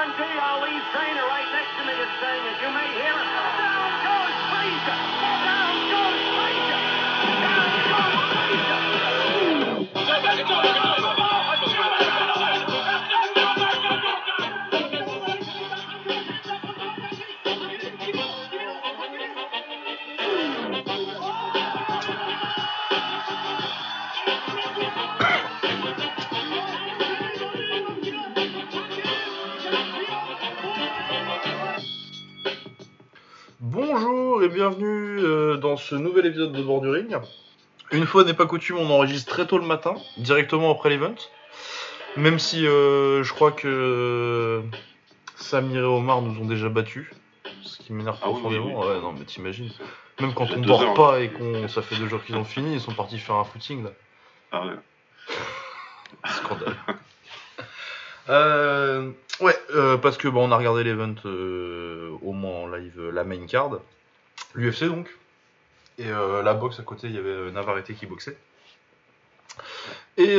guarantee Ali's trainer right next to me is saying it. You may hear Bonjour et bienvenue euh, dans ce nouvel épisode de Bord du Ring. Une fois n'est pas coutume, on enregistre très tôt le matin, directement après l'event. Même si euh, je crois que Samir et Omar nous ont déjà battus. Ce qui m'énerve Ah oui, profondément. oui. Ouais, non, mais t'imagines. Même quand on dort heures. pas et qu'on ça fait deux jours qu'ils ont fini, ils sont partis faire un footing là. Ah ouais. Scandale. Euh, ouais, euh, parce que bon, on a regardé l'event euh, au moins en live, la main card, l'UFC donc, et la boxe à côté, il y avait Navarrete qui boxait. Et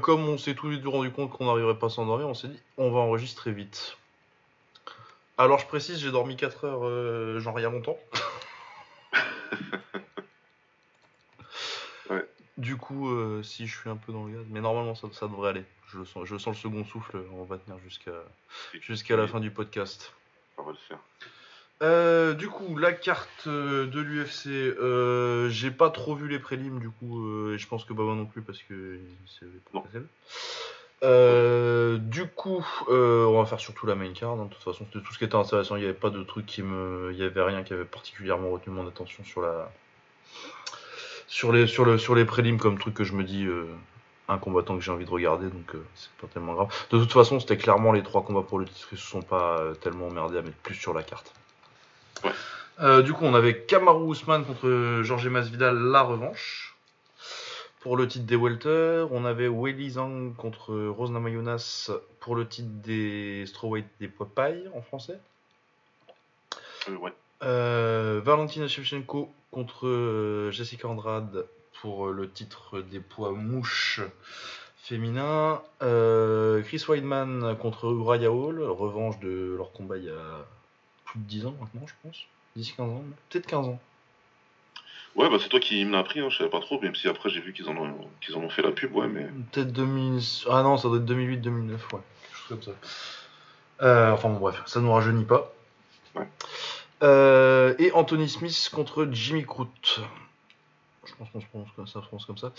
comme on s'est tous les deux rendu compte qu'on n'arriverait pas à s'endormir, on s'est dit on va enregistrer vite. Alors je précise, j'ai dormi 4 heures, genre il y a longtemps. Ouais. Du coup, si je suis un peu dans le gaz, mais normalement ça, ça devrait aller. Je sens, je sens le second souffle, on va tenir jusqu'à jusqu'à la fin du podcast. Ça va le faire. Euh, du coup, la carte euh, de l'UFC, euh, j'ai pas trop vu les prélims du coup, euh, et je pense que Baba non plus parce que c'est pas facile. Euh, du coup, euh, on va faire surtout la main card. hein. De toute façon, c'était tout ce qui était intéressant. Il n'y avait pas de truc qui me, il y avait rien qui avait particulièrement retenu mon attention sur la, sur les, sur le, sur les prélims comme truc que je me dis, euh, un combattant que j'ai envie de regarder, donc euh, c'est pas tellement grave. De toute façon, c'était clairement les trois combats pour le titre qui se sont pas euh, tellement emmerdés à mettre plus sur la carte. Ouais. Euh, du coup, on avait Kamaru Usman contre Jorge Masvidal, la revanche. Pour le titre des welter, on avait Weili Zhang contre Rose Namajunas pour le titre des strawweight des paille en français. Ouais. Valentina Shevchenko contre Jessica Andrade pour euh, le titre des poids mouches féminins. Euh, Chris Weidman contre Uriah Hall, revanche de leur combat il y a plus de 10 ans maintenant, je pense. 10-15 ans, peut-être 15 ans. Ouais, bah c'est toi qui me l'as appris, hein, je savais pas trop, même si après j'ai vu qu'ils en, ont- qu'ils en ont fait la pub, ouais, mais. Peut-être 2000. Ah non, ça doit être 2008-2009, ouais. Comme ça. Euh, enfin bon, bref, ça nous rajeunit pas. Ouais. Euh, et Anthony Smith contre Jimmy Crute. Je pense qu'on se prononce comme ça. se prononce comme ça.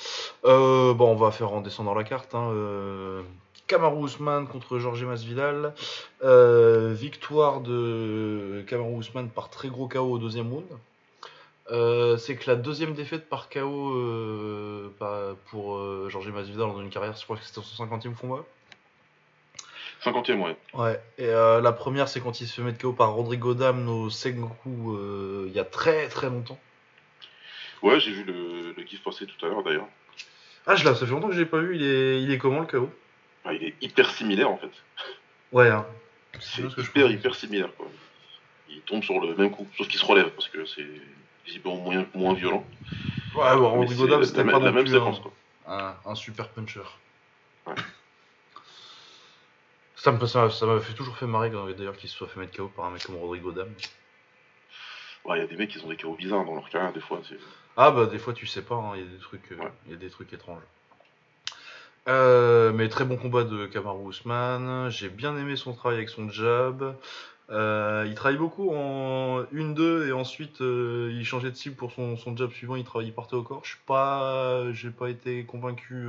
Euh, bon, on va faire en descendant la carte. Hein. Euh, Kamaru Usman contre Jorge Masvidal. Euh, victoire de Kamaru Usman par très gros KO au deuxième round. C'est que la deuxième défaite par KO pour Jorge Masvidal dans une carrière, je crois que c'était son 50e combat. 50ème, ouais. Ouais, et la première, c'est quand il se fait mettre KO par Rodrigo Dam au Sengoku il y a très très longtemps. Ouais, j'ai vu le, le gif passer tout à l'heure d'ailleurs. Ah, je l'ai, ça fait longtemps que je l'ai pas vu. Il est, il est comment le KO Ah, il est hyper similaire en fait. Ouais, hein. C'est hyper, pensais. hyper similaire quoi. Il tombe sur le même coup, sauf qu'il se relève parce que c'est visiblement moins, moins violent. Ouais, bon, Rodrigo c'était pas la même séquence un, quoi. un, un super puncher. Ouais. Ça me ça, ça m'a fait toujours fait marrer quand- d'ailleurs qu'il se soit fait mettre KO par un mec comme Rodrigo Dam. Ouais, il y a des mecs qui ont des KO bizarres dans leur carrière des fois. Ah bah des fois tu sais pas, hein, il y a des trucs, euh, Ouais. il y a des trucs étranges. Euh, mais très bon combat de Kamaru Usman. J'ai bien aimé son travail avec son jab. Euh, il travaille beaucoup en 1-2 et ensuite euh, il changeait de cible pour son, son jab suivant. Il, travaille, il partait au corps. Je pas, j'ai pas été convaincu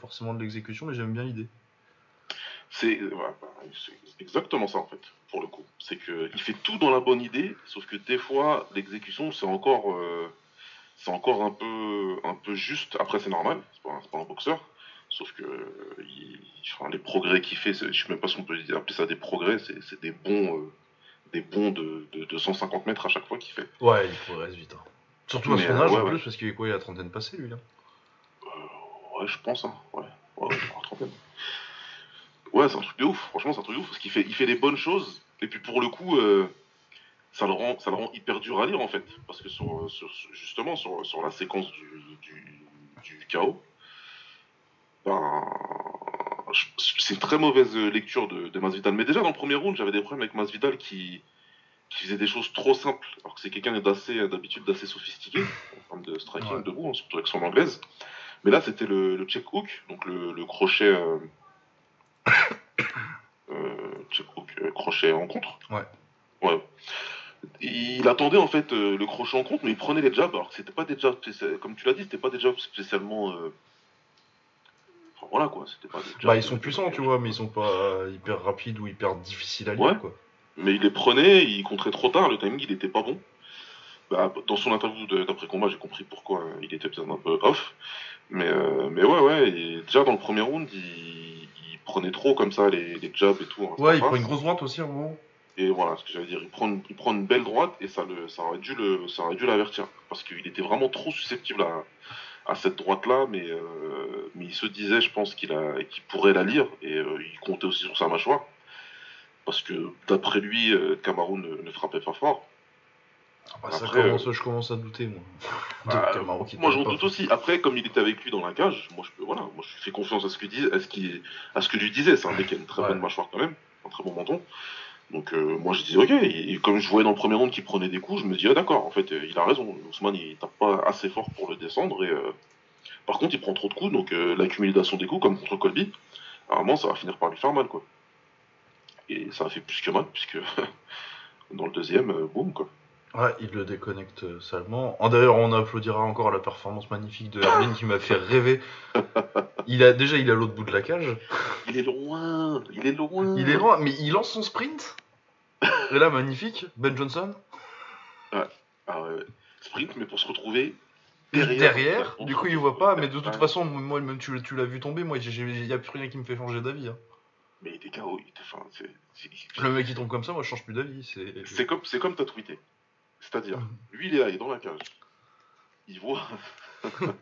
forcément de l'exécution, mais j'aime bien l'idée. C'est voilà, bah, c'est exactement ça en fait, pour le coup. C'est que il fait tout dans la bonne idée, sauf que des fois l'exécution c'est encore, c'est encore un peu, un peu juste. Après c'est normal, c'est pas, un- c'est pas un boxeur. Sauf que euh, il- enfin, les progrès qu'il fait, je sais même pas si on peut appeler ça des progrès, c'est des bons, euh, des bons de, de, de 150 mètres à chaque fois qu'il fait. Ouais, il progresse vite. hein. Surtout à son euh, âge ouais, en ouais. plus, parce qu'il est quoi, il a la trentaine passée lui. Là? Ouais, je pense, hein. Ouais, ouais, trentaine. Ouais, c'est un truc de ouf. Franchement, c'est un truc de ouf parce qu'il fait, il fait les bonnes choses. Et puis pour le coup, euh, ça le rend, ça le rend hyper dur à lire en fait, parce que sur, sur- justement sur, sur la séquence du, du, du chaos, ben, c'est une très mauvaise lecture de, de Masvidal. Mais déjà dans le premier round, j'avais des problèmes avec Masvidal qui, qui faisait des choses trop simples, alors que c'est quelqu'un d'assez, d'habitude d'assez sophistiqué en termes de striking Ouais. debout, hein, surtout avec son anglaise. Mais là, c'était le, le check hook, donc le, le crochet, euh, euh, check hook, euh, crochet en contre. Ouais. Ouais. Il attendait en fait euh, le crochet en contre, mais il prenait les jabs, alors que c'était pas des jabs, comme tu l'as dit, c'était pas des jabs spécialement. euh, Enfin, voilà quoi, c'était pas des jabs. Bah, ils sont puissants, tu vois, mais ils sont pas euh, hyper rapides ou hyper difficiles à lire, Ouais. quoi. Mais il les prenait, il contrait trop tard, le timing il était pas bon. Bah, dans son interview d'après-combat, j'ai compris pourquoi euh, il était peut-être un peu off. Mais, euh, mais ouais, ouais, et déjà dans le premier round, il, il prenait trop comme ça les, les jabs et tout. en Ouais, il prend une grosse droite aussi, à un moment. Et voilà ce que j'allais dire, il prend, une, il prend une belle droite et ça, le, ça aurait dû le, ça aurait dû l'avertir. Parce qu'il était vraiment trop susceptible à, à cette droite-là, mais, euh, mais il se disait, je pense, qu'il a, qu'il pourrait la lire et euh, il comptait aussi sur sa mâchoire. Parce que d'après lui, euh, Cameroun ne, ne frappait pas fort. Ah, ça Après, commence, je commence à douter, moi. Bah, Camaro moi j'en doute aussi. Après, comme il était avec lui dans la cage, moi je peux, voilà, moi je fais confiance à ce que dit, à ce qui, à ce que lui disait. C'est un mec qui a une très Ouais. bonne mâchoire quand même, un très bon menton. Donc euh, moi je disais ok. Et, comme je voyais dans le premier round qu'il prenait des coups, je me dis ah d'accord. En fait, euh, il a raison. Ousmane il tape pas assez fort pour le descendre et euh, par contre il prend trop de coups. Donc l'accumulation des coups, comme contre Colby, à un moment ça va finir par lui faire mal quoi. Et ça a fait plus que mal puisque dans le deuxième, boum quoi. Ouais, il le déconnecte salement. Ah, D'ailleurs, on applaudira encore la performance magnifique de Erwin qui m'a fait rêver. Il a déjà, il est à l'autre bout de la cage. Il est loin, il est loin. Il est loin, mais il lance son sprint. Et là, magnifique, Ben Johnson ouais, sprint, mais pour se retrouver derrière. derrière. Du coup, il voit pas, mais de toute façon, moi, même tu, tu l'as vu tomber. Moi, il y a plus rien qui me fait changer d'avis. hein. Mais il était KO, il était. Enfin, c'est- c'est- Le mec qui tombe comme ça, moi, je change plus d'avis. C'est. C'est comme, c'est comme t'as tweeté. C'est-à-dire, Mhm. lui, il est là, il est dans la cage. Il voit.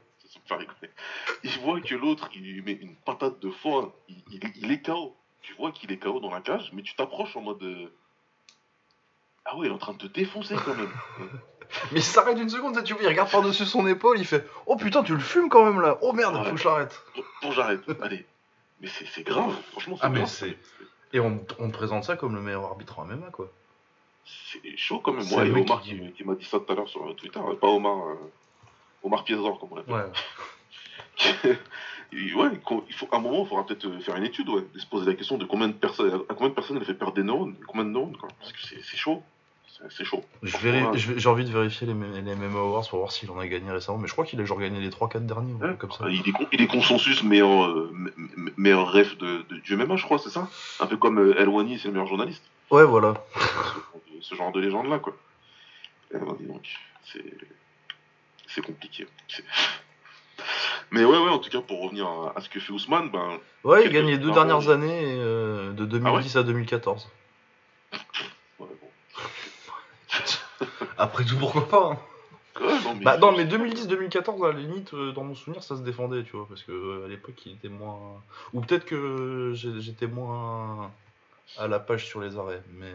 Il voit que l'autre, il lui met une patate de foin. Il, il- il est KO. Tu vois qu'il est KO dans la cage, mais tu t'approches en mode. euh, Ah ouais, il est en train de te défoncer quand même. Mais il s'arrête une seconde, ça, tu vois, il regarde par-dessus son épaule, il fait Oh putain, tu le fumes quand même là Oh merde, Ouais. faut que je l'arrête Bon, j'arrête. Allez. Mais c'est grave. Franchement, c'est Ah, mais grave. c'est- Et on, on te présente ça comme le meilleur arbitre en MMA, quoi. C'est chaud quand même. C'est Moi, et Omar qui- m'a dit ça tout à l'heure sur Twitter. Pas Omar. euh, Omar Piezor, comme on l'appelle. Ouais. Et ouais, il faut, à un moment, il faudra peut-être euh, faire une étude, ouais, de se poser la question de combien de personnes, à combien de personnes elle fait perdre des neurones, combien de neurones, quoi. Parce que c'est chaud. C'est- chaud. Vais- J'ai envie de vérifier les, les MMA Awards pour voir s'il en a gagné récemment, mais je crois qu'il a genre gagné les 3-4 derniers, Ouais. comme ça. Il est, con- il est consensus meilleur, euh, me- me- meilleur ref de, de, du MMA, je crois, c'est ça? Un peu comme euh, El Wani, c'est le meilleur journaliste. Ouais, voilà. ce, ce genre de légende-là, quoi. Eh c'est compliqué. Mais ouais, ouais, en tout cas, pour revenir à, à ce que fait Ousmane, ben, Ouais, il gagne les deux dernières arranges. années, euh, de 2010 à 2014. ouais, bon. Après tout, pourquoi pas hein. Non, mais Bah non, mais 2010-2014, à la limite, euh, dans mon souvenir, ça se défendait, tu vois, parce que euh, à l'époque, il était moins... Ou peut-être que j'ai- j'étais moins à la page sur les arrêts, mais...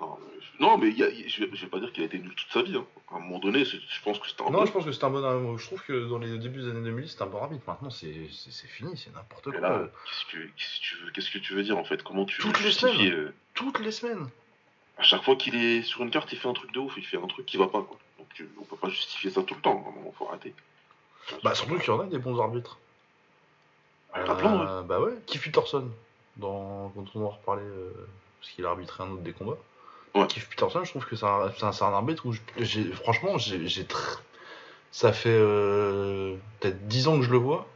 Non, mais, non, mais il y a- il- je, vais, je vais pas dire qu'il a été nul toute sa vie. hein. À un moment donné, c'est- je pense que c'était un Non, je pense que c'est un bon... Je trouve que dans les débuts des années 2000, c'était un bon arbitre. Maintenant, c'est c'est- c'est fini, c'est n'importe Mais quoi. là, qu'est-ce que, qu'est-ce que tu veux, qu'est-ce que tu veux dire en fait? Comment tu Toutes les semaines. euh, Toutes les semaines À chaque fois qu'il est sur une carte, il fait un truc de ouf, il fait un truc qui va pas, quoi. Donc euh, on peut pas justifier ça tout le temps. À un moment, faut arrêter. Bah, surtout qu'il y en a des bons arbitres. A plein, ouais. Euh, Bah ouais, Keith Peterson, dans... quand on en reparler, euh, parce qu'il a arbitré un autre des combats. Ouais. Keith Peterson, je trouve que c'est un, arbitre où, j'ai, franchement, j'ai, tr- ça fait euh, peut-être 10 ans que je le vois.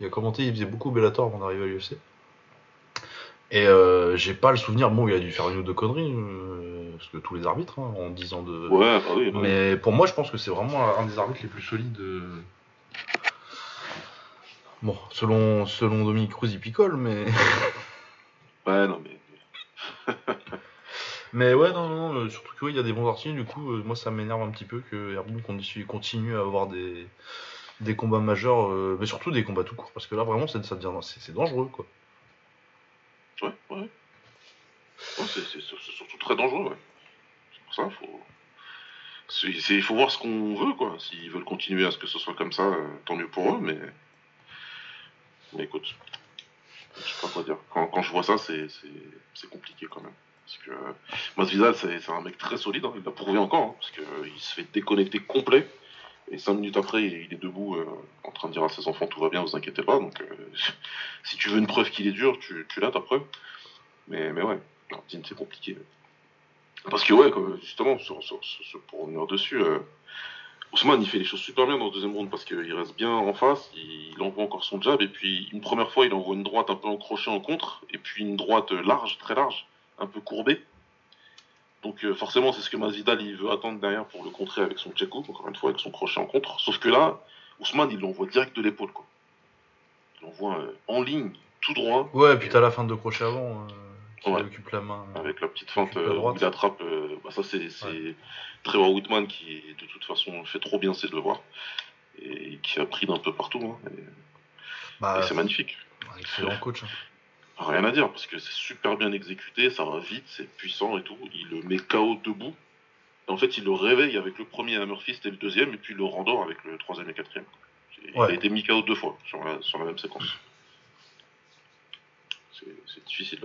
Il a commenté, il faisait beaucoup Bellator avant d'arriver à l'UFC. Et euh, j'ai pas le souvenir, bon, il a dû faire une ou deux conneries, euh, parce que tous les arbitres, hein, en 10 ans de... Ouais, bah oui. bah oui. Mais pour moi, je pense que c'est vraiment un des arbitres les plus solides. euh. Bon, selon, selon Dominique Cruz, il picole, mais. Ouais, non, mais. Mais ouais, non, non, non, euh, surtout qu'il y a des bons articles, du coup, euh, moi ça m'énerve un petit peu que Herbin continue, à avoir des, des combats majeurs, euh, mais surtout des combats tout court, parce que là vraiment c'est- ça devient c'est c'est dangereux quoi. Ouais, ouais. Ouais, c'est surtout très dangereux, ouais. Ça, faut. Il faut voir ce qu'on veut, quoi. S'ils veulent continuer à ce que ce soit comme ça, euh, tant mieux pour eux, mais. Mais écoute. je sais pas quoi dire. Quand, je vois ça, c'est compliqué quand même. Parce que euh, c'est un mec très solide, hein, il l'a prouvé encore, hein, parce qu'il se fait déconnecter complet. Et cinq minutes après, il est debout euh, en train de dire à ses enfants tout va bien, vous inquiétez pas. Donc, euh, si tu veux une preuve qu'il est dur, tu, l'as ta preuve. Mais, mais ouais, c'est compliqué. Parce que, ouais, comme, justement, sur, sur- sur- pour revenir dessus, euh, Ousmane, il fait les choses super bien dans le deuxième round parce qu'il reste bien en face, il, envoie encore son jab, et puis une première fois, il envoie une droite un peu encrochée en contre, et puis une droite large, très large, un peu courbée. Donc euh, forcément, c'est ce que Masvidal il veut attendre derrière pour le contrer avec son check encore une fois avec son crochet en contre. Sauf que là, Ousmane, il l'envoie direct de l'épaule, quoi. Il l'envoie euh, en ligne, tout droit, Ouais, puis t'as la fin de crochet avant, euh, qui Ouais. occupe la main. avec la petite feinte euh, où droite. il attrape. euh, bah, ça, c'est c'est Trevor Whitman qui, de toute façon, fait trop bien ses devoirs et qui a pris d'un peu partout. hein. Et- Bah, c'est magnifique. excellent coach. hein. Rien à dire parce que c'est super bien exécuté, ça va vite, c'est puissant et tout. Il le met KO debout. Et en fait, il le réveille avec le premier Hammer Fist et le deuxième, et puis il le rendort avec le troisième et quatrième. Il Ouais. a été mis KO deux fois sur la, sur la même séquence. C'est difficile.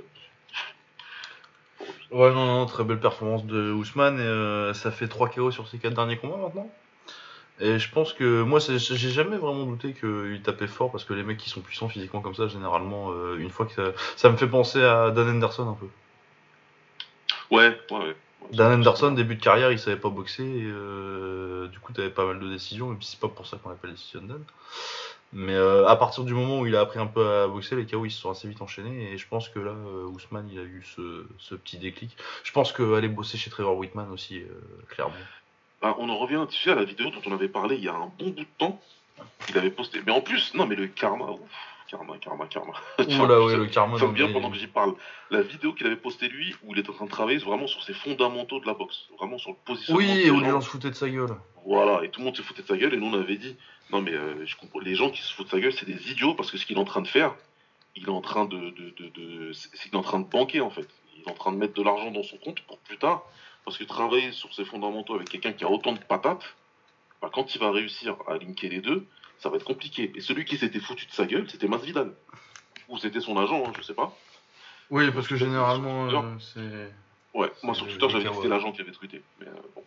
Ouais, non, non, très belle performance de Ousmane. Et, euh, ça fait 3 KO sur ses 4 derniers combats maintenant. Et je pense que moi, j'ai jamais vraiment douté qu'il tapait fort parce que les mecs qui sont puissants physiquement comme ça, généralement, euh, une fois que ça, ça me fait penser à Dan Henderson un peu. Ouais, ouais, ouais. Dan Henderson, début de carrière, il savait pas boxer. Et, euh, du coup, t'avais pas mal de décisions. Et puis, c'est pas pour ça qu'on appelle décision Dan. Mais euh, à partir du moment où il a appris un peu à boxer, les KO ils se sont assez vite enchaînés. Et je pense que là, euh, Ousmane, il a eu ce, ce petit déclic. Je pense qu'aller bosser chez Trevor Whitman aussi, euh, clairement. Bah, on en revient tu sais, à la vidéo dont on avait parlé il y a un bon bout de temps. Il avait posté. Mais en plus, non, mais le karma, ouf, karma, karma, karma. Tu vois, Oula, ouais, le karma. Ça me vient pendant que j'y parle. La vidéo qu'il avait postée lui, où il est en train de travailler vraiment sur ses fondamentaux de la boxe, vraiment sur le positionnement. Oui, de et où les gens se foutaient de sa gueule. Voilà, et tout le monde se foutait de sa gueule, et nous on avait dit, non mais euh, je comprends, les gens qui se foutent de sa gueule, c'est des idiots, parce que ce qu'il est en train de faire, il est en train de, de, de, c'est qu'il est en train de banquer en fait. Il est en train de mettre de l'argent dans son compte pour plus tard, parce que travailler sur ses fondamentaux avec quelqu'un qui a autant de patates, bah, quand il va réussir à linker les deux, ça va être compliqué. Et celui qui s'était foutu de sa gueule, c'était Masvidal. Ou c'était son agent, hein, je sais pas. Oui, parce que généralement, euh, c'est. Ouais, moi sur Twitter, j'avais dit que c'était l'agent qui avait tweeté. Mais euh, bon.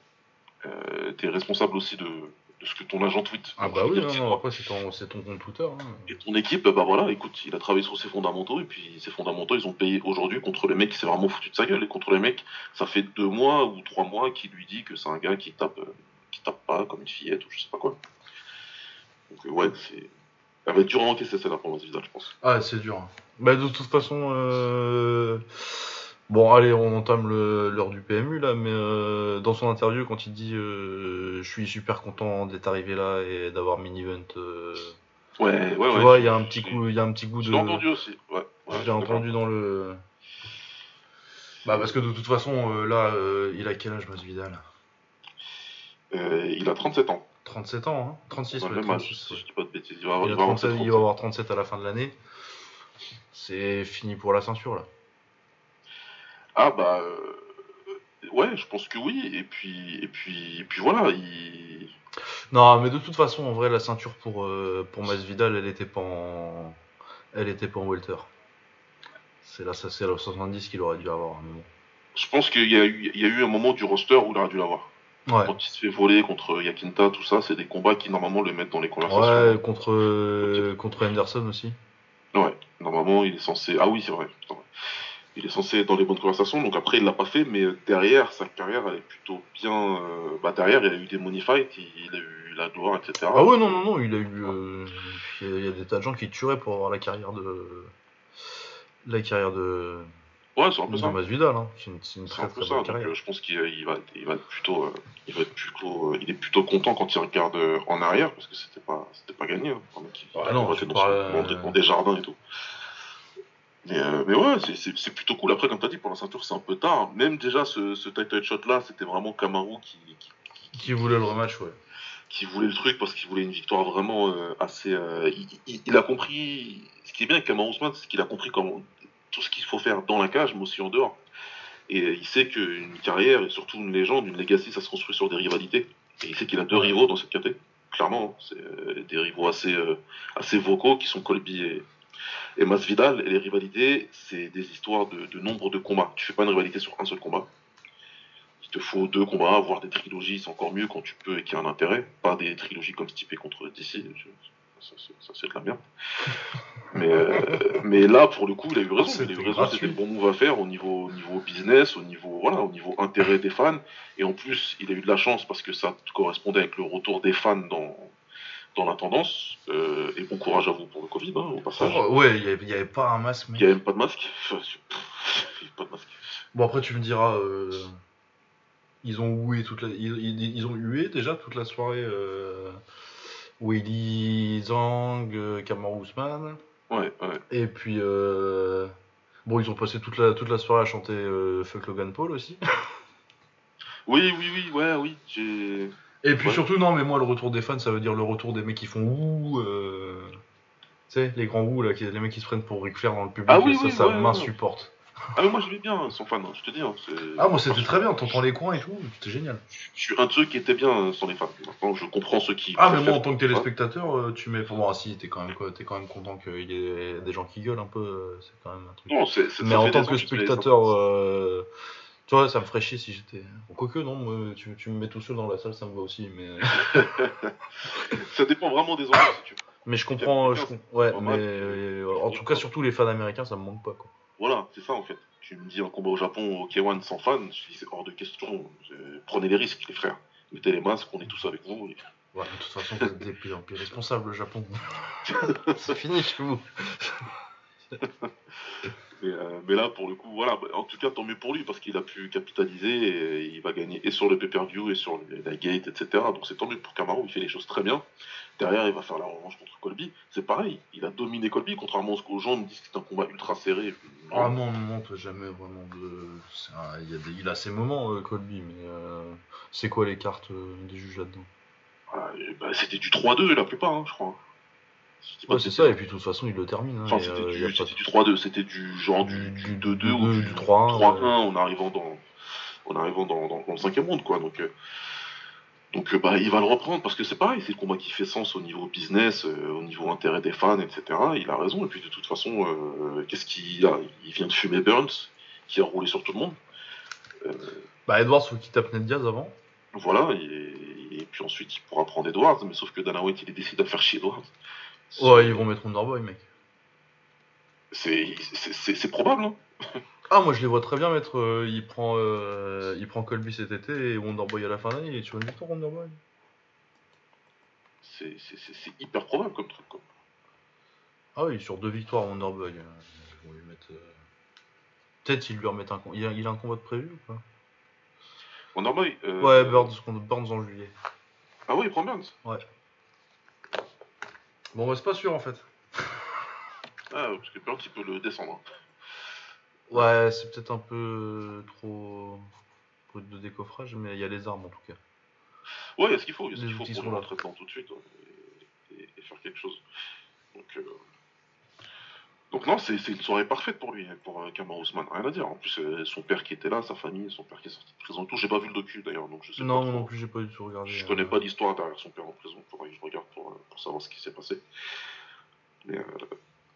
Euh, T'es responsable aussi de, de ce que ton agent tweet. Ah bah oui, non, après c'est ton, compte Twitter. hein. Et ton équipe, bah voilà, écoute, il a travaillé sur ses fondamentaux, et puis ses fondamentaux, ils ont payé aujourd'hui contre le mec qui s'est vraiment foutu de sa gueule, et contre le mec, ça fait deux mois ou trois mois qu'il lui dit que c'est un gars qui tape, euh, qui tape pas comme une fillette, ou je sais pas quoi. Donc euh, ouais, c'est... Elle va être dur à encaisser celle-là pour Masvidal, je pense. Ah, c'est dur. hein. Bah, de toute façon, euh... bon, allez, on entame le- l'heure du PMU là, mais euh, dans son interview, quand il dit euh, Je suis super content d'être arrivé là et d'avoir mini-event, Ouais, ouais, tu ouais. vois, il y a un petit coup, il y a un petit goût Je de. l'ai entendu aussi, ouais. ouais, Je l'ai suis d'accord. entendu dans le. Bah, parce que de toute façon, là, il a quel âge, Masvidal? Euh, il a 37 ans. 37 ans, hein 36, Ouais, ouais, même âge, 36, si je dis pas de bêtises. Il va, il avoir 37, 37, il va avoir 37 à la fin de l'année. C'est fini pour la ceinture là. Ah bah euh, ouais, je pense que oui. Et puis et puis et puis voilà, il... Non, mais de toute façon, en vrai, la ceinture pour, euh, pour Masvidal, elle était pas en, elle était pas en welter. C'est là, ça c'est la 70 qu'il aurait dû avoir. Bon. je pense qu'il y a eu il y a eu un moment du roster où il aurait dû l'avoir. Ouais. Quand il se fait voler contre Yakinta, tout ça, c'est des combats qui normalement le mettent dans les conversations. Ouais, contre, euh, contre Henderson aussi. Ouais, normalement il est censé. Ah oui, c'est vrai. Il est censé être dans les bonnes conversations, donc après il l'a pas fait, mais derrière sa carrière elle est plutôt bien. euh, Bah derrière il a eu des money fights, il a eu la gloire, etc. Ah ouais, non, non, non, il a eu. euh, il y a des tas de gens qui tueraient pour avoir la carrière de. La carrière de. Ouais, c'est un peu ça. Masvidal, hein. C'est une, très un peu très ça, donc euh, je pense qu'il il va, il va être plutôt, euh, il va être plutôt, euh, il est plutôt content quand il regarde euh, en arrière parce que c'était pas, c'était pas gagné. Hein, non, combattu tu dans, parles, son- dans des- euh, jardins et tout. Mais, euh, mais ouais, c'est- plutôt cool. Après, comme t'as dit, pour la ceinture, c'est un peu tard. Même déjà, ce, ce title shot là, c'était vraiment Kamaru qui, qui, Qui voulait le rematch, ouais. qui voulait le truc parce qu'il voulait une victoire vraiment euh, assez. euh, il, il- il a compris. Ce qui est bien avec Kamaru Usman, c'est qu'il a compris comment tout ce qu'il faut faire dans la cage, mais aussi en dehors. Et il sait qu'une carrière et surtout une légende, une legacy, ça se construit sur des rivalités. Et il sait qu'il a deux rivaux dans cette catégorie. Clairement, c'est euh, des rivaux assez, euh, assez vocaux qui sont Colby et, Et Masvidal et les rivalités, c'est des histoires de, nombre de combats. Tu fais pas une rivalité sur un seul combat. Il te faut deux combats, voire des trilogies, c'est encore mieux quand tu peux et qu'il y a un intérêt. Pas des trilogies comme Stipe contre DC, ça, c'est- ça, c'est de la merde. Mais, euh, mais là, pour le coup, il a eu raison. Il a eu raison, gratuit. c'était le bon move à faire au niveau, au niveau business, au niveau, voilà, au niveau intérêt des fans. Et en plus, il a eu de la chance parce que ça correspondait avec le retour des fans dans, dans la tendance. Euh, et bon courage à vous pour le Covid, hein, au passage. Oh, ouais, il y avait, avait pas un masque, Il n'y a même pas de masque. Enfin, pas de. Bon, après, tu me diras. euh, Ils ont hué toute la... ils, ils- ils ont hué déjà toute la soirée. Euh... Willy Zhang, euh, Kamaru Usman. Ouais, ouais. Et puis. Euh... Bon, ils ont passé toute la, toute la soirée à chanter euh, Fuck Logan Paul aussi. Oui, oui, oui, ouais, oui. J'ai. Et puis Ouais. surtout, non, mais moi, le retour des fans, ça veut dire le retour des mecs qui font ouh. Euh... Tu sais, les grands ouh, là, qui- les mecs qui se prennent pour Ric Flair dans le public, Ah oui, ça, oui, ça ouais. m'insupporte. Ah, mais moi, je vais bien, son fan, hein, je te dis. hein, Ah, moi, c'était très bien, t'entends les coins et tout, c'était génial. Je suis un de ceux qui était bien sans les fans. Maintenant, je comprends ceux qui. Ah, mais moi, en tant que téléspectateur, euh, tu mets. Bon, ah, si, t'es quand, même quoi, t'es quand même content qu'il y ait des gens qui gueulent un peu, euh, c'est quand même un truc. Non, c'est. mais en tant que spectateur, euh, tu vois, ça me ferait chier si j'étais. Quoique, non, moi, tu, tu me mets tout seul dans la salle, ça me va aussi, mais. Ça dépend vraiment des endroits, si tu veux. mais je comprends. Je, ouais, mais. en tout cas, surtout les fans américains, ça me manque pas, quoi. Voilà, c'est ça en fait. Tu me dis un combat au Japon au K1 sans fans, je dis c'est hors de question. Prenez les risques, les frères. Mettez les masques, on est tous avec vous. et- Ouais, de toute façon, vous êtes des pires, pires responsables, le Japon. c'est fini chez vous. Mais, euh, mais là, pour le coup, voilà. bah, En tout cas, tant mieux pour lui parce qu'il a pu capitaliser et il va gagner et sur le pay-per-view et sur le- la gate, etc. Donc c'est tant mieux pour Camaro. Il fait les choses très bien. Derrière, il va faire la revanche contre Colby. C'est pareil. Il a dominé Colby, contrairement à ce que les gens me disent que c'est un combat ultra serré. Non. Ah non, non, non, t'as jamais vraiment de. un- Il, y a des... il a ses moments, euh, Colby, mais euh, c'est quoi les cartes euh, des juges là-dedans? Ah, bah, c'était du 3-2 la plupart, hein, je crois. Si je dis pas Ouais, de c'est ça, et puis de toute façon, il le termine. hein, Enfin, c'était euh, du, c'était de- du 3-2, c'était du genre Du- du, du 2-2 ou 2, du du 3-1, 3-1 ouais. en arrivant dans en arrivant dans, dans- dans le cinquième round quoi. Donc euh, donc euh, bah il va le reprendre parce que c'est pareil, c'est le combat qui fait sens au niveau business, euh, au niveau intérêt des fans, etc. Il a raison et puis de toute façon euh, qu'est-ce qu'il a? Il vient de fumer Burns qui a roulé sur tout le monde. Euh, Bah, Edwards, faut qu'il tape Ned Diaz avant. voilà et, et puis ensuite il pourra prendre Edwards, mais sauf que Dana White il décide de faire chier Edwards. Ouais, ils vont mettre Wonderboy, mec. C'est c'est- probable. Hein. Ah, moi je les vois très bien mettre. euh, il, prend, euh, il prend Colby cet été et Wonderboy à la fin d'année. Et tu vois une victoire, Wonderboy C'est c'est- c'est- c'est hyper probable comme truc. Quoi. Ah oui, sur deux victoires, Wonderboy. euh, ils vont lui mettre. euh, Peut-être ils lui remettent un. com- Il a, il a un combat de prévu ou pas? Wonderboy. euh, Ouais, Burns contre Burns en juillet. Ah oui, il prend Burns? Bon, bah, c'est pas sûr en fait. Ah, parce que Burns, il peut le descendre. hein. Ouais, c'est peut-être un peu trop brut de décoffrage, mais il y a les armes en tout cas. Ouais, il y a ce qu'il faut, il y a ce qu'il faut pour le là. rentrer dedans tout de suite et, et faire quelque chose. Donc, euh, donc non, c'est une soirée parfaite pour lui, pour euh, Kamaru Usman, rien à dire. En plus, euh, son père qui était là, sa famille, son père qui est sorti de prison et tout. J'ai pas vu le docu d'ailleurs, donc je sais Non, pas. trop. non plus, j'ai pas du tout regardé. Je euh. connais pas l'histoire derrière son père en prison, faudrait que je regarde pour, euh, pour savoir ce qui s'est passé. Mais, euh,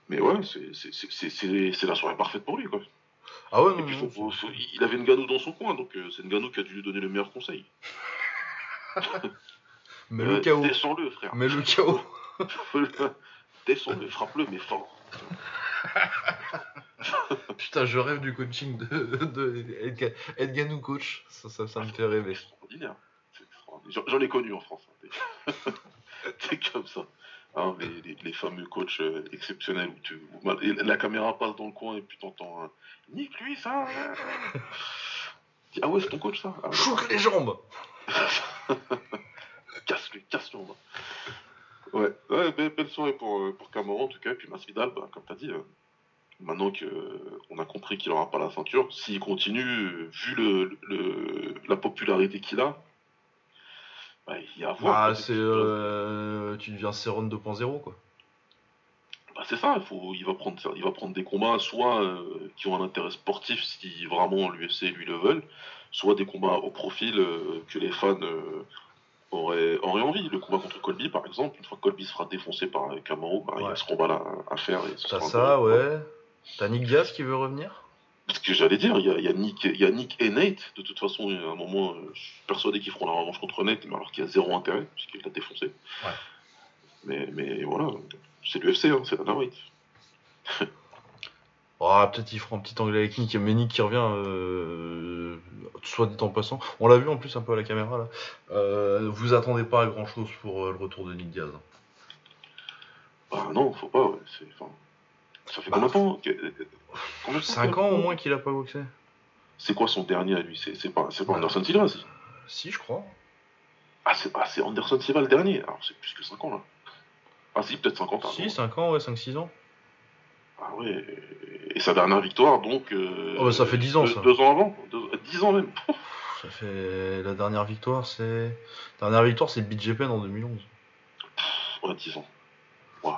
mais ouais, c'est- la soirée parfaite pour lui, quoi. Ah ouais, Et non, puis, non, faut- il avait Nganou dans son coin, donc euh, c'est Nganou qui a dû lui donner le meilleur conseil. Mais Euh, le chaos. Descends-le, frère. Mais le chaos. Descends-le, frappe-le, mais fort. Putain, je rêve du coaching de, de Edga- Edganou coach. Ça, ça, ça me fait rêver. extraordinaire. C'est extraordinaire. J'en- ai connu en France. hein. C'est comme ça. Hein, les, les- les fameux coachs euh, exceptionnels où, tu, où la caméra passe dans le coin et puis t'entends un Nique lui ça Ah ouais, c'est ton coach ça? Ah, ouais. Chouk les jambes Casse-lui, casse-lui en bas. Ouais, ouais belle, belle soirée pour, euh, pour Camaro en tout cas. Et puis Masvidal, bah, comme t'as dit, euh, maintenant qu'on a compris qu'il n'aura pas la ceinture, s'il continue, euh, vu le, le- la popularité qu'il a, bah, il y a à voir. Ah, peut-être c'est. Euh, tu deviens Céron 2.0 quoi. Bah, c'est ça, il, faut, il, va prendre, il va prendre des combats soit euh, qui ont un intérêt sportif si vraiment l'UFC lui le veulent, soit des combats au profil euh, que les fans euh, aurait, aurait envie. Le combat contre Colby, par exemple, une fois que Colby sera défoncé par Camaro, bah, il y a ce combat-là à faire. T'as ça, ouais. T'as Nick Diaz qui veut revenir? Ce que j'allais dire, il y a, y a Nick, il y a Nick et Nate. De toute façon, a un moment, euh, je suis persuadé qu'ils feront la revanche contre Nate, mais alors qu'il y a zéro intérêt, puisqu'il l'a défoncé. Ouais. Mais, mais voilà, c'est l'UFC, hein, c'est la White. Ah, peut-être il fera un petit anglais avec Nick, mais Nick qui revient, euh, soit dit en passant. On l'a vu en plus un peu à la caméra là. Euh, vous attendez pas à grand chose pour euh, le retour de Nick Diaz. hein. Ah non, faut pas, ouais. enfin, ça fait combien de temps que- combien de temps 5 qu'il a- ans au moins qu'il a pas boxé C'est quoi son dernier à lui? C'est pas, c'est pas Ouais. Anderson Silva, si je crois. Ah, c'est ah, c'est Anderson Silva le dernier Alors, c'est plus que 5 ans, là. Ah si, peut-être 50 ans. Si, 5 ans, ouais, 5-6 ans. Ah ouais, et sa dernière victoire, donc... euh, Oh, bah, ça fait 10 ans, deux, ça. Deux ans avant, deux- 10 ans même. Ça fait la dernière victoire, c'est. Dernière victoire, c'est BJ Penn en 2011. Ouais, 10 ans. Waouh.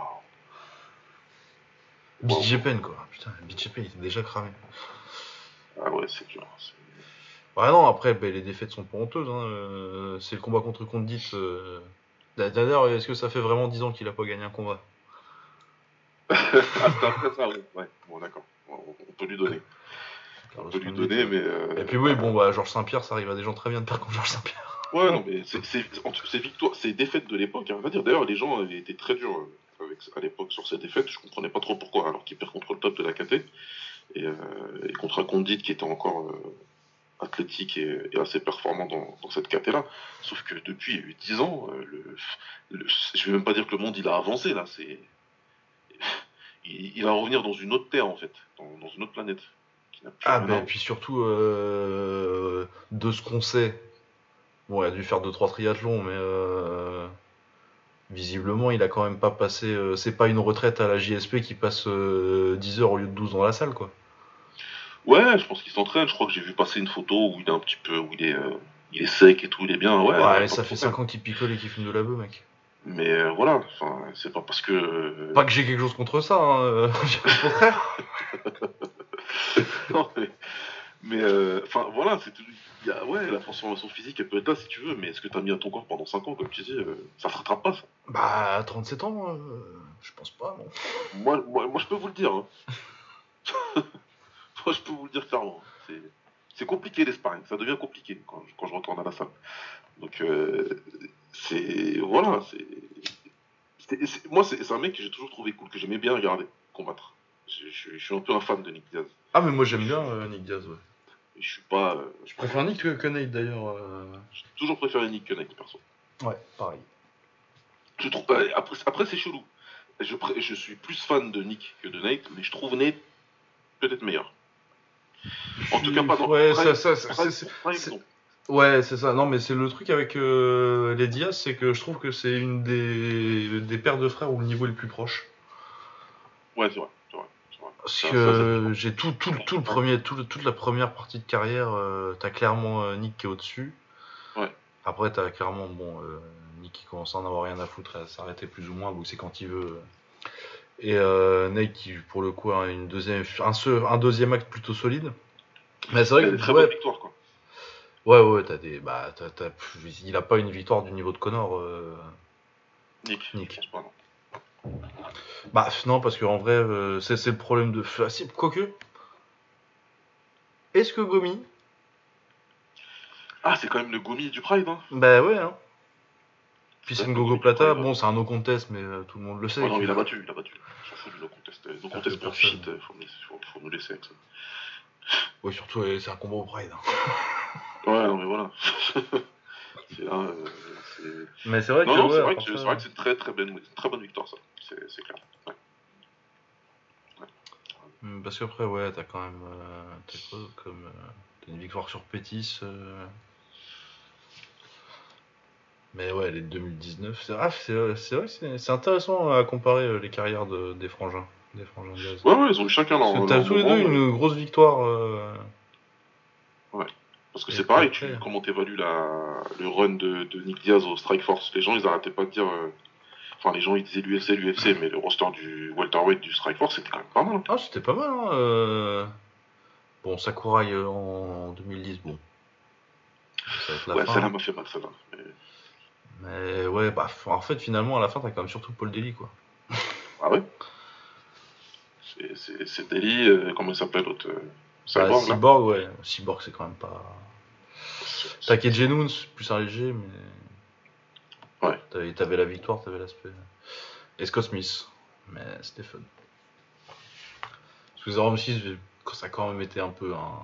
BJ Penn quoi. Putain, BJ Penn il était déjà cramé. Ah ouais, c'est dur. Ouais, non, après, bah, les défaites sont pas honteuses. Hein. euh, C'est le combat contre Condit. Euh... D'ailleurs, est-ce que ça fait vraiment 10 ans qu'il a pas gagné un combat? Ah, c'est après ça, ouais. ouais. Bon, d'accord. On, on peut lui donner. On Carlos peut lui Condit, donner, euh. mais... euh, Et puis oui, bon, bah, Georges Saint-Pierre, ça arrive à des gens très bien de perdre contre Georges Saint-Pierre. Ouais, non, mais c'est c'est- en tout- ces victoires, ces défaites de l'époque, hein, on va dire. D'ailleurs, les gens avaient été très durs euh, avec, à l'époque sur ces défaites. Je comprenais pas trop pourquoi, alors qu'il perd contre le top de la KT et, euh, et contre un Condit qui était encore euh, athlétique et, et assez performant dans, dans cette KT là. Sauf que depuis 10 ans, euh, le, le- je vais même pas dire que le monde il a avancé là. C'est il, il va revenir dans une autre terre en fait, dans, dans une autre planète. Ah, à bah, et puis surtout, euh, de ce qu'on sait, bon, il a dû faire 2-3 triathlons, mais euh, visiblement, il a quand même pas passé. euh, c'est pas une retraite à la JSP qui passe euh, 10 heures au lieu de 12 dans la salle, quoi. Ouais, je pense qu'il s'entraîne. Je crois que j'ai vu passer une photo où il est un petit peu, où il est, il est sec et tout, il est bien. Ouais. Ouais, ça fait problème. 5 ans qu'il picole et qu'il fume de la bœuf, mec. Mais euh, voilà, c'est pas parce que. euh, Pas que j'ai quelque chose contre ça, hein, euh, au contraire. non, mais, mais, euh, enfin, voilà, c'est Y a, ouais, la transformation physique, elle peut être là si tu veux, mais est-ce que t'as mis à ton corps pendant 5 ans, comme tu dis, ça se rattrape pas, ça? Bah, à 37 ans, euh, je pense pas, non. Moi, moi, moi, je peux vous le dire. hein. moi, je peux vous le dire clairement. C'est, c'est compliqué les sparring, ça devient compliqué quand je, quand je retourne à la salle. Donc, euh, c'est. Voilà, c'est. c'est- c'est- moi, c'est, c'est un mec que j'ai toujours trouvé cool, que j'aimais bien regarder combattre. Je, je- je suis un peu un fan de Nick Diaz. Ah, mais moi j'aime bien euh, Nick Diaz, ouais. Je suis pas. euh, Je préfère Nick que, Nate d'ailleurs. euh. j'ai toujours préféré Nick que Nate, perso. Ouais, pareil. Je trouve, euh, après, après c'est chelou. Je, je suis plus fan de Nick que de Nate, mais je trouve Nate peut-être meilleur. En tout cas, pas dans Ouais, ça, ça, ça- c'est- c'est-. Ouais, c'est ça. Non, mais c'est le truc avec euh, les Diaz, c'est que je trouve que c'est une des, des paires de frères où le niveau est le plus proche. Ouais, c'est vrai. c'est vrai, c'est vrai. Parce Ça, que ça, j'ai tout, tout, tout le premier, tout le- toute la première partie de carrière, euh, t'as clairement euh, Nick qui est au-dessus. Ouais. Après, t'as clairement bon, euh, Nick qui commence à en avoir rien à foutre, à s'arrêter plus ou moins, ou c'est quand il veut. Et euh, Nate qui, pour le coup, a une deuxième, un, un deuxième acte plutôt solide. Mais c'est vrai a que une très ouais, bonne victoire, quoi. Ouais, ouais, t'as des. Bah, t'as- t'as- il a pas une victoire du niveau de Connor. euh. Nick. Nick. Je pense pas, non. Bah, non, parce qu'en vrai, euh, c'est c'est le problème de. Ah, si, Quoique. Est-ce que Gomi. Ah, c'est quand même le Gomi du Pride, hein. Bah, ouais, hein. Puis c'est une Gogo Plata, ouais. bon, c'est un no contest, mais euh, tout le monde le sait. Non, il a battu, il a battu. S'en fout du no contest. No contest pour shit, faut, nous- faut, faut nous laisser avec ça. Ouais, surtout, c'est un combat au Pride. hein. Ouais, non, mais voilà. c'est là, c'est. Mais c'est vrai Non, que. non, ouais, c'est vrai que ça- vrai que c'est une très très bonne, très bonne victoire, ça. C'est clair. Ouais. Parce qu'après, ouais, t'as quand même. euh, t'as quoi comme. euh, t'as une victoire sur Pétis. euh. Mais ouais, les 2019. C'est ah, vrai que c'est intéressant à comparer les carrières de, des frangins. Des frangins Diaz. Ouais, ouais, ils ont eu chacun leur. T'as tous les deux une grosse victoire. euh, Parce que c'est pareil, tu, comment t'évalues la, le run de, de Nick Diaz au Strike Force? Les gens, ils arrêtaient pas de dire. euh, Enfin, les gens, ils disaient l'UFC, l'UFC, mais le roster du welterweight du Strike Force, c'était quand même pas mal. hein. Ah, c'était pas mal, hein. euh. Bon, Sakurai euh, en 2010, bon. Ça la Ouais, celle-là m'a fait mal, celle-là. Mais- Mais ouais, bah, en fait, finalement, à la fin, t'as quand même surtout Paul Daly, quoi. Ah ouais? C'est- euh, comment il s'appelle l'autre Cyborg, là Cyborg, ouais. Cyborg, c'est quand même pas. T'as Genoun, c'est plus un léger, mais. Ouais. T'avais, t'avais la victoire, t'avais l'aspect. Et Scott Smith. Mais c'était fun. Parce que Zaromskis, ça a quand même été un peu un.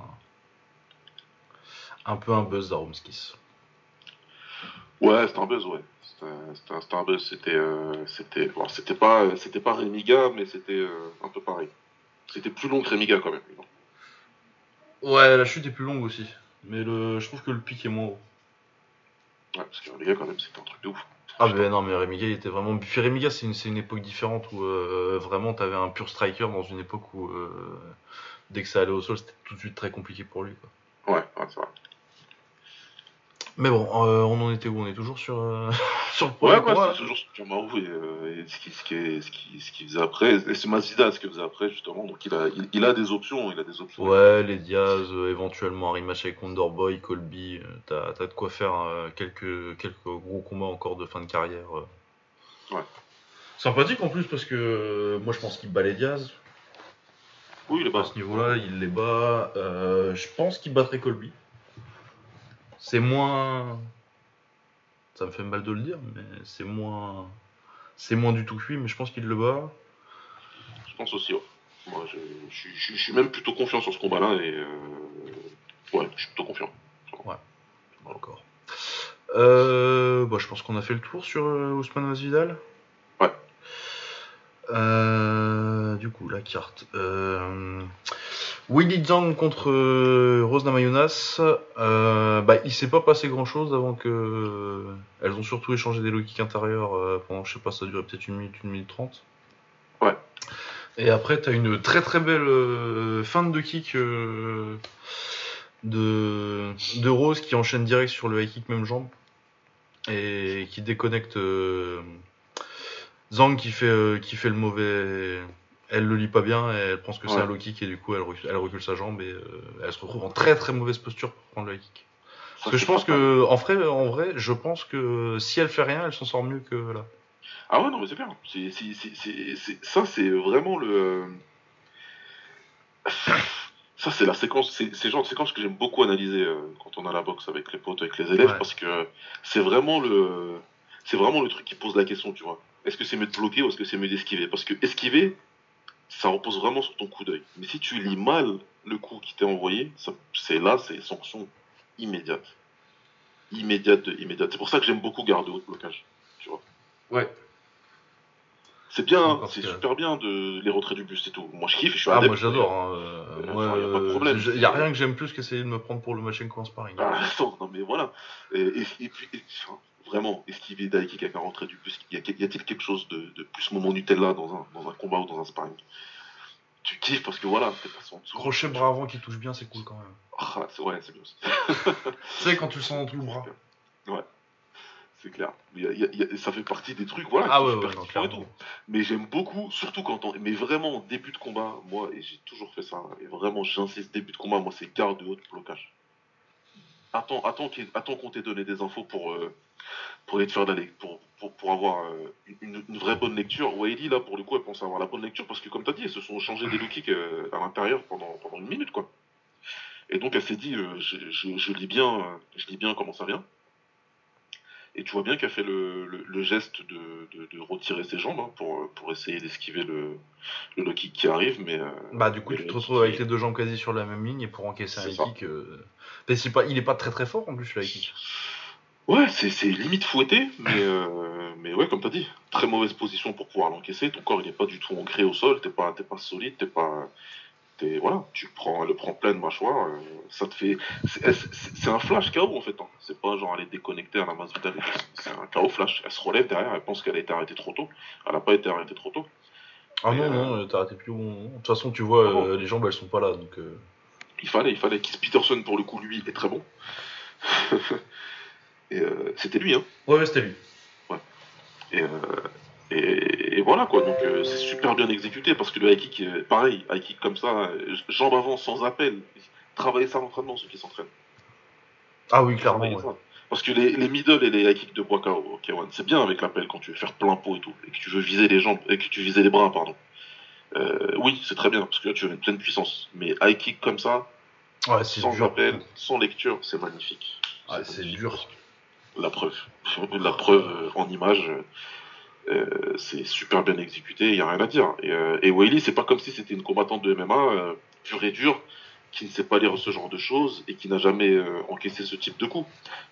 Un peu un buzz Zaromskis. Ouais, c'était un buzz, ouais. C'était un- C'était un, c'était un buzz. C'était, euh, c'était, bon, c'était pas, c'était pas Remiga, mais c'était euh, un peu pareil. C'était plus long que Remiga quand même. Ouais, la chute est plus longue aussi. Mais le, je trouve que le pic est moins haut. Ouais, parce que Remiga quand même, c'était un truc de ouf. Ah ben non mais Remiga il était vraiment... Puis Remiga c'est une, c'est une époque différente où euh, vraiment t'avais un pur striker dans une époque où euh, dès que ça allait au sol c'était tout de suite très compliqué pour lui quoi. Ouais. Mais bon, euh, on en était où? On est toujours sur, euh, sur le Ouais, ouais, c'est toujours sur et, euh, et ce qu'il ce qui, ce qui, ce qu'il faisait après. Et c'est Masvidal ce qu'il faisait après, justement. Donc il a, il, il a des options. Il a des options. Ouais, les Diaz, euh, éventuellement un rematch avec Wonderboy, Colby, euh, t'as t'as de quoi faire euh, quelques, quelques gros combats encore de fin de carrière. euh. Ouais. Sympathique en plus parce que euh, moi je pense qu'il bat les Diaz. Oui, il est à bas. ce niveau-là, il les bat. Euh, je pense qu'il battrait Colby. C'est moins. Ça me fait mal de le dire, mais c'est moins. C'est moins du tout cuit, mais je pense qu'il le bat. Je pense aussi, ouais. Moi, je, je, suis- je, suis- je suis même plutôt confiant sur ce combat-là et. Euh... Ouais, je suis plutôt confiant. Encore. Euh, bah, je pense qu'on a fait le tour sur euh, Ousmane Masvidal. Ouais. Euh, du coup, la carte. Willy Zhang contre euh, Rose Namajunas. Euh, bah, il s'est pas passé grand chose avant que. euh, Elles ont surtout échangé des low kicks intérieurs euh, pendant, je sais pas, ça a duré peut-être une minute, une minute trente. Ouais. Et après, t'as une très très belle euh, fin de kick euh, de, de Rose qui enchaîne direct sur le high kick même jambe et qui déconnecte euh, Zhang qui fait, euh, qui fait le mauvais. Elle le lit pas bien, et elle pense que c'est un low kick et du coup elle recule, elle recule sa jambe et euh, elle se retrouve en très très mauvaise posture pour prendre le high kick. Parce que je pense que en vrai, en vrai, je pense que si elle fait rien, elle s'en sort mieux que là. Ah ouais, non, mais c'est c'est- ça, c'est vraiment le. Ça, c'est la séquence. C'est, c'est le genre de séquence que j'aime beaucoup analyser euh, quand on a la boxe avec les potes, avec les élèves, Ouais. parce que c'est vraiment le. C'est vraiment le truc qui pose la question, tu vois. Est-ce que c'est mieux de bloquer ou est-ce que c'est mieux d'esquiver? Parce que esquiver, ça repose vraiment sur ton coup d'œil. Mais si tu lis mal le coup qui t'est envoyé, c'est là, c'est sanction immédiate. Immédiate, de- immédiate. C'est pour ça que j'aime beaucoup garder haut blocage. Tu vois. Ouais. C'est bien, hein, c'est que- super bien de les retraits du buste et tout. Moi je kiffe, je suis Ah, adepte. moi j'adore. Hein. euh, Euh, moi, enfin, y a pas de euh, problème. j'ai- y a rien que j'aime plus qu'essayer de me prendre pour le Machenko en sparring. Ah, attends, non mais voilà. Et, et- et puis, et- enfin, vraiment, esquiver Daiki un retrait du buste, y a-t-il quelque chose de, de plus moment Nutella dans un, dans un combat ou dans un sparring? Tu kiffes parce que voilà, t'es passé en dessous. Crochet bras avant qui touche bien, c'est cool quand même. Ah, c'est, ouais, c'est bien. Tu sais, quand tu le sens dans tout le bras. C'est clair. Mais y a- y a- y a- ça fait partie des trucs, voilà, Ah ouais, ouais, non, et tout. Mais j'aime beaucoup, surtout quand on. Mais vraiment, en début de combat, moi, et j'ai toujours fait ça, et vraiment, j'insiste, début de combat, moi, c'est garde de haut de blocage. Attends, attends, attends qu'on t'ait donné des infos pour, euh, pour faire d'aller, pour, pour, pour avoir euh, une, une vraie bonne lecture. Wiley, là, pour le coup, elle pense avoir la bonne lecture parce que, comme t'as dit, elles se sont changées des low kicks euh, à l'intérieur pendant, pendant une minute, quoi. Et donc, elle s'est dit, euh, je, je, je lis bien, je lis bien comment ça vient. Et tu vois bien qu'elle fait le, le, le geste de, de, de retirer ses jambes hein, pour, pour essayer d'esquiver le, le low kick qui arrive, mais. Bah, du coup, tu te retrouves avec les deux jambes quasi sur la même ligne et pour encaisser un kick. pas, il est pas très très fort en plus, le kick. Ouais, c'est limite fouetté, mais, euh, mais ouais, comme t'as dit, très mauvaise position pour pouvoir l'encaisser. Ton corps, il est pas du tout ancré au sol, t'es pas, pas solide, t'es pas. t'es- voilà, tu le prends, elle le prend pleine mâchoire, euh, ça te fait. C'est un flash KO en fait, hein. c'est pas genre elle est déconnectée à la masse vitale, c'est un KO flash. Elle se relève derrière, elle pense qu'elle a été arrêtée trop tôt, elle a pas été arrêtée trop tôt. Ah Mais, non, euh, non, t'as raté plus bon. De toute façon, tu vois, euh, les jambes elles sont pas là donc. euh, Il fallait, il fallait. Keith Peterson pour le coup, lui, est très bon. Et euh, c'était lui, hein. Ouais, ouais, c'était lui. Et, euh, et, et voilà quoi, donc euh, c'est super bien exécuté parce que le high kick, euh, pareil, high kick comme ça, euh, jambes avant sans appel, travailler ça à l'entraînement ceux qui s'entraînent. Ah oui, clairement. Ouais. Parce que les, les middle et les high kicks de Boakao, K1, c'est bien avec l'appel quand tu veux faire plein pot et tout, et que tu veux viser les jambes, et que tu viser les bras, pardon. Euh, oui, c'est très bien, parce que là tu veux une pleine puissance. Mais high kick comme ça, Ouais, sans dur. appel, sans lecture, c'est magnifique. Ouais, c'est dur. La preuve. La preuve euh, en image, euh, c'est super bien exécuté, il n'y a rien à dire. Et, euh, et Wiley, c'est pas comme si c'était une combattante de MMA euh, pure et dure, qui ne sait pas lire ce genre de choses et qui n'a jamais encaissé ce type de coup.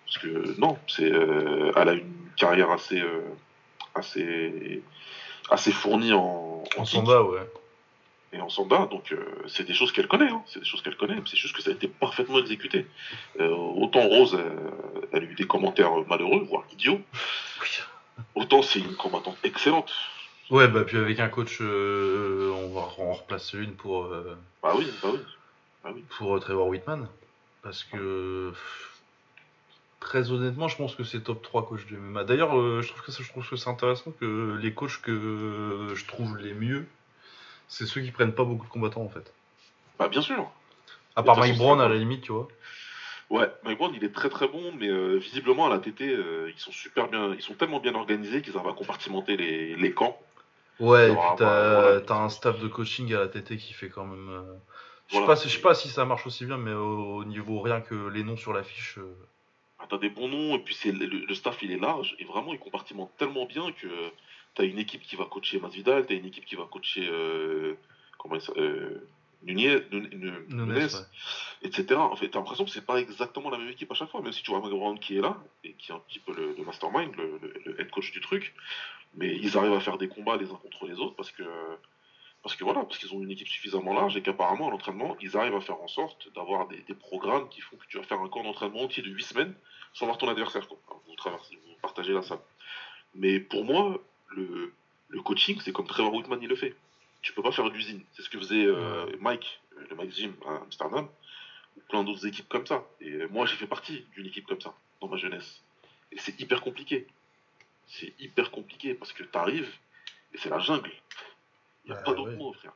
Parce que non, c'est, elle a une carrière assez, assez, assez fournie en, En kick Sanda, ouais. Et en sanda, donc euh, c'est des choses qu'elle connaît, hein. c'est des choses qu'elle connaît, c'est juste que ça a été parfaitement exécuté. Euh, autant Rose, euh, elle a eu des commentaires malheureux, voire idiots, autant c'est une combattante excellente. Ouais, bah puis avec un coach, euh, on va en replacer une pour, euh, Bah oui, bah oui. Bah oui. pour euh, Trevor Whitman. Parce que très honnêtement, je pense que c'est top 3 coach de MMA. D'ailleurs, euh, je trouve que ça- je trouve que c'est intéressant que les coachs que je trouve les mieux, c'est ceux qui prennent pas beaucoup de combattants en fait. Bah bien sûr. À part Mike Brown à la limite, tu vois. Ouais, Mike Brown, il est très très bon, mais euh, visiblement à la TT, euh, ils sont super bien, ils sont tellement bien organisés qu'ils arrivent à compartimenter les, les camps. Ouais, et puis t'as voilà. un staff de coaching à la TT qui fait quand même. euh, Je sais Voilà. pas, si- pas ça marche aussi bien, mais au, au niveau rien que les noms sur l'affiche. euh, Ah, T'as des bons noms, et puis le, le staff il est large, et vraiment il compartimente tellement bien que t'as une équipe qui va coacher Masvidal, t'as une équipe qui va coacher euh, comment s'appelle, euh, Nunez, ouais. etc. En fait, t'as l'impression que c'est pas exactement la même équipe à chaque fois, même si tu vois Brown qui est là, et qui est un petit peu le, le mastermind, le, le- le head coach du truc, mais ils arrivent à faire des combats les uns contre les autres parce que parce que voilà, parce qu'ils ont une équipe suffisamment large et qu'apparemment à l'entraînement, ils arrivent à faire en sorte d'avoir des, des programmes qui font que tu vas faire un camp d'entraînement entier de 8 semaines sans voir ton adversaire. Quoi. Alors, Vous, traversez, vous partagez la salle. Mais pour moi, le, le coaching, c'est comme Trevor Whitman il le fait. Tu peux pas faire d'usine. C'est ce que faisait euh, Mike, euh, le Mike Gym à Amsterdam, ou plein d'autres équipes comme ça. Et euh, moi, j'ai fait partie d'une équipe comme ça dans ma jeunesse. Et c'est hyper compliqué. C'est hyper compliqué parce que t'arrives et c'est la jungle. Il n'y a Bah, pas d'autre ouais. mot, frère.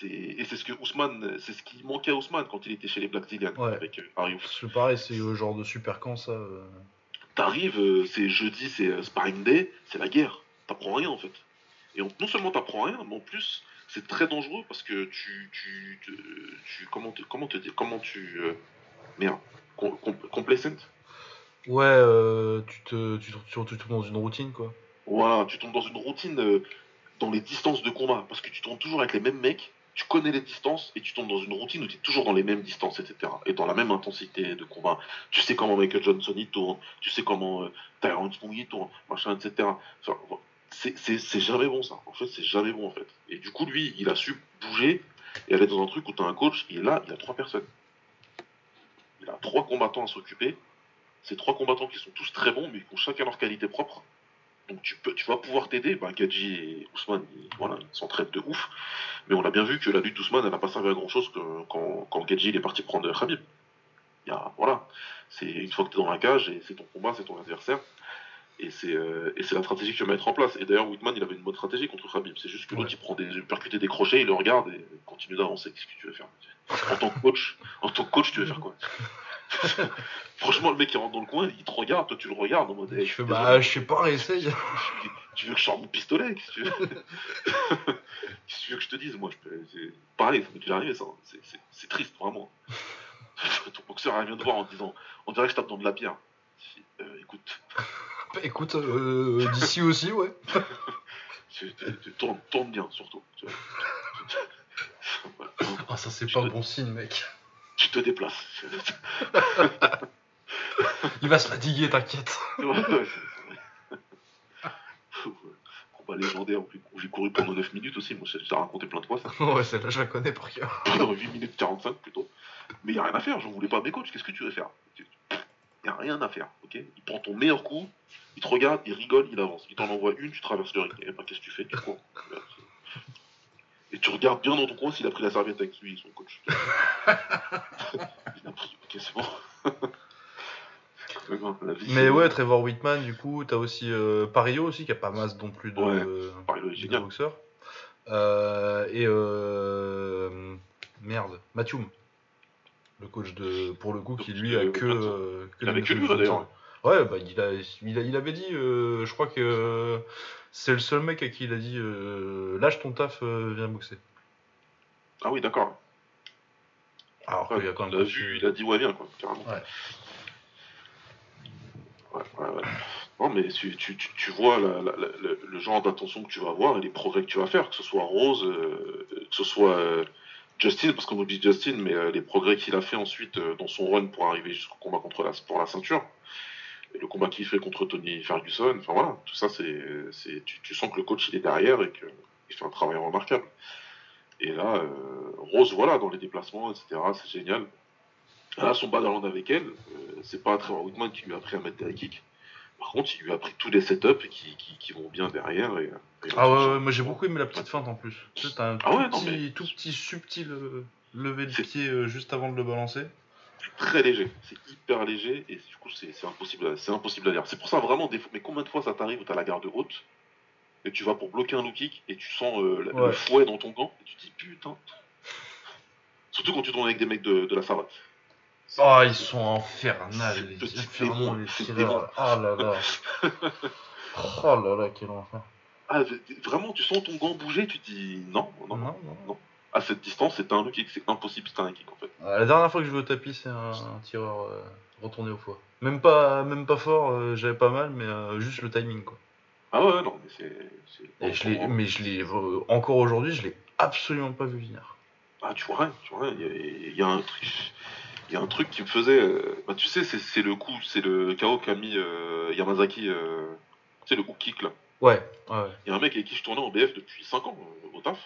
C'est... Et c'est ce que Ousmane, c'est ce qui manquait à Ousmane quand il était chez les Black Zillion Ouais. avec euh, Ariouf. Parce que pareil, c'est le genre de super camp ça. euh. T'arrives, euh, c'est jeudi, c'est euh, sparring day, c'est la guerre. T'apprends rien en fait. Et en- non seulement t'apprends rien, mais en plus c'est très dangereux parce que tu, tu, tu, tu- comment te, comment te dire, comment tu, euh, merde, com- com- complacent. Ouais, euh, tu, te, tu, mets dans une routine quoi. Voilà, tu tombes dans une routine euh, dans les distances de combat parce que tu tombes toujours avec les mêmes mecs. Tu connais les distances et tu tombes dans une routine où tu es toujours dans les mêmes distances, etc. Et dans la même intensité de combat. Tu sais comment Michael Johnson il tourne, tu sais comment Tyrone Spong il tourne, machin, etc. Enfin. C'est- jamais bon ça. En fait, c'est jamais bon en fait. Et du coup, lui, il a su bouger et aller dans un truc où tu as un coach, est là, il a trois personnes. Il a trois combattants à s'occuper. Ces trois combattants qui sont tous très bons, mais qui ont chacun leur qualité propre. Donc tu, peux, tu vas pouvoir t'aider. Ben, Gadji et Ousmane, ils, s'entraident de ouf. Mais on a bien vu que la lutte d'Ousmane, elle n'a pas servi à grand chose quand, quand Gadji est parti prendre Khabib. Voilà. C'est une fois que tu es dans la cage, et c'est ton combat, c'est ton adversaire. Et c'est euh, et c'est la stratégie que tu vas mettre en place. Et d'ailleurs, Whitman, il avait une bonne stratégie contre Khabib. C'est juste que l'autre, Ouais. il prend des percutés, des crochets, il le regarde et continue d'avancer. Qu'est-ce que tu veux faire En tant que coach, en tant que coach, tu veux faire quoi Franchement, le mec qui rentre dans le coin, il te regarde, toi tu le regardes en mode. Je fais bah, je sais pas, essaye. Tu veux que je sorte mon pistolet Qu'est-ce que tu veux Qu'est-ce que tu veux que je te dise Moi, je peux... c'est pareil, ça m'est déjà arrivé, ça. C'est- C'est triste, vraiment. Ton boxeur vient de voir en disant On dirait que je tape dans de la pierre. Euh, écoute, écoute, euh, d'ici aussi, ouais. tournes, tourne bien, surtout. Ah, ça c'est pas te- bon signe, mec. Tu te déplaces. Il va se fatiguer, t'inquiète. Combat légendaire où j'ai- couru pendant 9 minutes aussi. Moi, j'ai raconté plein de fois ça. ouais, celle-là, je la connais par cœur. Pendant 8 minutes 45 plutôt. Mais il n'y a rien à faire, j'en voulais pas mes coachs, qu'est-ce que tu veux faire? Il n'y a rien à faire, ok? Il prend ton meilleur coup, il te regarde, il rigole, il avance. Il t'en envoie une, tu traverses le ring. Et ben, qu'est-ce que tu fais? Tu cours. Et tu regardes bien dans ton coin s'il a pris la serviette avec lui, son coach. il a pris, ok, c'est bon. Mais ouais, Trevor Whitman, du coup, t'as aussi euh, Pario aussi, qui a pas masse non plus de, Ouais, Pario est boxeurs. Euh, et euh, merde, Mathium, le coach de, pour le coup, qui lui a que, euh, que Il avait que lui, d'ailleurs. Ouais, bah, il, a, il, a- il avait dit, euh, je crois que euh, c'est le seul mec à qui il a dit euh, lâche ton taf, viens boxer. Ah oui, d'accord. Alors Ouais, qu'il y a quand il a vu, il a dit ouais, viens, quoi, carrément. Ouais. Ouais, ouais, ouais. Non, mais tu, tu, tu, vois la- la- la- le, genre d'attention que tu vas avoir et les progrès que tu vas faire, que ce soit Rose, que ce soit Justin, parce qu'on oublie Justin, mais euh, les progrès qu'il a fait ensuite euh, dans son run pour arriver jusqu'au combat contre la, pour la ceinture, et le combat qu'il fait contre Tony Ferguson, enfin voilà, tout ça, c'est, tu, sens que le coach il est derrière et qu'il fait un travail remarquable. Et là, euh, Rose, voilà, dans les déplacements, etc., c'est génial. Là, son battle avec elle, c'est pas Trevor Whitman qui lui a appris à mettre des kicks. Par contre, il lui a appris tous les setups qui, vont bien derrière. Ah ouais, ouais, moi j'ai beaucoup aimé la petite feinte en plus. T'as un Ah tout, ouais, non, petit, mais- tout petit subtil euh, lever de C'est- pied euh, juste avant de le balancer. C'est très léger, c'est hyper léger et du coup c'est c'est impossible, à- c'est impossible à lire. C'est pour ça vraiment des fois, mais combien de fois ça t'arrive où t'as la garde haute et tu vas pour bloquer un low kick et tu sens euh, le- Ouais. le fouet dans ton gant et tu te dis putain. Surtout quand tu tournes avec des mecs de, de la savate. Oh, ils sont infernales, les petits infernaux, les tireurs. Oh là là. Oh là là, quel enfer. Ah, vraiment, tu sens ton gant bouger, tu te dis non, non, Non, non. À cette distance, c'est un kick, c'est impossible, c'est un kick en fait. Euh, La dernière fois que je vais au tapis, c'est un, un tireur euh, retourné au foie. Même pas, même pas fort, euh, j'avais pas mal, mais juste le timing quoi. Ah ouais, non, mais c'est. mais je l'ai encore aujourd'hui, je l'ai absolument pas vu venir. Ah, tu vois rien, tu vois rien. Il y a, il y a un truc. Il y a un truc qui me faisait. euh, Bah, tu sais, c'est c'est le coup, c'est le KO qu'a mis euh, Yamazaki. euh, Tu sais, le hook kick là. Ouais, ouais. Il y a un mec avec qui je tournais en BF depuis 5 ans euh, au taf.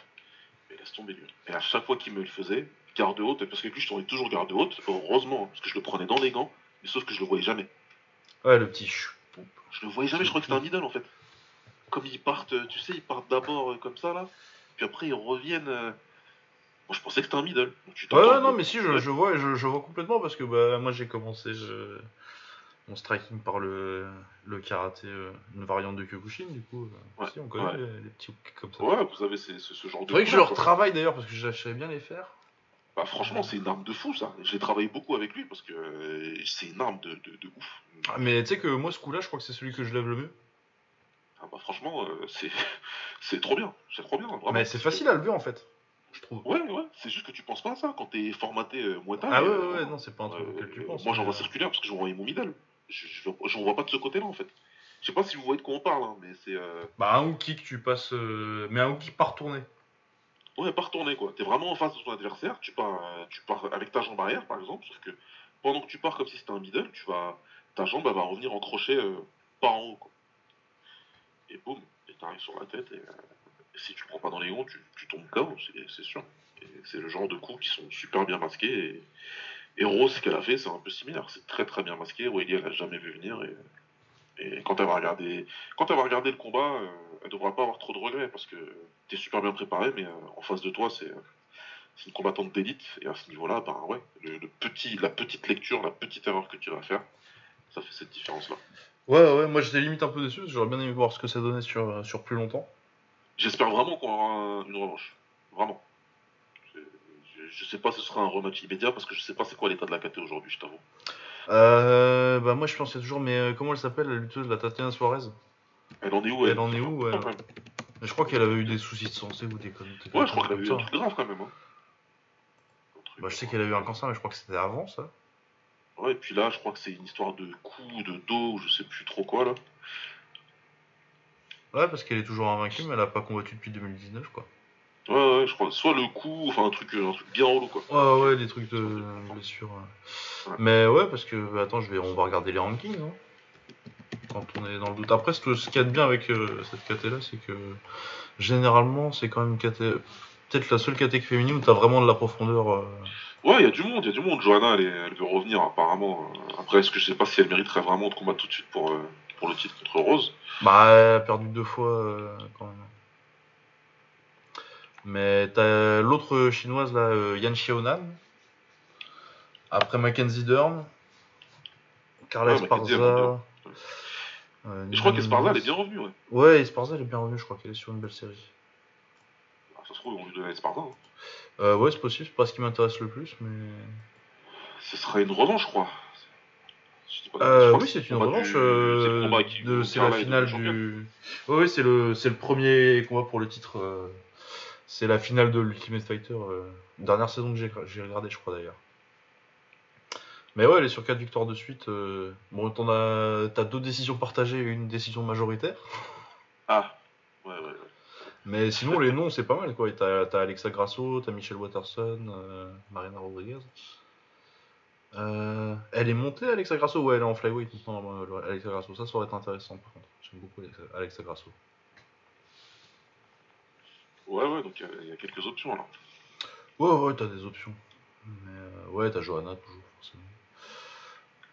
Et laisse tomber lui. Et à chaque fois qu'il me le faisait, garde haute, parce que lui je tournais toujours garde haute, heureusement, hein, parce que je le prenais dans les gants, mais sauf que je le voyais jamais. Ouais, le petit chou. Je le voyais jamais, je crois que c'était un middle en fait. Comme ils partent, euh, tu sais, ils partent d'abord euh, comme ça là, puis après ils reviennent. euh, Moi je pensais que c'était un middle. Donc, tu Ouais, non, mais si, je, je vois, je, je vois complètement parce que bah, moi j'ai commencé euh, mon striking par le, le karaté, euh, une variante de Kyokushin, du coup. euh, Ouais, si, on connaît ouais. les, les petits comme ça. Ouais, vous avez ce, ce genre de. Faudrait que je leur travaille d'ailleurs parce que savais bien les faire. Bah, franchement, c'est une arme de fou ça. J'ai travaillé beaucoup avec lui parce que euh, c'est une arme de, de, de ouf. Ah, Mais tu sais que moi, ce coup-là, je crois que c'est celui que je lève le mieux. Ah, bah, franchement, euh, c'est c'est trop bien. C'est trop bien. Vraiment. Mais c'est facile à lever en fait, je trouve. Ouais, ouais, c'est juste que tu penses pas à ça quand t'es formaté euh, Muay Thai, Ah ouais, ouais, ouais, non, c'est pas un truc auquel tu penses. Moi, j'envoie circulaire parce que je voyais mon middle. Je, j'en vois pas de ce côté-là en fait. Je sais pas si vous voyez de quoi on parle, hein, mais c'est. euh, Bah, un hook kick, tu passes. euh, Mais un hook kick par tournée. Ouais, pas retourner quoi. T'es vraiment en face de ton adversaire, tu pars, euh, tu pars avec ta jambe arrière par exemple, sauf que pendant que tu pars comme si c'était un middle, tu vas, ta jambe elle va revenir en crochet par en haut quoi. Et boum, et t'arrives sur la tête et, et si tu prends pas dans les gonds, tu, tu tombes KO, c'est- sûr. C'est le genre de coups qui sont super bien masqués et, et Rose ce qu'elle a fait c'est un peu similaire, c'est très très bien masqué. Aurélie elle a jamais vu venir et, et quand elle va regarder, quand elle va regarder le combat, euh, elle devra pas avoir trop de regrets parce que t'es super bien préparé, mais euh, en face de toi, c'est une combattante d'élite. Et à ce niveau-là, ben ouais, le, le petit, la petite lecture, la petite erreur que tu vas faire, ça fait cette différence-là. Ouais, ouais, moi j'étais limite un peu déçu j'aurais bien aimé voir ce que ça donnait sur, euh, sur plus longtemps. J'espère vraiment qu'on aura un- une revanche. Vraiment. Je, sais pas si ce sera un rematch immédiat parce que je sais pas c'est quoi l'état de la KT aujourd'hui, je t'avoue. Euh, bah, moi je a toujours, mais euh, comment elle s'appelle la lutteuse, la Tatiana Suarez? Elle en est où Elle en est où, elle? Ouais, Je crois qu'elle avait eu des soucis de santé ou des conneries. Ouais, je crois qu'elle a comme eu un truc grave quand même. Hein. Bah, je sais qu'elle a eu un cancer, mais je crois que c'était avant ça. Ouais, et puis là, je crois que c'est une histoire de cou, de dos, je sais plus trop quoi là. Ouais, parce qu'elle est toujours invaincue, mais elle a pas combattu depuis 2019, quoi. Ouais, ouais, je crois. Soit le cou, enfin un truc, un truc bien relou quoi. Ouais, ouais, des trucs de blessure. ouais. Mais ouais, parce que, bah, attends, je vais, on va regarder les rankings, hein. Quand on est dans le doute. Après, ce qu'il y a de bien avec euh, cette KT là, c'est que généralement, c'est quand même une KT. Peut-être la seule KT féminine où t'as vraiment de la profondeur. euh, Ouais, il y a du monde, il y a du monde. Johanna, elle, est- elle veut revenir apparemment. Après, est-ce que je sais pas si elle mériterait vraiment de combattre tout de suite pour, euh, pour le titre contre Rose? Bah, elle a perdu deux fois quand même. Mais t'as l'autre chinoise là, euh, Yan Xiaonan. Après Mackenzie Dern. Carla Ouais, va Esparza. euh, Et je crois qu'Esparza, elle est bien revenue, ouais. Ouais, Esparza, elle est bien revenue, je crois qu'elle est sur une belle série. Ah, ça se trouve, on lui donne Esparza. hein. Euh, ouais, c'est possible, c'est pas ce qui m'intéresse le plus, mais. Ce serait une revanche, je crois. Euh, oui, c'est une revanche. du- c'est le euh, C'est la finale du. Oui, oui, c'est le, c'est le premier combat pour le titre. C'est la finale de l'Ultimate Fighter. euh, Dernière saison que j'ai regardé, je crois d'ailleurs. Mais ouais, elle est sur 4 victoires de suite. euh, Bon, t'en as... t'as deux décisions partagées et une décision majoritaire. Ah, ouais, ouais, ouais. Mais sinon, les noms, c'est pas mal quoi. T'as t'as Alexa Grasso, t'as Michelle Watterson, euh, Marina Rodriguez. Euh, elle est montée, Alexa Grasso? Ouais, elle est en flyweight maintenant, euh, Alexa Grasso. Ça, ça aurait été intéressant par contre. J'aime beaucoup Alexa, Alexa Grasso. Ouais, ouais, donc il y a- il y, a quelques options alors. Ouais, ouais, t'as des options. Mais euh, ouais, t'as Johanna toujours, forcément.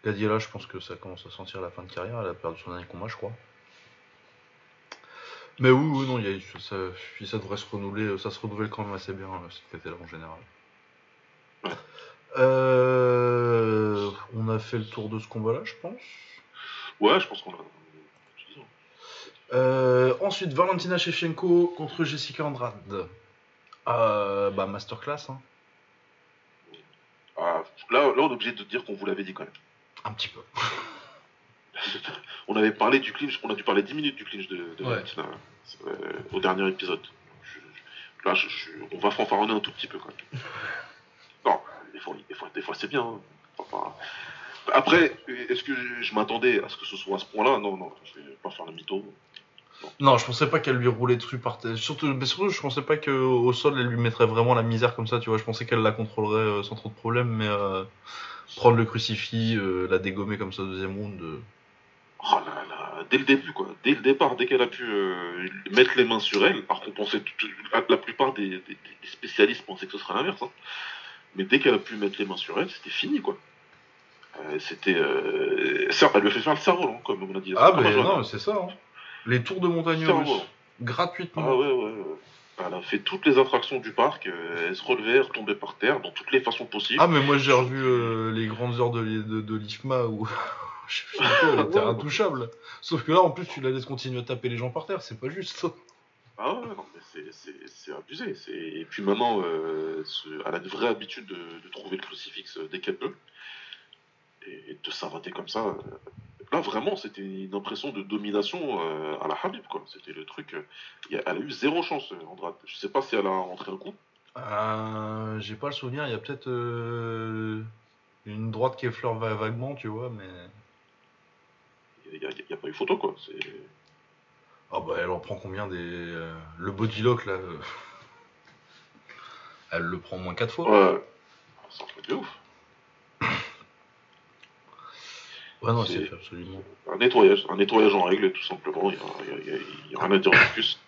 Gadiela, je pense que ça commence à sentir la fin de carrière. Elle a perdu son dernier combat, je crois. Mais oui, oui, non, il y a, ça, ça devrait se renouveler. Ça se renouvelle quand même assez bien, euh, cette catégorie en général. Ouais. Euh, on a fait le tour de ce combat-là, je pense. Ouais, je pense qu'on a. Euh, ensuite, Valentina Shevchenko contre Jessica Andrade. Euh, bah, masterclass, hein. Ah, là, là, on est obligé de dire qu'on vous l'avait dit quand même. Un petit peu. On avait parlé du clinch, on a dû parler 10 minutes du clinch de, de Ouais. Valentina, euh, au dernier épisode. Je- je- là, je- on va fanfaronner un tout petit peu quand même. Non, des fois, des fois, c'est bien. hein. Après, est-ce que je, je m'attendais à ce que ce soit à ce point-là? Non, non, je vais pas faire le mytho. Non, je pensais pas qu'elle lui roulait dessus par terre. Surtout, mais surtout, je pensais pas qu'au sol, elle lui mettrait vraiment la misère comme ça, tu vois. Je pensais qu'elle la contrôlerait euh, sans trop de problème, mais euh, prendre le crucifix, euh, la dégommer comme ça au deuxième round. euh, Oh là là, dès le début, quoi. Dès le départ, dès qu'elle a pu mettre les mains sur elle, alors qu'on pensait, tout- la, plupart des, des- des spécialistes pensaient que ce serait l'inverse, hein. mais dès qu'elle a pu mettre les mains sur elle, c'était fini, quoi. C'était. Elle lui a fait faire le cerveau, hein, comme on a dit. Ah, à Johanna. non, c'est ça. hein. Les tours de montagne russes, gratuitement. Ah ouais, ouais, ouais. Elle a fait toutes les attractions du parc, euh, elle se relevait, elle retombait par terre, dans toutes les façons possibles. Ah, mais moi j'ai revu euh, les grandes heures de, de, de l'IFMA où elle était Ouais. intouchable. Sauf que là, en plus, tu la laisses continuer à taper les gens par terre, c'est pas juste. Ah ouais, non, mais c'est- abusé. Et puis maintenant, euh, elle a une vraie habitude de, de trouver le crucifix dès qu'elle peut. Et, et de s'arrêter comme ça. euh, Là, vraiment, c'était une impression de domination euh, à la Habib, quoi. C'était le truc. euh, elle a eu zéro chance, euh, Andrade. Je sais pas si elle a rentré un coup. Euh, j'ai pas le souvenir, il y a peut-être euh, une droite qui effleure va- vaguement, tu vois, mais. Il n'y a, pas eu photo, quoi. C'est. Ah bah elle en prend combien des. Le bodylock là Elle le prend moins 4 fois. Ouais. C'est un truc de ouf. Ouais, non, c'est- absolument. Un nettoyage, un nettoyage en règle, tout simplement. Il n'y a, rien à dire de plus.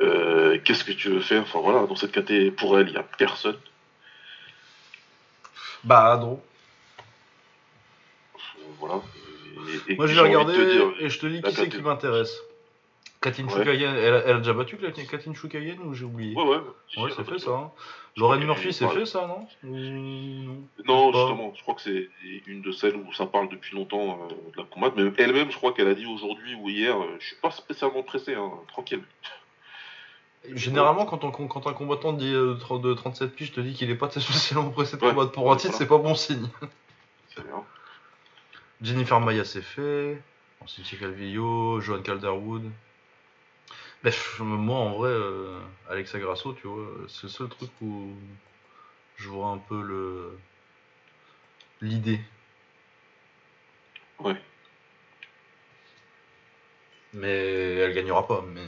Euh, Qu'est-ce que tu veux faire? Enfin voilà, dans cette catégorie, pour elle, il n'y a personne. Bah non. Voilà. Et- et Moi regardé te dire, et je te dis qui c'est qui m'intéresse. Katyn Ouais. Choukayen, elle, a- elle a déjà battu Katyn Choukayen ou j'ai oublié Ouais, ouais. C'est fait ça. Hein. Lauren Murphy, est- c'est fait ça, non? Non? Justement, je crois que c'est une de celles où ça parle depuis longtemps euh, de la combattre. Mais elle-même, je crois qu'elle a dit aujourd'hui ou hier, euh, je suis pas spécialement pressé, hein, tranquille. Généralement, quand, on- quand un combattant dit, euh, de de 37 piges te dit qu'il est pas spécialement pressé de combattre pour un titre, Voilà. c'est pas bon signe. C'est bien. Jennifer Maya, c'est fait. Cynthia Calvillo, Johan Calderwood. Bref, moi en vrai, euh, Alexa Grasso, tu vois, c'est le seul truc où je vois un peu le l'idée. Ouais. Mais elle gagnera pas. Mais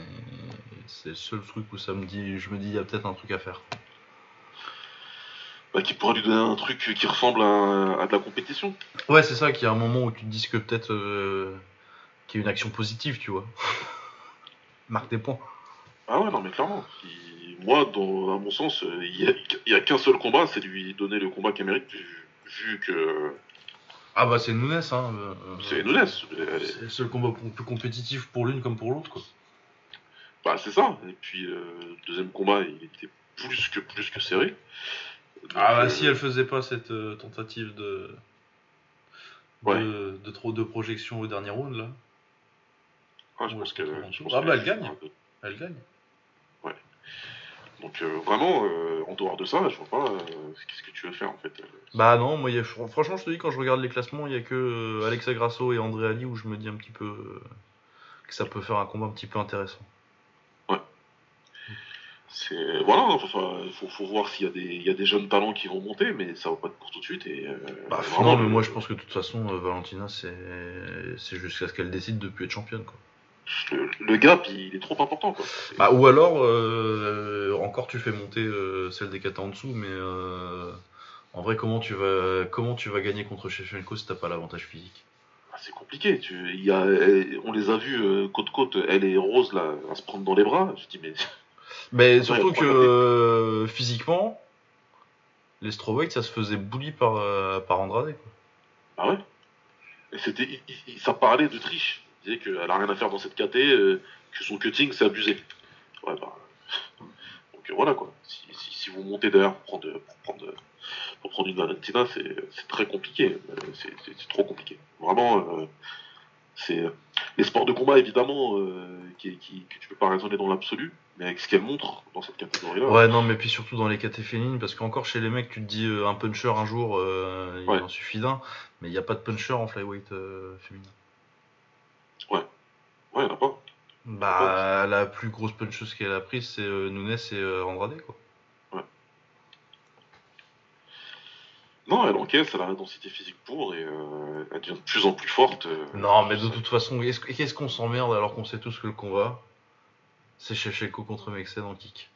c'est le seul truc où ça me dit, je me dis, il y a peut-être un truc à faire. Bah, qui pourrait lui donner un truc qui ressemble à, à de la compétition. Ouais, c'est ça, qu'il y a un moment où tu te dis que peut-être euh, qu'il y a une action positive, tu vois. Marque des points. Ah ouais, non, mais clairement. Il- Moi, dans, à mon sens, euh, il y a, qu'un seul combat, c'est lui donner le combat qu'elle mérite, vu, vu que Ah bah c'est Nunes, hein. euh, c'est euh, Nunes. Elle- C'est le seul combat plus compétitif pour l'une comme pour l'autre, quoi. Bah, c'est ça. Et puis, euh, le deuxième combat, il était plus que, plus que serré. Donc, Ah bah euh, si elle faisait pas cette euh, tentative de... de... Ouais. de trop de projection au dernier round là, ah, je Ouais, pense qu'elle. Ah, bah, elle gagne. elle gagne. Donc euh, vraiment, euh, en dehors de ça, je vois pas euh, qu'est-ce que tu veux faire en fait. Bah non, moi, a- franchement, je te dis, quand je regarde les classements, il y a que euh, Alexa Grasso et André Ali où je me dis un petit peu euh, que ça peut faire un combat un petit peu intéressant. C'est voilà, il faut, faut voir s'il y, a des- il y a des jeunes talents qui vont monter, mais ça va pas être pour tout de suite. Et, euh, Bah, vraiment, non, mais moi, je pense que de toute façon, euh, Valentina, c'est c'est jusqu'à ce qu'elle décide de plus être championne, quoi. Le, le gap, il est trop important. Quoi. Bah, ou alors, euh, encore tu fais monter euh, celle des katas en dessous, mais euh, en vrai, comment tu vas, comment tu vas gagner contre Shevchenko si t'as pas l'avantage physique? Ah, c'est compliqué. Tu, y a, on les a vus euh, côte côte, elle et Rose là, à se prendre dans les bras. Je dis mais surtout que physiquement, les strawweight, ça se faisait bully par, par Andrade. Quoi. ah ouais? Et c'était, ça parlait de triche. Disait qu'elle a rien à faire dans cette KT, euh, que son cutting c'est abusé. Ouais bah. Donc euh, voilà quoi. Si, si, si vous montez derrière pour prendre, pour prendre, pour prendre une Valentina, c'est, très compliqué. Euh, C'est, trop compliqué. Vraiment. euh, c'est les sports de combat évidemment euh, qui, qui- que tu peux pas raisonner dans l'absolu, mais avec ce qu'elle montre dans cette catégorie-là. Ouais, non, mais puis surtout dans les KT féminines, parce qu'encore chez les mecs, tu te dis euh, un puncher un jour, euh, il Ouais. en suffit d'un, mais il n'y a pas de puncher en flyweight euh, féminin. Ouais, il y en a pas. Bah, la plus grosse puncheuse qu'elle a prise, c'est euh, Nunes et euh, Andrade, quoi. Non, elle encaisse, elle a la densité physique pour et euh, elle devient de plus en plus forte. Non, mais de toute façon, est-ce que- qu'est-ce qu'on s'emmerde alors qu'on sait tous que le combat, c'est Shevchenko contre Mexen en kick?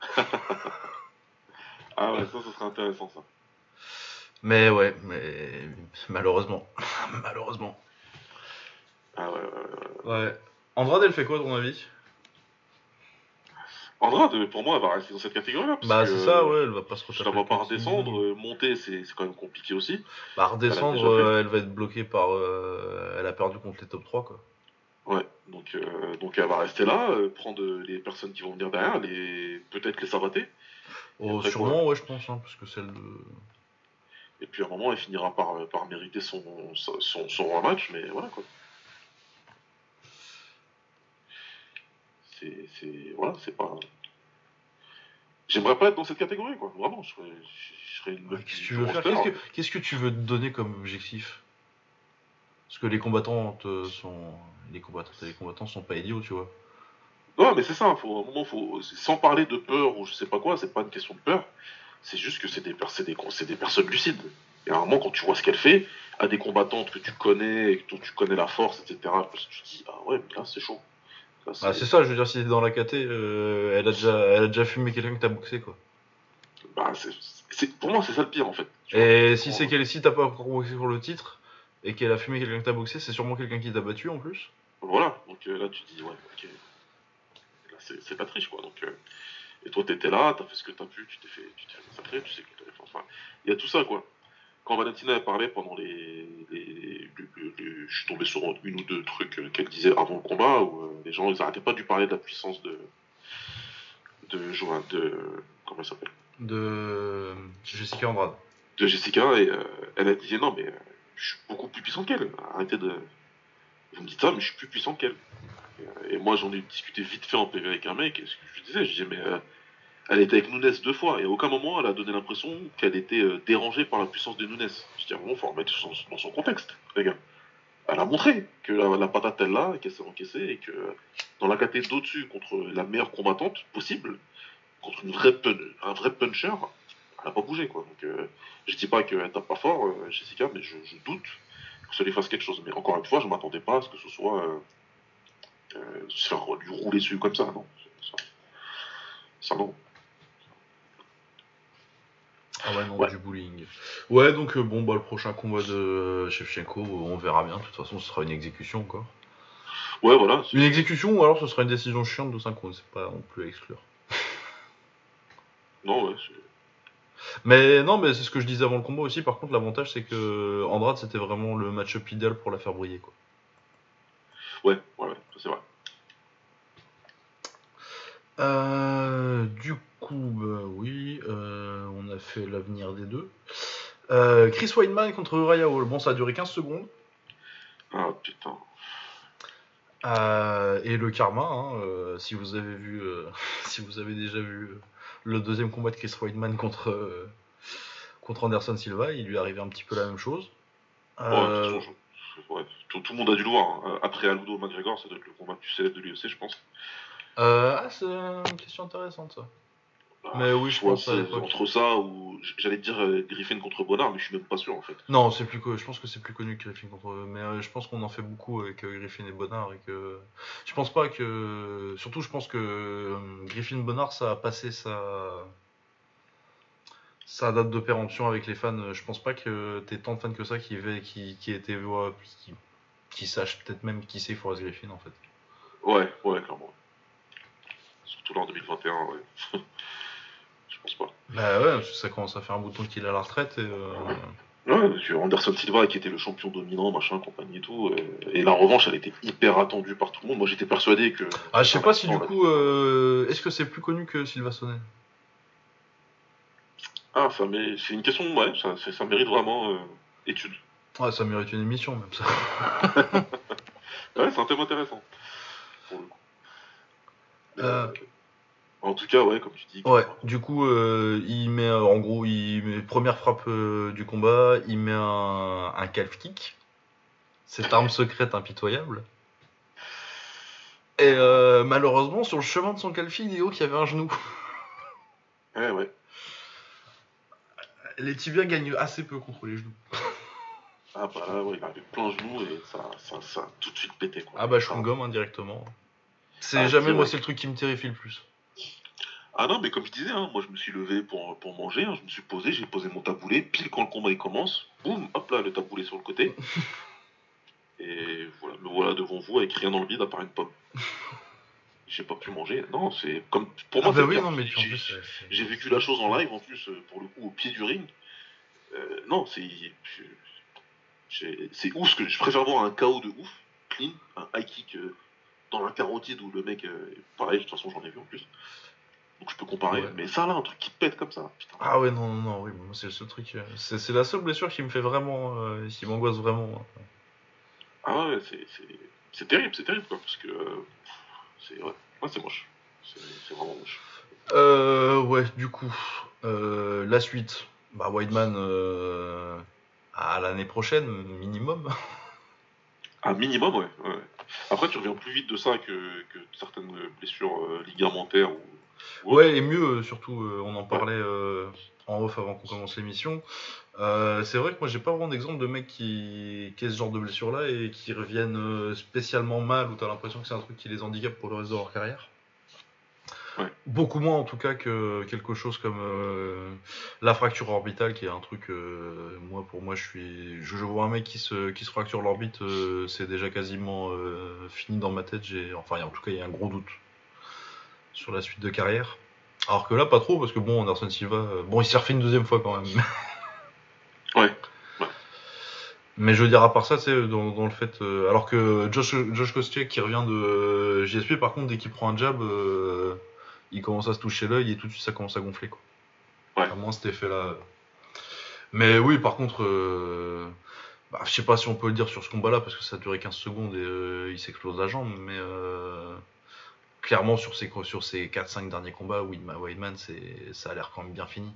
Ah ouais, ça, ça serait intéressant ça. Mais ouais, mais malheureusement. malheureusement. Ah ouais, ouais, ouais. Ouais. Andrade, elle fait quoi, à ton avis? Andrade, pour moi, elle va rester dans cette catégorie-là. Bah, c'est ça, ouais, elle va pas se retaper. la vois pas redescendre. monter, c'est quand même compliqué aussi. Bah, redescendre, Elle euh, elle va être bloquée par. euh, elle a perdu contre les top 3, quoi. Ouais, donc, euh, donc elle va rester là, euh, prendre les personnes qui vont venir derrière, les peut-être les savater. Oh, après, sûrement, ouais, je pense, hein, parce que celle de. Et puis à un moment, elle finira par, par mériter son, son, son, son rematch, mais voilà quoi. C'est. c'est- Voilà, c'est pas. J'aimerais pas être dans cette catégorie, quoi. Vraiment, je serais, je serais une meuf Qu'est-ce que tu veux faire? Qu'est-ce que, qu'est-ce que tu veux te donner comme objectif? Parce que les combattantes euh, sont. Les combattantes et les combattants sont pas idiots, tu vois. Ouais, mais c'est ça, faut, à un moment, faut, sans parler de peur ou je sais pas quoi, c'est pas une question de peur, c'est juste que c'est des, c'est des, c'est des personnes lucides. Et à un moment, quand tu vois ce qu'elle fait, à des combattantes que tu connais, et dont tu connais la force, etc., tu te dis, ah ouais, mais là, c'est chaud. Là, Ah, c'est ça, je veux dire, si t'es dans la KT, euh, elle, a déjà, elle a déjà fumé quelqu'un que t'as boxé, quoi. bah, c'est- c'est- pour moi, c'est ça le pire, en fait. Et si c'est qu'elle, si t'as pas encore boxé pour le titre, et qu'elle a fumé quelqu'un que t'as boxé, c'est sûrement quelqu'un qui t'a battu en plus. Voilà, donc euh, là, tu te dis, ouais, ok. Là, c'est pas triche, quoi. Donc, euh, et toi, t'étais là, t'as fait ce que t'as pu, tu t'es fait, tu fait massacrer, tu sais que t'avais fait. Enfin, il y a tout ça, quoi. Quand Valentina elle parlait pendant les. les, les- les- les- je suis tombé sur une ou deux trucs qu'elle disait avant le combat où euh, les gens, ils arrêtaient pas de parler de la puissance de. de. Joanne, de. comment elle s'appelle? De Jessica Andrade. De Jessica, et euh, elle a dit, non, mais euh, je suis beaucoup plus puissant qu'elle. Arrêtez de. Vous me dites ça, mais je suis plus puissant qu'elle. Et, et moi, j'en ai discuté vite fait en PV avec un mec, et ce que je disais, je disais, mais euh, elle était avec Nunes deux fois, et à aucun moment elle a donné l'impression qu'elle était euh, dérangée par la puissance de Nunes. Je dis, à un moment, faut remettre son- dans son contexte, les gars. Elle a montré que la, patate elle l'a, qu'elle s'est encaissée, et que dans la catégorie d'au-dessus, contre la meilleure combattante possible, contre une vraie pun- un vrai puncher, elle n'a pas bougé, quoi. Donc, euh, je dis pas qu'elle tape pas fort, euh, Jessica, mais je, doute que ça lui fasse quelque chose. Mais encore une fois, je m'attendais pas à ce que ce soit euh, euh, se faire lui rouler dessus comme ça, non. Ça, ça, non. Ah ouais, non, Ouais. du bullying. Ouais, donc euh, bon, bah le prochain combat de euh, Shevchenko, on verra bien. De toute façon, ce sera une exécution encore. Ouais, voilà. Une exécution ou alors ce sera une décision chiante de 5 rounds, c'est pas non plus à exclure. Non, ouais. Mais non, mais c'est ce que je disais avant le combat aussi. Par contre, l'avantage c'est que Andrade c'était vraiment le match-up idéal pour la faire briller quoi. Ouais, ouais, ouais, c'est vrai. Euh, du coup, bah oui, euh, on a fait l'avenir des deux. Euh, Chris Weidman contre Uriah Hall. Bon, ça a duré 15 secondes. Ah, putain. Euh, et le karma, hein, euh, si vous avez vu, euh, si vous avez déjà vu euh, le deuxième combat de Chris Weidman contre, euh, contre Anderson Silva, il lui est arrivé un petit peu la même chose. Ouais, de Euh, toute façon, je- ouais, tout, tout le monde a dû le voir. hein. Après Aldo McGregor, ça doit être le combat le plus célèbre de l'UFC, je pense. euh, ah, c'est une question intéressante ça. Mais oui, je pense l'époque. entre ça ou j'allais dire euh, Griffin contre Bonnard, mais je suis même pas sûr en fait. Non, c'est plus je pense que c'est plus connu que Griffin contre. Mais euh, je pense qu'on en fait beaucoup avec euh, Griffin et Bonnard et que je pense pas que. Surtout, je pense que Griffin Bonnard, ça a passé sa sa date de péremption avec les fans. Je pense pas que t'aies tant de fans que ça qui qui qui étaient qui, qui sachent peut-être même qui c'est Forrest Griffin en fait. Ouais, ouais, clairement. Surtout là en 2021, ouais. pense pas. Bah ouais, parce que ça commence à faire un bouton qu'il est à la retraite et. euh, Ouais, parce que Anderson Silva qui était le champion dominant, machin, compagnie et tout. euh, et la revanche, elle était hyper attendue par tout le monde. Moi j'étais persuadé que. Ah, je sais pas si du coup, euh, est-ce que c'est plus connu que Silva Sonnen Ah, ça mais c'est une question, ouais, ça, ça mérite vraiment euh, étude. Ouais, ça mérite une émission même ça. Ouais, c'est un thème intéressant. Pour le coup. Euh. En tout cas, ouais, comme tu dis. Ouais, du coup, euh, il met, euh, en gros, il met première frappe euh, du combat, il met un, un calf kick, cette arme secrète impitoyable. Et euh, malheureusement, sur le chemin de son calf kick, Léo, qu'il y avait un genou. Ouais, ouais. Les tibias gagnent assez peu contre les genoux. Ah bah là, ouais, il avait plein genoux et ça, ça, ça a tout de suite pété quoi. Ah bah, je suis gomme indirectement. C'est Ah, jamais, moi, c'est le truc qui me terrifie le plus. Ah non, mais comme je disais, hein, moi je me suis levé pour, pour manger, hein, je me suis posé, j'ai posé mon taboulet, pile quand le combat il commence, boum, hop là, le taboulet sur le côté. Et voilà, me voilà devant vous avec rien dans le vide à part une pomme. J'ai pas pu manger. Non, c'est comme pour Ah moi. bah oui, non, mais J'ai- plus, c'est- c'est- J'ai vécu la chose en live en plus, euh, pour le coup, au pied du ring. Euh, non, c'est. j'ai- C'est ouf, ce que je préfère voir un KO de ouf, clean, un high kick euh, dans la carotide où le mec. euh, pareil, de toute façon, j'en ai vu en plus. Donc je peux comparer. Ouais. Mais ça là, un truc qui pète comme ça. Putain. Ah ouais, non, non, non, oui, moi, c'est le seul truc. euh, C'est c'est la seule blessure qui me fait vraiment. euh, qui m'angoisse vraiment. hein. Ah ouais, c'est- c'est c'est terrible, c'est terrible quoi, parce que. euh, c'est ouais, ouais, c'est moche. C'est c'est vraiment moche. Euh, ouais, du coup, euh, la suite, bah, Weidman euh, à l'année prochaine, minimum. Un minimum, ouais, ouais. Après, tu reviens plus vite de ça que, que certaines blessures ligamentaires ou. Ou Ouais, et mieux, euh, surtout, euh, on en parlait euh, en off avant qu'on commence l'émission. Euh, c'est vrai que moi, j'ai pas vraiment d'exemple de mecs qui, qui aient ce genre de blessure-là et qui reviennent spécialement mal ou t'as l'impression que c'est un truc qui les handicape pour le reste de leur carrière. Ouais. Beaucoup moins en tout cas que quelque chose comme euh, la fracture orbitale qui est un truc euh, moi pour moi je suis je, je vois un mec qui se qui se fracture l'orbite c'est déjà quasiment fini dans ma tête j'ai enfin en tout cas il y a un gros doute sur la suite de carrière alors que là pas trop parce que bon Anderson Silva euh, bon il s'est refait une deuxième fois quand même Ouais. mais je veux dire à part ça c'est dans, dans le fait euh, alors que Josh Josh qui revient de euh, JSP par contre dès qu'il prend un jab euh, il commence à se toucher l'œil et tout de suite ça commence à gonfler quoi. Ouais. À moins cet effet là. Mais oui par contre bah, je sais pas si on peut le dire sur ce combat là parce que ça a duré 15 secondes et il s'explose la jambe mais clairement sur ces sur ces 4-5 derniers combats Weidman, ça a l'air quand même bien fini.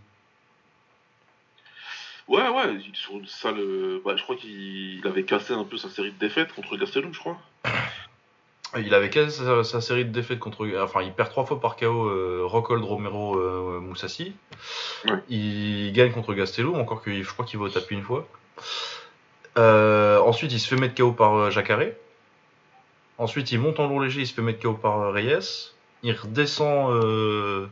Ouais, ouais, il est sur une sale. euh, Bah, je crois qu'il il avait cassé un peu sa série de défaites contre Gastelum, je crois. Il avait cassé sa, sa série de défaites contre. Enfin, il perd trois fois par KO euh, Rockhold, Romero, euh, Moussassi. Ouais. Il gagne contre Gastelum, encore que je crois qu'il va au tapis une fois. Euh, ensuite, il se fait mettre KO par euh, Jacare. Ensuite, il monte en lourd léger, il se fait mettre KO par Reyes. Il redescend euh,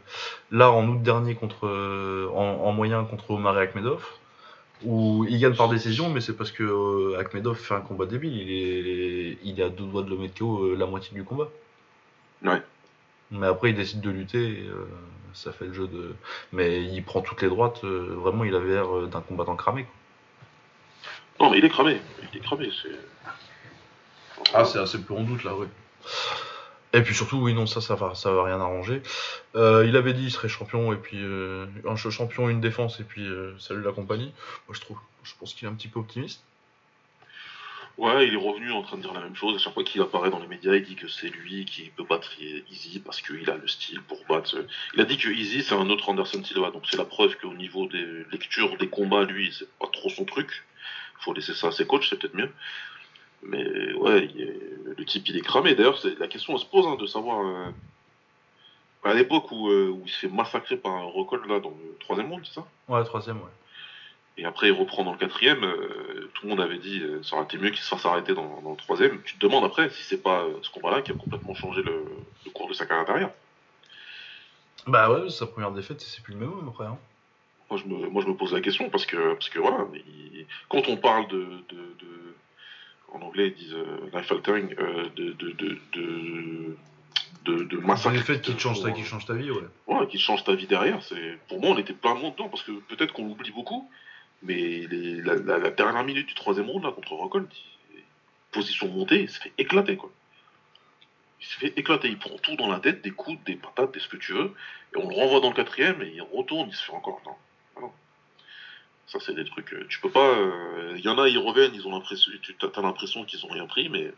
là en août dernier contre, euh, en, en moyen contre Omar et Akhmedov. Où il gagne par décision, mais c'est parce que euh, Akhmedov fait un combat débile. Il est, il est à deux doigts de le mettre KO euh, la moitié du combat. Ouais. Mais après, il décide de lutter. Et, ça fait le jeu de. Mais il prend toutes les droites. vraiment, il avait l'air d'un combattant cramé. quoi. Non, mais il est cramé. Il est cramé, c'est. Ah, c'est assez peu en doute là, oui. Et puis surtout, oui, non, ça, ça va, ça va rien arranger. Euh, il avait dit il serait champion, et puis euh, un ch- champion, une défense, et puis euh, salut la compagnie. Moi, je trouve, je pense qu'il est un petit peu optimiste. Ouais, il est revenu en train de dire la même chose. À chaque fois qu'il apparaît dans les médias, il dit que c'est lui qui peut battre Easy parce qu'il a le style pour battre. Il a dit que Easy c'est un autre Anderson Silva, donc c'est la preuve qu'au niveau des lectures des combats, lui, c'est pas trop son truc. Faut laisser ça à ses coachs, c'est peut-être mieux. Mais ouais, est- le type il est cramé. D'ailleurs, c'est- la question se pose hein, de savoir. euh, À l'époque où, euh, où il se fait massacrer par un Rockhold là dans le troisième monde, c'est ça? Ouais, troisième, ouais. Et après, il reprend dans le quatrième. euh, tout le monde avait dit ça aurait été mieux qu'il se fasse arrêter dans, dans le troisième. Tu te demandes après si c'est pas ce combat-là qui a complètement changé le, le cours de sa carrière derrière. Bah ouais, sa première défaite, c'est plus le même homme après. Hein. Moi je, me, moi, je me pose la question parce que, parce que voilà, il- quand on parle de. de, de- en anglais, ils disent euh, life altering, euh, de, de, de, de, de, de Sa massacre. défaite qui te change ta, qui change ta vie, ouais. Ouais, qui change ta vie derrière. C'est pour moi, on était plein de monde dedans parce que peut-être qu'on l'oublie beaucoup, mais la, dernière minute du troisième round là contre Rockhold, position montée, il se fait éclater quoi. Il se fait éclater, il prend tout dans la tête, des coups, des patates, des ce que tu veux, et on le renvoie dans le quatrième et il retourne, il se fait encore non. Ça c'est des trucs, euh, tu peux pas. euh, Il y en a, ils reviennent, ils ont l'impression, tu as l'impression qu'ils ont rien pris, mais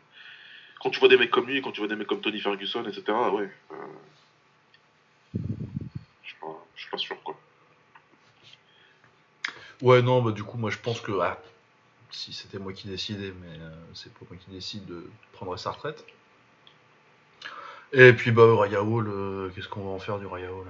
quand tu vois des mecs comme lui, quand tu vois des mecs comme Tony Ferguson, etc. Ouais. euh, je suis pas, sûr quoi. Ouais, non, bah du coup, moi je pense que ah, si c'était moi qui décidais, mais euh, c'est pas moi qui décide de prendre sa retraite. Et puis bah Raya Hall, euh, qu'est-ce qu'on va en faire du Raya Hall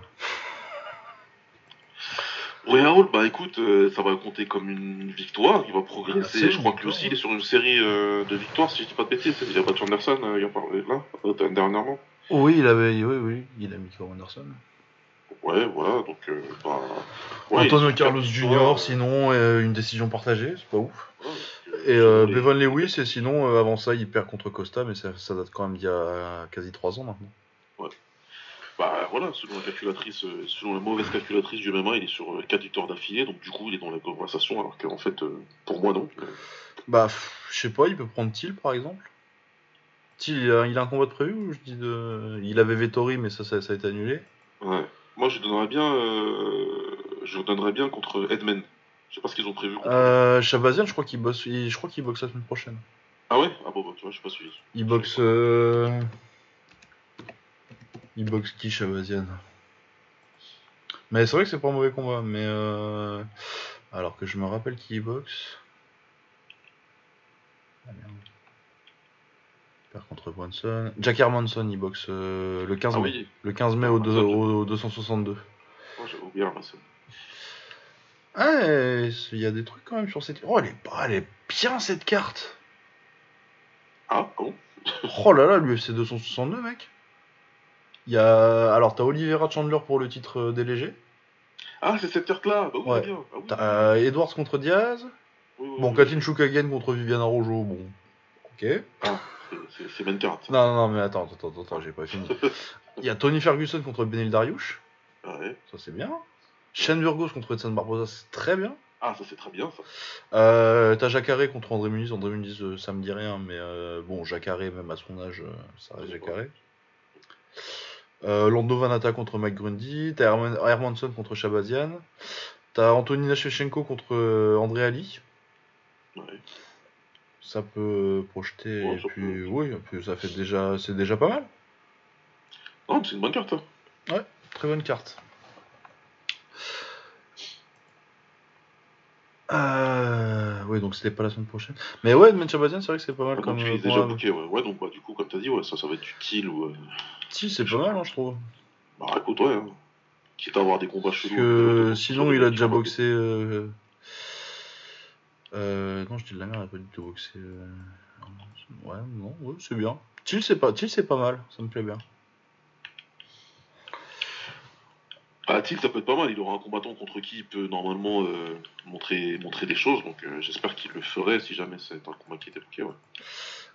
Royal Hall, bah écoute, euh, ça va compter comme une victoire, il va progresser. Je crois que lui aussi, il est sur une série euh, de victoires, si je dis pas de bêtises. Il a battu Anderson, euh, il a pas, là, euh, dernièrement. Oui, il avait, oui, oui, il a mis Kevin Anderson. Ouais, voilà, donc. Bah, ouais, Antonio sur Carlos victoires, sinon une décision partagée, c'est pas ouf. ouais, Et les- Bevan Lewis, et sinon avant ça il perd contre Costa, mais ça, ça date quand même d'il y a quasi 3 ans maintenant. Voilà, selon la calculatrice, euh, selon la mauvaise calculatrice du MMA, il est sur 4 victoires d'affilée, donc du coup, il est dans la conversation, alors qu'en fait, euh, pour moi, non. Euh, Bah, je sais pas, il peut prendre Thiel par exemple. Thiel, il a, il a un combat de prévu ou je dis de... Il avait Vettori, mais ça, ça, ça a été annulé. Ouais. Moi, je donnerais bien, euh, je donnerais bien contre Edman. Je sais pas ce qu'ils ont prévu. Euh, Shabazian, je crois qu'il bosse, je crois qu'il boxe la semaine prochaine. Ah ouais? Ah bon, bah, tu vois, je sais pas suivi. Il boxe. euh, Il boxe qui, Shabazian Mais c'est vrai que c'est pas un mauvais combat, mais. euh, Alors que je me rappelle qui il boxe. Ah merde. Contre Bronson. Jack Hermanson, il boxe euh, le 15 Ah mai. oui, Le 15 mai au, deux- Hermanson. au 262. oh, oublié. Ah, il y a des trucs quand même sur cette. Oh, elle est, elle est bien cette carte! Ah, bon Oh là là, l'UFC 262, mec. Il y a... Alors, t'as Oliveira Chandler pour le titre euh, des légers. Ah, c'est cette carte-là Bah oui, Ouais. bien. Ah, oui. T'as euh, Edwards contre Diaz. Oui, Bon. Katin Shukagen contre Viviana Rojo. Bon, ok. C'est- c'est- main carte. Non, non, mais attends, attends, attends, attends, j'ai pas fini. Il y a Tony Ferguson contre Benil Dariush. Ah, ouais. Ça, c'est bien. Shane Burgos contre Edson Barbosa, c'est très bien. Ah, ça c'est très bien ça. Euh, t'as Jacare contre André Muniz. André Muniz, euh, ça me dit rien, mais euh, bon, Jacare, même à son âge, ça reste Jacare. Euh, Lando Vanata contre Mike Grundy. T'as Herman- Hermanson contre Shabazian. T'as Antonina Shevchenko contre euh, André Ali. Ouais. Ça peut projeter. Ouais, et ça puis, peut. oui, puis ça fait déjà, c'est déjà pas mal. Non, c'est une bonne carte. ça. Très bonne carte. Euh... Oui, donc c'était pas la semaine prochaine. Mais ouais, Edmund Shabazian, c'est vrai que c'est pas mal comme. tu euh, es déjà ouais. Ouais, donc bah, du coup, comme t'as dit, ouais, ça, ça va être utile ou. euh, Si, c'est pas mal, hein, je trouve. Bah écoute, ouais. hein. Quitte à avoir des combats Parce chelous. que euh, sinon, il a déjà boxé. Euh... euh, Non, je dis de la merde, il a pas du tout boxé. euh, Ouais, non, ouais, c'est bien. Chill, c'est pas... Chill, pas mal, ça me plaît bien. Ah, Thiel, ça peut être pas mal. Il aura un combattant contre qui il peut normalement euh, montrer, montrer des choses. Donc euh, j'espère qu'il le ferait si jamais c'est un combat qui était booké, ouais.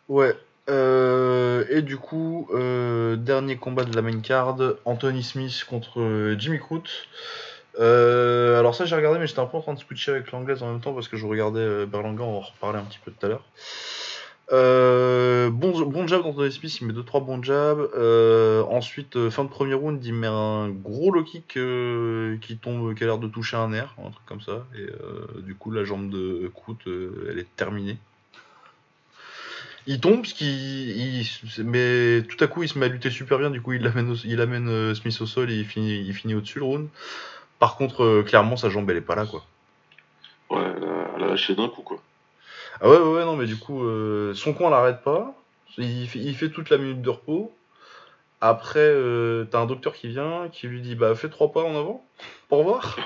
Ouais. euh, et du coup, dernier combat de la main card, Anthony Smith contre Jimmy Crute. Alors ça j'ai regardé mais j'étais un peu en train de switcher avec l'anglaise en même temps parce que je regardais Berlanga, on en reparler un petit peu tout à l'heure. Euh, bon, bon jab d'Anthony Smith, il met 2-3 bons jabs. Euh, ensuite, euh, fin de premier round, il met un gros low kick qui tombe, qui a l'air de toucher un nerf, un truc comme ça. Et du coup, la jambe de Crute, euh, elle est terminée. Il tombe, qu'il, il- mais tout à coup il se met à lutter super bien, du coup il amène, il amène Smith au sol et il finit, au-dessus le round. Par contre, clairement sa jambe elle est pas là quoi. Ouais, elle a lâché d'un coup, quoi. Ah ouais, ouais, ouais, non, mais du coup, euh, son coin l'arrête pas. Il fait, il fait toute la minute de repos. Après, euh, t'as un docteur qui vient, qui lui dit Bah, fais trois pas en avant, pour voir.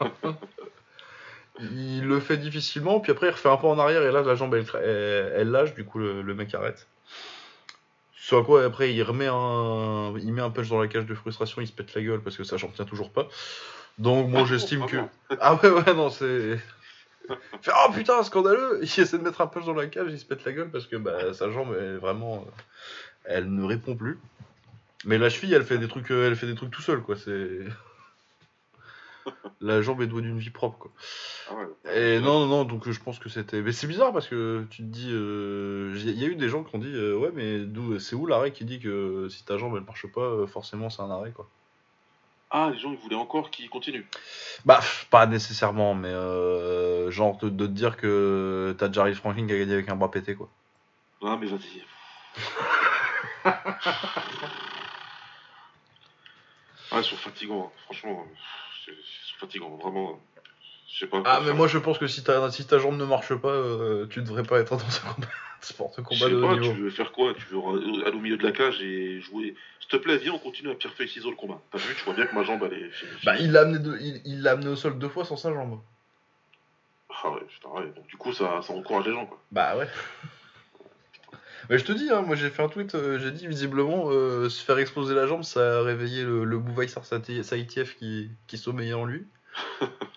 il le fait difficilement, puis après, il refait un pas en arrière, et là, la jambe, elle, elle, elle lâche, du coup, le, le mec arrête. À quoi, après, il remet un. Il met un punch dans la cage de frustration, il se pète la gueule parce que sa jambe tient toujours pas. Donc, moi, j'estime que. Ah ouais, ouais, non, c'est. Fait, oh putain, scandaleux Il essaie de mettre un punch dans la cage, il se pète la gueule parce que bah, sa jambe est vraiment. euh, Elle ne répond plus. Mais la cheville, elle fait des trucs, euh, elle fait des trucs tout seul, quoi. C'est. La jambe est douée d'une vie propre, quoi. Ah ouais. Et non, non, non, donc euh, je pense que c'était. Mais c'est bizarre parce que tu te dis. euh, Il y a eu des gens qui ont dit euh, Ouais, mais c'est où l'arrêt qui dit que si ta jambe elle marche pas, forcément c'est un arrêt, quoi. Ah, les gens, ils voulaient encore qu'il continue. Bah, pas nécessairement, mais euh, genre de, de te dire que t'as Jarvis Franklin qui a gagné avec un bras pété, quoi. Ah, mais vas-y. ah, ils sont fatigants, hein. franchement. Ils sont fatigants, vraiment. Je sais pas. Ah, mais faire. moi je pense que si ta, si ta jambe ne marche pas, euh, tu devrais pas être dans un combat, sport de Je combat de pas, niveau. tu veux faire quoi? Tu veux aller au milieu de la cage et jouer. S'il te plaît, viens, on continue à pierre feuille ciseaux le combat. T'as vu, tu vois bien que ma jambe elle est. Bah, il l'a amené, de- il, il l'a amené au sol deux fois sans sa jambe. Ah ouais, putain, ouais. Donc du coup, ça, ça encourage les gens, quoi. Bah ouais. Mais je te dis, hein, moi j'ai fait un tweet, euh, j'ai dit visiblement euh, se faire exploser la jambe, ça a réveillé le, le Bouvaïsar Saï- Saïtiev qui, qui sommeillait en lui.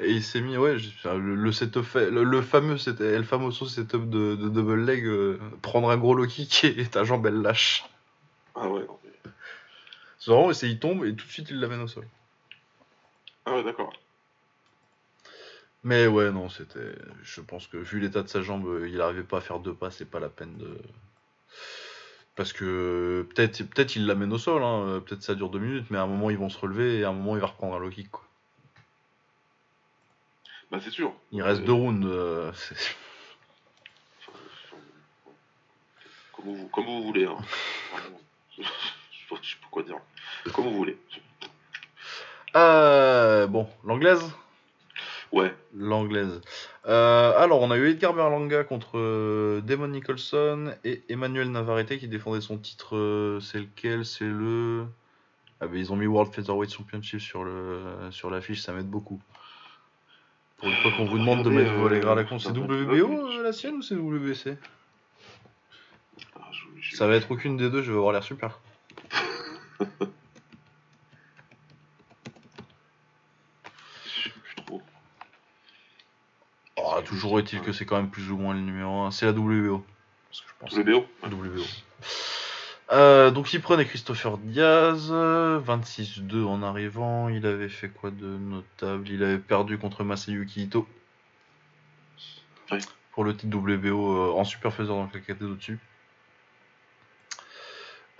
Et il s'est mis, ouais, le, le setup fait- le, le fameux, le fameux setup de, de double leg, euh, prendre un gros low kick et ta jambe elle lâche. Ah ouais, non, mais... C'est vraiment, c'est il tombe et tout de suite il l'amène au sol. Ah ouais, d'accord. Mais ouais, non, c'était. Je pense que vu l'état de sa jambe, euh, il arrivait pas à faire deux pas, c'est pas la peine de. Parce que peut-être peut-être il l'amène au sol, hein, peut-être ça dure deux minutes, mais à un moment ils vont se relever et à un moment il va reprendre un low kick. Quoi. Bah c'est sûr. Il reste deux rounds. euh, c'est- Comme vous, comme vous voulez. Hein. Vraiment, je, sais pas je sais pas quoi dire. Comme vous voulez. Euh, bon, l'anglaise? Ouais. L'anglaise. Euh, alors, on a eu Edgar Berlanga contre euh, Damon Nicholson et Emmanuel Navarrete qui défendait son titre. euh, c'est lequel? C'est le. Ah, bah, ils ont mis World Featherweight Championship sur le sur l'affiche, ça m'aide beaucoup. Pour une fois qu'on vous demande de mettre vos à la con, c'est WBO euh, la sienne ou c'est WBC Ah, Ça va être aucune des deux, je vais avoir l'air super. Oh, toujours est-il que c'est quand même plus ou moins le numéro 1. C'est la WBO. Parce que je pense Le BO WBO. Euh, donc il prenait Christopher Diaz, euh, 26-2 en arrivant. Il avait fait quoi de notable? Il avait perdu contre Masayuki Ito. Pour le titre WBO euh, en super faiseur donc la catégorie au-dessus.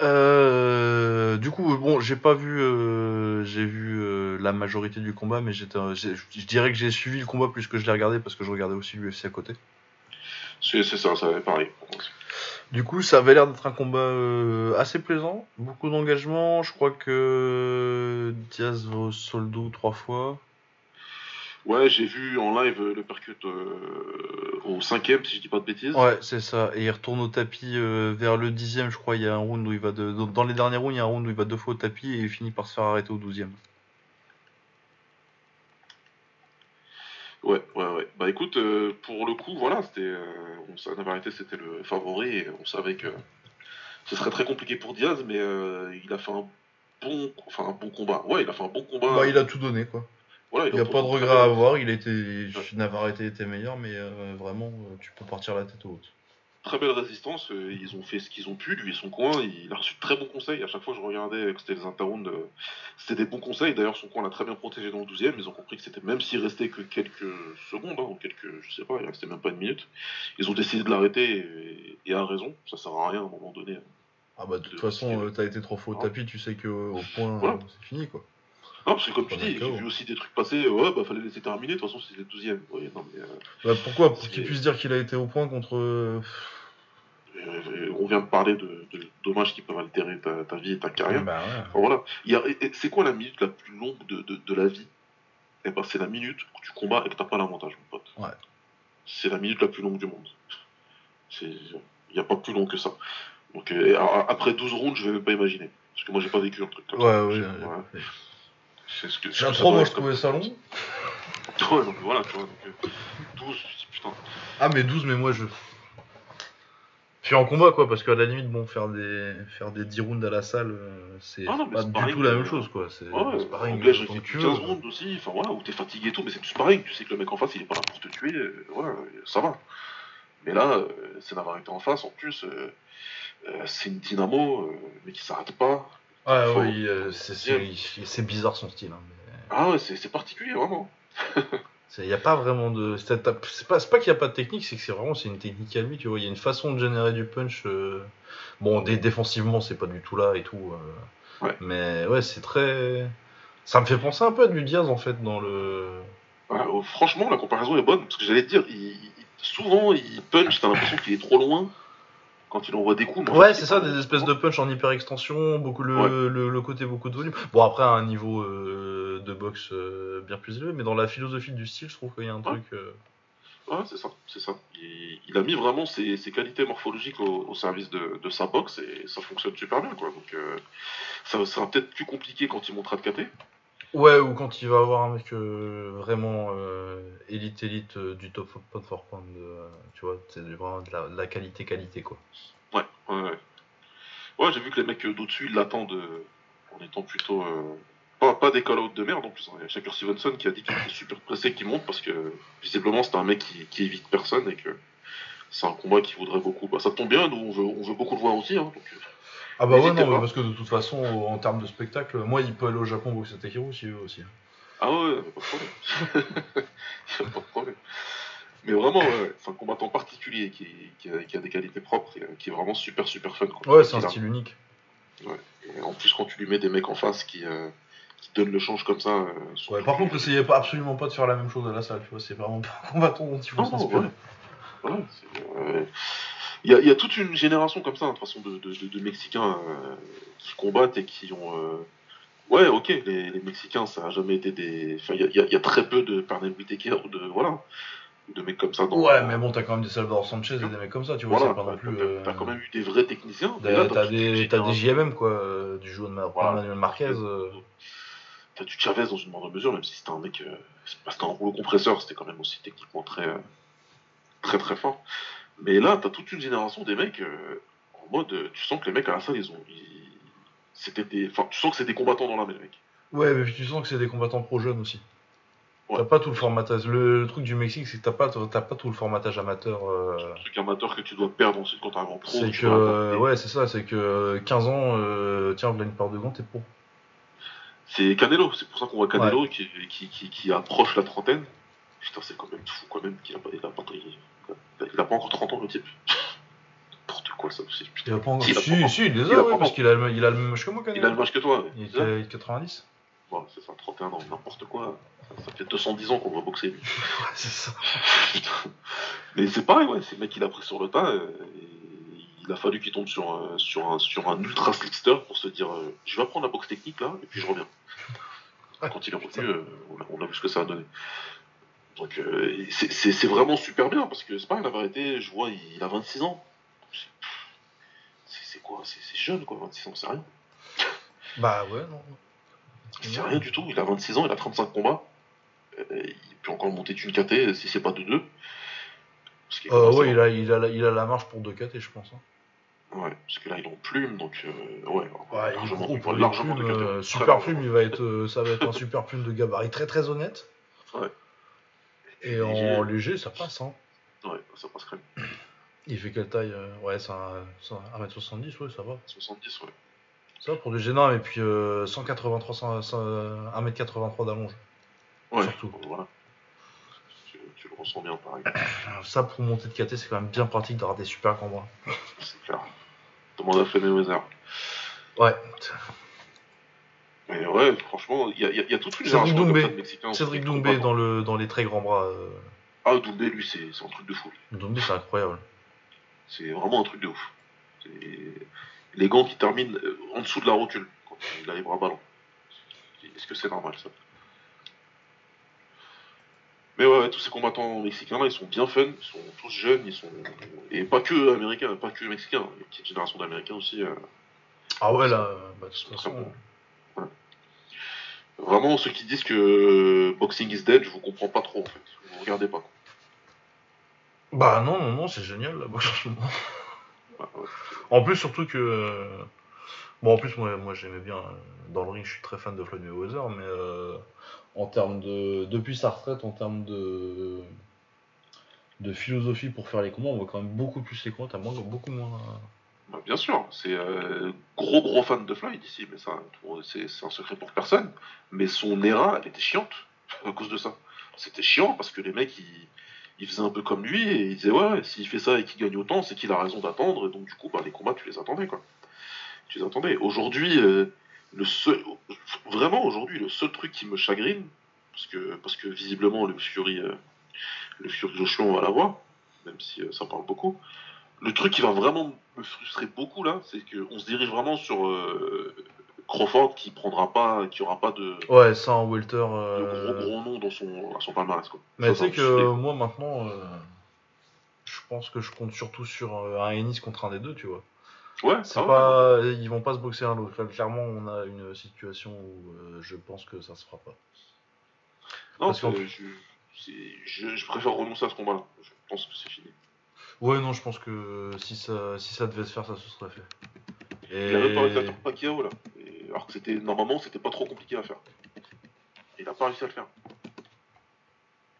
Euh, du coup, bon, j'ai pas vu, euh, j'ai vu euh, la majorité du combat, mais j'étais, je dirais que j'ai suivi le combat plus que je l'ai regardé parce que je regardais aussi l'UFC à côté. C'est ça, ça pareil. Du coup, ça avait l'air d'être un combat euh, assez plaisant, beaucoup d'engagement. Je crois que Diaz va au soldo trois fois. Ouais, j'ai vu en live le percut euh, au cinquième, si je dis pas de bêtises. Ouais, c'est ça. Et il retourne au tapis euh, vers le dixième, je crois. Il y a un round où il va de... dans- dans les derniers rounds, il y a un round où il va deux fois au tapis et il finit par se faire arrêter au douzième. Ouais, ouais, ouais. Bah écoute, euh, pour le coup, voilà, c'était. Euh, on sa- Navarrete, c'était le favori et on savait que ce serait très compliqué pour Diaz, mais euh, il a fait un bon, enfin un bon combat. Ouais, il a fait un bon combat. Bah, il a tout donné, quoi. Voilà, Il n'y a pas de regret à avoir. Il était, Navarrete était meilleur, mais euh, vraiment, tu peux partir la tête haute. Très belle résistance, euh, ils ont fait ce qu'ils ont pu, lui et son coin, il a reçu de très bons conseils, à chaque fois je regardais que c'était les interrounds, euh, c'était des bons conseils, d'ailleurs son coin l'a très bien protégé dans le 12 e ils ont compris que c'était, même s'il restait que quelques secondes, hein, ou quelques, je sais pas, il restait même pas une minute, ils ont décidé de l'arrêter, et, et à raison, ça sert à rien à un moment donné. Ah bah, de toute De- façon, euh, t'as été trop faux au Ouais. tapis, tu sais que euh, au point, Voilà. euh, c'est fini, quoi. Non, parce que comme tu dis, j'ai vu aussi des trucs passer, ouais, bah fallait laisser terminer, de toute façon c'était le 12ème. Ouais, non, mais, euh, Bah, pourquoi? Pour qu'il puisse dire qu'il a été au point contre. Euh, euh, on vient de parler de, de dommages qui peuvent altérer ta, ta vie et ta carrière. Bah ouais. Enfin, voilà. C'est quoi la minute la plus longue de, de, la vie? Eh ben, c'est la minute où tu combats et que t'as pas l'avantage, mon pote. Ouais. C'est la minute la plus longue du monde. Il n'y a pas plus long que ça. Donc, euh, après 12 rounds, je vais même pas imaginer. Parce que moi, j'ai pas vécu un truc comme Ouais, ça. ouais. Je- ouais. ouais. C'est ce que. J'ai un ça 3 doit mois, être je trouvais ça long. Ouais, donc voilà, tu vois. Donc, euh, 12, je dis, putain. Ah, mais 12, mais moi je. En combat, quoi, parce qu'à la limite, bon, faire des, faire des 10 rounds à la salle, euh, c'est Ah pas du tout la même chose, quoi. C'est Ouais, anglais, que tu 15 veux. rounds aussi, enfin voilà, où t'es fatigué et tout, mais c'est tout pareil, tu sais que le mec en face il est pas là pour te tuer, euh, voilà, ça va. Mais là, euh, c'est d'avoir été en face, en plus, euh, euh, c'est une dynamo, euh, mais qui s'arrête pas. Ouais, Faut- c'est- bizarre son style. Hein, mais... Ah ouais, c'est c'est particulier, vraiment. Il n'y a pas vraiment de. C'est pas, pas qu'il n'y a pas de technique, c'est que c'est vraiment une technique à lui, tu vois. Il y a une façon de générer du punch. euh, Bon, dé- défensivement, c'est pas du tout là et tout. euh, Ouais. Mais ouais, c'est très. Ça me fait penser un peu à du Diaz en fait dans le. Ouais, euh, franchement, la comparaison est bonne, parce que j'allais te dire, il- souvent il punch, t'as l'impression qu'il est trop loin quand il envoie des coups. Ouais, c'est ça, des espèces de punch en hyper extension, beaucoup le, Ouais. le, le côté beaucoup de volume. Bon, après, à un niveau euh, de boxe euh, bien plus élevé, mais dans la philosophie du style, je trouve qu'il y a un truc. euh, Ouais, c'est ça, c'est ça. Il, il a mis vraiment ses, ses qualités morphologiques au, au service de, de sa boxe et ça fonctionne super bien, quoi. Donc, ça sera peut-être plus compliqué quand il montera de KT. Ouais, ou quand il va avoir un mec euh, vraiment euh, élite élite euh, du top pound for euh, tu vois, c'est vraiment de la, qualité qualité quoi. Ouais, ouais, ouais. Ouais, j'ai vu que les mecs d'au-dessus, ils l'attendent en étant plutôt. pas, pas des call-out de merde en plus. hein. Il y a Shakur Stevenson qui a dit qu'il était super pressé qu'il monte parce que visiblement c'est un mec qui, évite personne et que c'est un combat qui voudrait beaucoup. Bah, ça tombe bien, nous on veut, on veut beaucoup le voir aussi. Hein, Ah bah ouais, non, mais pas. parce que de toute façon, en termes de spectacle, moi il peut aller au Japon boxer Takeru si veut aussi. Ah ouais, ouais, pas de problème. Pas de problème. Mais vraiment, ouais, ouais, c'est un combattant particulier qui, qui, a, qui a des qualités propres et euh, qui est vraiment super super fun. Quoi. Ouais, c'est un style unique. Et en plus, quand tu lui mets des mecs en face qui, euh, qui donnent le change comme ça. euh, Ouais, par contre, essayez pas, absolument pas de faire la même chose à la salle, tu vois, c'est vraiment pas un combattant dont il faut s'inspirer. C'est, euh, Il y, a, il y a toute une génération comme ça, hein, de façon, de, de, de- de Mexicains euh, qui combattent et qui ont. euh, Ouais, ok, les, les Mexicains, ça a jamais été des. Enfin, il y a, il y a- il y a très peu de Whitaker ou de. Voilà. De mecs comme ça dans. Ouais, mais bon, t'as quand même des Salvador Sanchez et des mecs comme ça, tu vois, Voilà, c'est pas non plus. t'as- euh, quand même eu des vrais techniciens. T'as des. JMM quoi, du Ma- Voilà. Manuel Marquez. T'as du Chavez dans une moindre mesure, même si c'était un mec. parce qu'un rouleau compresseur, c'était quand même aussi techniquement très. Très très fort. Mais là, t'as toute une génération des mecs euh, en mode. euh, Tu sens que les mecs à la salle, ils ont. ils- C'était des. Enfin, tu sens que c'est des combattants dans l'âme, les mecs. Ouais, mais tu sens que c'est des combattants pro jeunes aussi. Ouais. T'as pas tout le formatage. Le, le truc du Mexique, c'est que t'as pas, t'as pas tout le formatage amateur. euh, Un truc amateur que tu dois perdre ensuite quand t'arrives en pro. c'est que, euh, ouais, c'est ça, c'est que euh, 15 ans, euh, tiens, voilà une paire de gants, t'es pro. C'est Canelo, c'est pour ça qu'on voit Canelo qui, qui, qui, qui approche la trentaine. Putain, c'est quand même fou quand même qu'il a pas, il a pas, il, il a pas encore 30 ans le type. N'importe quoi ça aussi. Il a pas encore. Si, il a Si, pas encore- si, il les il a, a ouais, pas parce qu'il a, le- il a le même âge que moi, Il a le match que toi. Il ouais. était 90. Bon, c'est ça, 31 ans, n'importe quoi. Ça, ça fait 210 ans qu'on va boxer lui. Ouais, c'est ça. Mais c'est pareil, ouais, c'est le mec qui l'a pris sur le tas. euh, et il a fallu qu'il tombe sur un, sur un, sur un ultra slickster pour se dire euh, je vais apprendre la boxe technique là, et puis je reviens. Ouais, Quand il est revenu, euh, on, a, on a vu ce que ça a donné. Donc euh, c'est- vraiment super bien parce que c'est pas la vérité, je vois, il, a 26 ans. C'est- quoi? C'est jeune quoi, 26 ans, c'est rien. Bah ouais, non. C'est rien du tout, il a 26 ans, il a 35 combats. Euh, il peut encore monter d'une KT si c'est pas de deux. Parce qu'il Euh, ouais, il a, il, a, la- il a la marge pour 2 KT, je pense. hein. Ouais, parce que là, il est en plume, donc euh, ouais, Ouais, il est largement, largement plumes, de KT. super largement. plume, il va être, euh, ça va être un super plume de gabarit très très honnête. Ouais. Et en léger, ça passe. Hein. Ouais, ça passe crème. Il fait quelle taille euh, Ouais, c'est un, c'est un 1m70, ouais, ça va. 70, ouais. Ça va pour du G9, et puis euh, 183, 100, 100, 1m83 d'allonge. Ouais, Surtout. voilà. Tu, tu le ressens bien, pareil. Ça, pour monter de KT, c'est quand même bien pratique d'avoir des super combats. C'est clair. Demande à Weather. Ouais. Mais ouais, franchement, il y y y a toute une Cédric génération Doumbé. de Mexicains. Cédric Doumbé dans, le, dans les très grands bras. euh, Ah, Doumbé, lui, c'est un truc de fou. Doumbé, c'est incroyable. C'est vraiment un truc de ouf. Les gants qui terminent euh, en dessous de la rotule quand il a les bras ballants. Est-ce que c'est normal ça? Mais ouais, tous ces combattants mexicains là, ils sont bien fun, ils sont tous jeunes, ils sont et pas que américains, pas que mexicains. Il y a une petite génération d'américains aussi. euh, Ah ouais, là, bah, de toute Très façon. bon. Vraiment, ceux qui disent que boxing is dead, je vous comprends pas trop en fait. Vous regardez pas. quoi. Bah non, non, non, c'est génial, la boxe en ce moment. Bah, ouais. En plus, surtout que. euh, Bon, en plus, moi, moi j'aimais bien. euh, Dans le ring, je suis très fan de Floyd Mayweather, mais euh, en termes de. Depuis sa retraite, en termes de. de philosophie pour faire les combats, on voit quand même beaucoup plus les combats, t'as moins, beaucoup moins. Bah, bien sûr, c'est euh, gros gros fan de Floyd ici, mais ça, c'est un secret pour personne. Mais son era, elle était chiante à cause de ça. C'était chiant parce que les mecs, ils, ils faisaient un peu comme lui et ils disaient ouais, s'il fait ça et qu'il gagne autant, c'est qu'il a raison d'attendre. Et donc du coup, bah, les combats, tu les attendais quoi. Tu les attendais. Aujourd'hui, euh, le seul, vraiment aujourd'hui, le seul truc qui me chagrine, parce que parce que visiblement le Fury, euh, le Fury Joshua, on va l'avoir, même si euh, ça parle beaucoup. Le truc qui va vraiment me frustrer beaucoup là, c'est qu'on se dirige vraiment sur euh, Crawford qui prendra pas, qui aura pas de, Ouais, ça en welter. de euh, gros gros nom dans son, dans son palmarès quoi. Mais tu sais que moi maintenant, euh, je pense que je compte surtout sur un Ennis contre un des deux, tu vois. ouais, C'est pas, ils vont pas se boxer l'un l'autre. Clairement, on a une situation où je pense que ça se fera pas. Non, parce je, je préfère renoncer à ce combat-là. Je pense que c'est fini. Ouais, non, je pense que si ça, si ça devait se faire, ça se serait fait. Et Il avait pas réussi à faire Pacquiao là, Et- alors que c'était normalement c'était pas trop compliqué à faire. Il a pas réussi à le faire.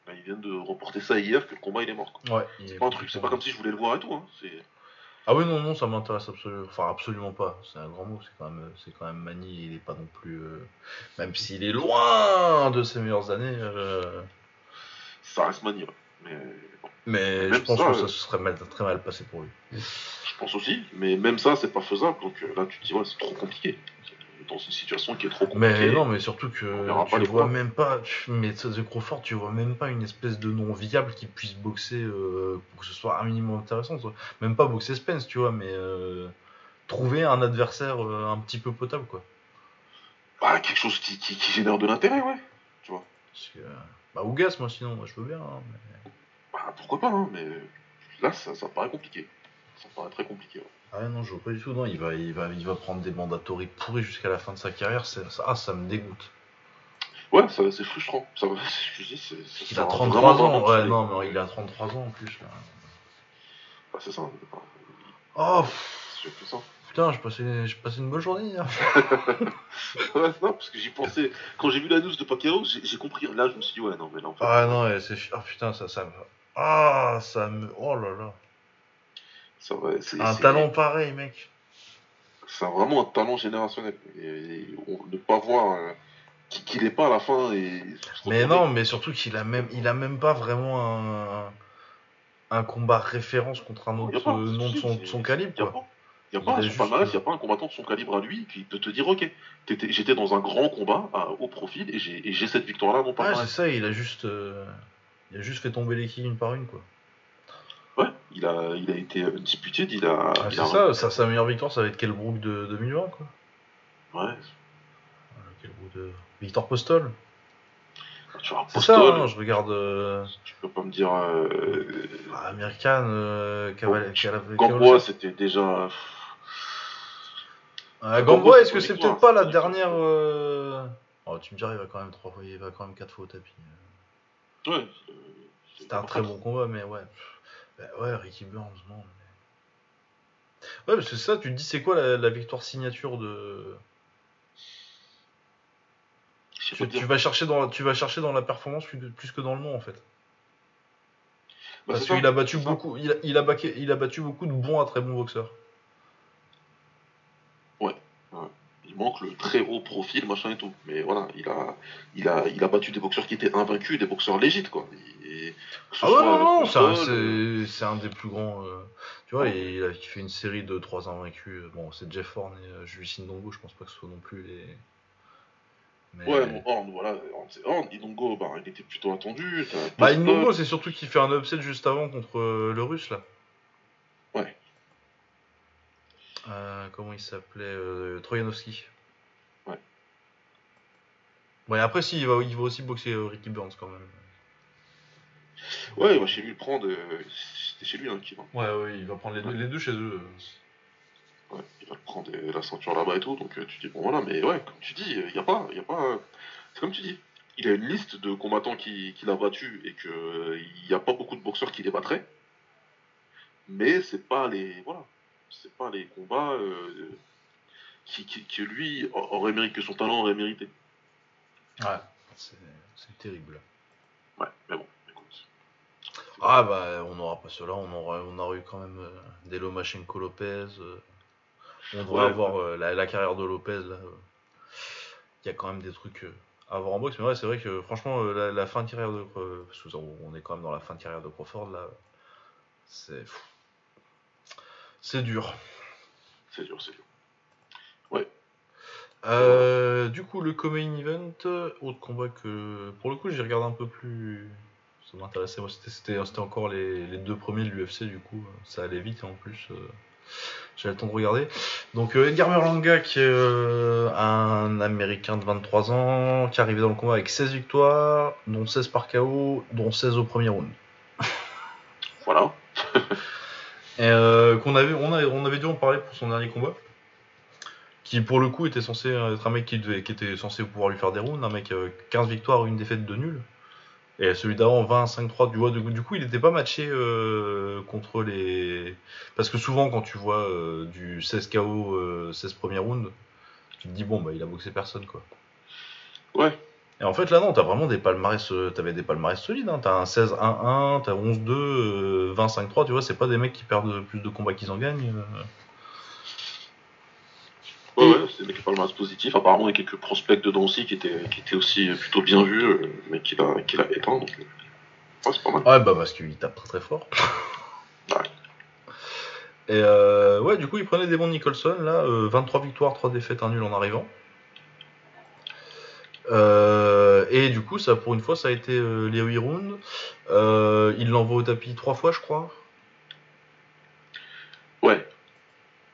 Là, ils viennent de reporter ça hier que le combat il est mort. quoi. ouais, C'est pas un truc, c'est pas comme si je voulais le voir et tout. Hein. C'est Ah oui, non, non, ça m'intéresse absolument, enfin absolument pas. C'est un grand mot. C'est quand même, c'est quand même Mani. Il est pas non plus, euh, même s'il est loin de ses meilleures années. euh, ça reste ouais. Mais. Mais Même je pense ça, que euh, ça se serait mal- très mal passé pour lui. Je pense aussi, mais même ça, c'est pas faisable. Donc euh, là, tu te dis, ouais, c'est trop compliqué. Dans une situation qui est trop compliquée. Mais non, mais surtout que tu les vois même pas. tu- Mais The Crawford, tu vois même pas une espèce de nom viable qui puisse boxer euh, pour que ce soit un minimum intéressant. tu vois. Même pas boxer Spence, tu vois, mais euh, trouver un adversaire euh, un petit peu potable, quoi. Bah, quelque chose qui, qui, qui génère de l'intérêt, ouais. Parce que, euh, bah, Ougas, moi, sinon, moi, je veux bien. hein, mais- Bah, pourquoi pas, hein, mais là, ça, ça me paraît compliqué. Ça paraît très compliqué. ouais. Ah non, je vois pas du tout. Non, il va, il va, il va prendre des mandatories pourris jusqu'à la fin de sa carrière. Ça, ah, ça me dégoûte. Ouais, ça, c'est frustrant. Ça, je dis, Il a va 33 vraiment, ans. Ouais, non, mais il a 33 ans en plus. Là. Bah, c'est ça. Oh, que ça. putain, j'ai passé, j'ai passé une bonne journée. hein. Ouais, non, parce que j'y pensais. Quand j'ai vu la news de Pacquiao, j'ai, compris. Là, je me suis dit, ouais, non, mais là, en fait. Ah non, ouais, c'est ah putain, ça, ça. Ah, ça me. Oh là là. Ça va, c'est, Un c'est- talent pareil, mec. C'est vraiment un talent générationnel. Et, et on, ne pas voir euh, qui- qu'il n'est pas à la fin. Et, Mais non, mais surtout qu'il a même, il a même pas vraiment un, un combat référence contre un Y autre pas, nom de son, c'est- son Y a calibre, quoi. pas. Il n'y a pas a un juste, palmarès, il n'y a pas un combattant de son calibre à lui qui peut te dire ok, j'étais dans un grand combat à haut profil et j'ai et j'ai cette victoire-là à mon Ouais, c'est palmarès. ça, il a juste. euh, Il a juste fait tomber les quilles une par une, quoi. Ouais, il a, il a été euh, disputé, il a. Ah, c'est ça, sa, meilleure victoire, ça va être quel Brook de 2020, quoi. Ouais, Euh, Quel Brook de... Victor Postol. tu vois, C'est ça, Postol, hein, je regarde. Euh... tu peux pas me dire. Euh, ah, American, euh, Caval- Gamboa, c'était déjà. Ah, Gamboa, est-ce que c'est peut-être pas la dernière. euh, Oh, tu me diras, il va quand même trois fois, il va quand même quatre fois au tapis. Ouais. C'était un très bon combat, mais ouais. Bah ouais, Ricky Burns, non. mais- Ouais, parce que ça, tu te dis, c'est quoi la, la victoire signature de. Tu, vas chercher dans, tu vas chercher dans la performance plus, que dans le nom, en fait. Bah, Parce qu'il a battu beaucoup, il a, il, a baqué- il a battu beaucoup de bons à très bons boxeurs. Il manque le très haut profil, machin et tout. Mais voilà, il a, il a, il a battu des boxeurs qui étaient invaincus, des boxeurs légites, quoi. Et, que ce Ah ouais, non, non, c'est un, euh, des plus grands. euh, tu vois, il a il fait une série de trois invaincus. Bon, c'est Jeff Horn et euh, Julie Sindongo, je pense pas que ce soit non plus les. Mais... Ouais, bon, Horn, voilà, c'est Horn. Idongo, bah, il était plutôt attendu. Bah. Ingongo, c'est surtout qu'il fait un upset juste avant contre euh, le russe là. Ouais. Euh, comment il s'appelait euh, Troyanovski. Ouais. Ouais, après, si, il va, il va aussi boxer euh, Ricky Burns quand même. Ouais, il va chez lui le prendre. euh, C'était chez lui, hein, qui va. Ouais, ouais, il va prendre les deux, les deux chez eux. Ouais, il va le prendre la ceinture là-bas et tout, donc tu dis, bon voilà, mais ouais, comme tu dis, il n'y a pas, y a pas... C'est comme tu dis, il a une liste de combattants qu'il qui a battus et que il n'y a pas beaucoup de boxeurs qui les battraient, mais c'est pas les... Voilà, c'est pas les combats euh, qui, lui aurait mérité, que son talent aurait mérité. Ouais, c'est c'est terrible. Ouais, mais bon, écoute. Ah bah, on n'aura pas cela, on aura, on aura eu quand même euh, des Lomachenko Lopez. euh, on devrait Ouais, avoir euh, la, la carrière de Lopez là. Il y a quand même des trucs à voir en boxe, mais ouais, c'est vrai que franchement, la, la fin de carrière de. parce que on est quand même dans la fin de carrière de Crawford là. C'est. pff, C'est dur. C'est dur, c'est dur. Euh, du coup, le co-main event, euh, autre combat que. Pour le coup, j'ai regardé un peu plus. Ça m'intéressait, moi, c'était- encore les, les deux premiers de l'UFC, du coup, ça allait vite en plus, euh, j'avais le temps de regarder. Donc, Edgar Berlanga, qui est euh, un américain de 23 ans, qui est arrivé dans le combat avec 16 victoires, dont 16 par KO, dont 16 au premier round. Voilà. Euh, qu'on avait, on, avait, on avait dû en parler pour son dernier combat. Qui pour le coup était censé être un mec qui, devait, qui était censé pouvoir lui faire des rounds, un mec euh, 15 victoires, une défaite de nul. Et celui d'avant 20, 5-3 du, du, du coup il n'était pas matché euh, contre les. Parce que souvent quand tu vois euh, du 16 KO, euh, 16 premiers rounds, tu te dis bon bah il a boxé personne quoi. Ouais. Et en fait là non, t'as vraiment des palmarès, euh, t'avais des palmarès solides, hein. t'as un 16-1-1, t'as 11-2, euh, 20-5-3, tu vois, c'est pas des mecs qui perdent plus de combats qu'ils en gagnent. euh. Ouais, ouais, c'est des mecs qui parlent positif. Apparemment, il y a quelques prospects dedans aussi qui étaient, qui étaient aussi plutôt bien vus, euh, mais qu'il a, qu'il a éteint. Donc, euh, ouais, c'est pas mal. Ouais, bah parce qu'il tape très très fort. Ouais. Et euh, ouais, du coup, il prenait des bons Nicholson, là, euh, 23 victoires, 3 défaites, 1 nul en arrivant. Euh, et du coup, ça pour une fois, ça a été euh, les 8 rounds. Euh, il l'envoie au tapis 3 fois, je crois. Ouais,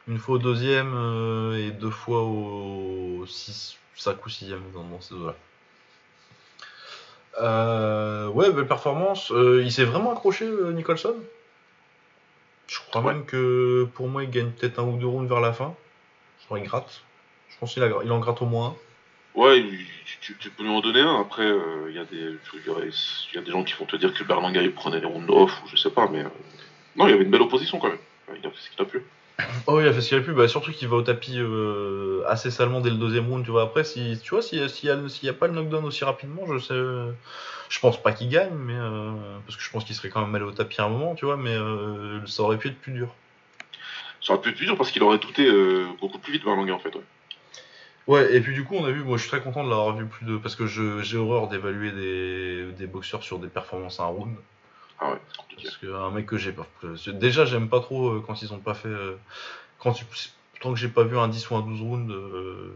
Une fois au deuxième euh, et deux fois au 6, 5 ou 6ème dans, ces eaux-là. Euh, ouais, belle performance. Il s'est vraiment accroché, Nicholson. Je crois Ouais. même que pour moi, il gagne peut-être un ou deux rounds vers la fin. Je crois qu'il gratte. Je pense qu'il a- il en gratte au moins un. Ouais, tu, peux lui en donner un. Après, euh, il y, a des- il y y a des gens qui vont te dire que Berlanga il prenait les rounds off ou je sais pas, mais euh, non, il y avait une belle opposition quand même. Il a fait ce qu'il a pu. Oh, il a fait ce qu'il a pu. Bah, surtout qu'il va au tapis euh, assez salement dès le deuxième round. Tu vois, après, si, tu vois, s'il n'y a, s'il y a pas le knockdown aussi rapidement, je sais. Je pense pas qu'il gagne, mais. euh, parce que je pense qu'il serait quand même allé au tapis à un moment, tu vois, mais euh, ça aurait pu être plus dur. Ça aurait pu être plus dur parce qu'il aurait douté euh, beaucoup plus vite Berlanga en fait. Ouais. Ouais, et puis du coup, on a vu, moi je suis très content de l'avoir vu plus de. Parce que je- j'ai horreur d'évaluer des, des boxeurs sur des performances à un round. Ah ouais, c'est compliqué. Parce qu'un mec que j'ai pas. Déjà, j'aime pas trop euh, quand ils ont pas fait. euh, Quand tu... Tant que j'ai pas vu un 10 ou un 12 rounds, euh,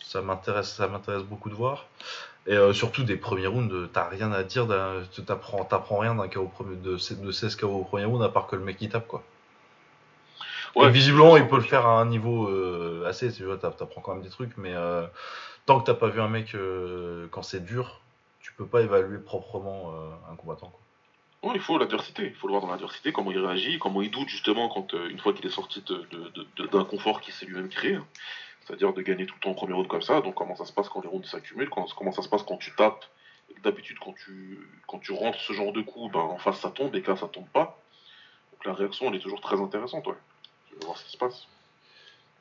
ça m'intéresse ça m'intéresse beaucoup de voir. Et euh, surtout des premiers rounds, t'as rien à dire, t'apprends rien d'un KO premier, de, de 16 KO au premier round à part que le mec il tape quoi. Et visiblement, il peut le faire à un niveau euh, assez, tu vois, t'app- t'apprends quand même des trucs, mais euh, tant que t'as pas vu un mec euh, quand c'est dur, tu peux pas évaluer proprement un combattant. Quoi. Ouais, il faut l'adversité, il faut le voir dans l'adversité, comment il réagit, comment il doute justement quand une fois qu'il est sorti de- de- de- de- d'un confort qu'il s'est lui-même créé, hein. c'est-à-dire de gagner tout le temps en premier round comme ça, donc comment ça se passe quand les rounds s'accumulent, comment ça se passe quand tu tapes, d'habitude quand tu, quand tu rentres ce genre de coup, ben, en face ça tombe et que là ça tombe pas, donc la réaction elle est toujours très intéressante, ouais. Voir ce qui se passe.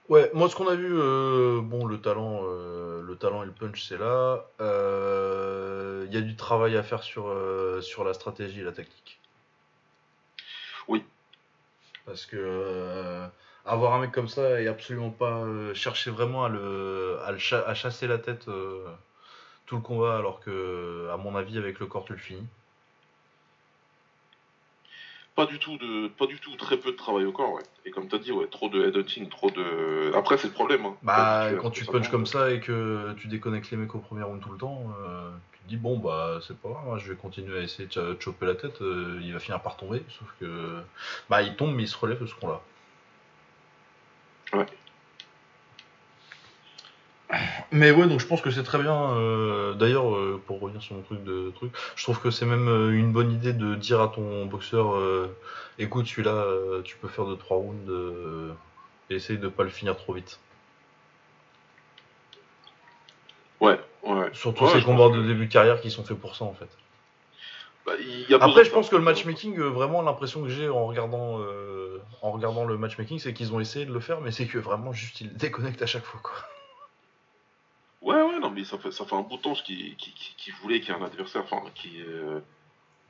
Ouais, moi ce qu'on a vu, euh, bon, le talent, euh, le talent et le punch c'est là. Euh, Il y a du travail à faire sur, sur la stratégie et la tactique. Oui. Parce que avoir un mec comme ça et absolument pas chercher vraiment à, le, à, le à chasser la tête tout le combat, alors que, à mon avis, avec le corps tu le finis. Pas du tout de, pas du tout, très peu de travail au corps, ouais. Et comme tu as dit, ouais, trop de headhunting, trop de. Après, c'est le problème. Hein. Bah, quand tu punches comme ça et que tu déconnectes les mecs au premier round tout le temps, euh, tu te dis bon bah c'est pas grave, hein, je vais continuer à essayer de ch- choper la tête, euh, il va finir par tomber, sauf que bah il tombe mais il se relève de ce qu'on là. Ouais. Mais ouais donc je pense que c'est très bien. euh, D'ailleurs euh, pour revenir sur mon truc de truc, je trouve que c'est même euh, une bonne idée de dire à ton boxeur écoute celui-là tu peux faire de 3 rounds et essaye de pas le finir trop vite. Ouais, ouais. Surtout Ouais, ces combats de début de carrière qui sont faits pour ça en fait. Bah, y a Après, je pense que le matchmaking, vraiment, l'impression que j'ai en regardant, en regardant le matchmaking, c'est qu'ils ont essayé de le faire, mais c'est que vraiment juste ils déconnectent à chaque fois quoi. Mais ça fait, ça fait un bout de temps qui, qui, qui, qui voulait qu'il y ait un adversaire, enfin, qui euh,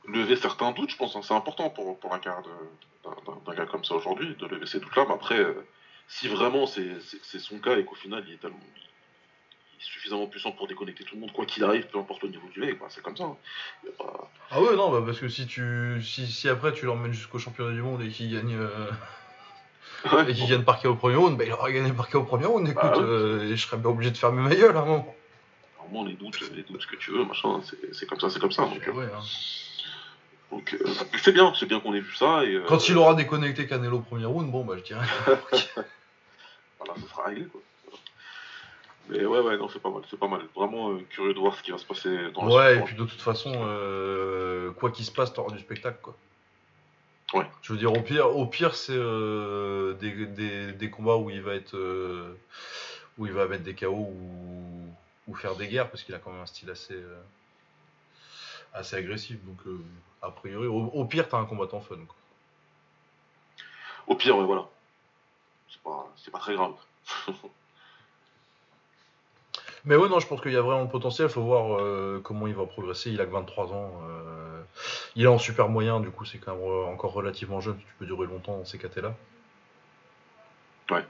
levait certains doutes, je pense. hein. C'est important pour, pour la carrière d'un- gars comme ça aujourd'hui, de lever ces doutes-là. Mais après, euh, si vraiment c'est son cas et qu'au final, il est tellement. il est suffisamment puissant pour déconnecter tout le monde, quoi qu'il arrive, peu importe le niveau du mec, c'est comme ça. hein. Pas- Ah ouais, non, bah parce que si tu, si, si après tu l'emmènes jusqu'au championnat du monde et qu'il gagne, euh, Ouais, et qu'il gagne par KO au premier round, bah il aura gagné par KO au premier round. Écoute, Bah euh, et je serais bien obligé de fermer ma gueule à un moment. Les doutes, les doutes, ce que tu veux, machin, c'est comme ça, c'est comme ça. Donc, euh, Ouais, hein. donc, euh, c'est bien, c'est bien qu'on ait vu ça. Et, euh, Quand il aura déconnecté Canelo au premier round, bon bah je dirais. Voilà, ça sera réglé quoi. Mais ouais, ouais, non, c'est pas mal, c'est pas mal. Vraiment euh, curieux de voir ce qui va se passer dans la Ouais, et puis de toute façon, euh, quoi qu'il se passe, t'auras du spectacle, quoi. Ouais. Je veux dire, au pire, au pire c'est euh, des, des, des combats où il va être, euh, où il va mettre des KO ou, ou faire des guerres, parce qu'il a quand même un style assez, euh, assez agressif. Donc, euh, a priori, au, au pire, t'as un combattant fun, quoi. Au pire, ouais, voilà. C'est pas, c'est pas très grave. Mais ouais, non, je pense qu'il y a vraiment le potentiel. Faut voir euh, comment il va progresser. Il a que 23 ans. euh, il est en super moyen, du coup, c'est quand même encore relativement jeune. Tu peux durer longtemps dans ces catés-là. Ouais.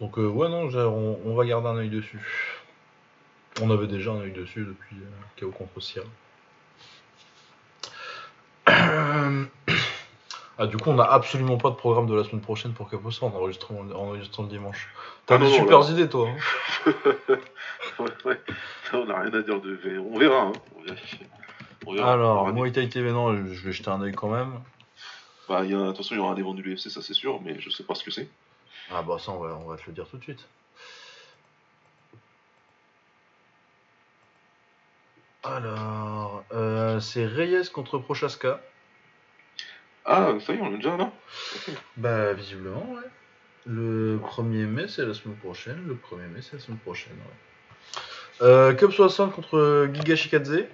Donc, euh, ouais, non, on, on va garder un œil dessus. On avait déjà un œil dessus depuis KO contre Sierra. Ah, du coup, on n'a absolument pas de programme de la semaine prochaine pour Caposa en enregistrant, en enregistrant le dimanche. T'as Ah des super là. idées, toi. hein. ouais, ouais. On n'a rien à dire de. On verra, hein. On verra. On verra. On Alors, verra. Muay Thai TV, non, je vais jeter un œil quand même. Bah, il y a, façon, il y aura un événement du UFC, ça c'est sûr, mais je sais pas ce que c'est. Ah bah ça, on va, on va te le dire tout de suite. Alors, euh, c'est Reyes contre Prochaska. Ah, ça y est, on est déjà là Bah, visiblement, ouais. Le 1er mai, c'est la semaine prochaine. Le 1er mai, c'est la semaine prochaine, ouais. Euh, Cup 60 contre Giga Shikadze.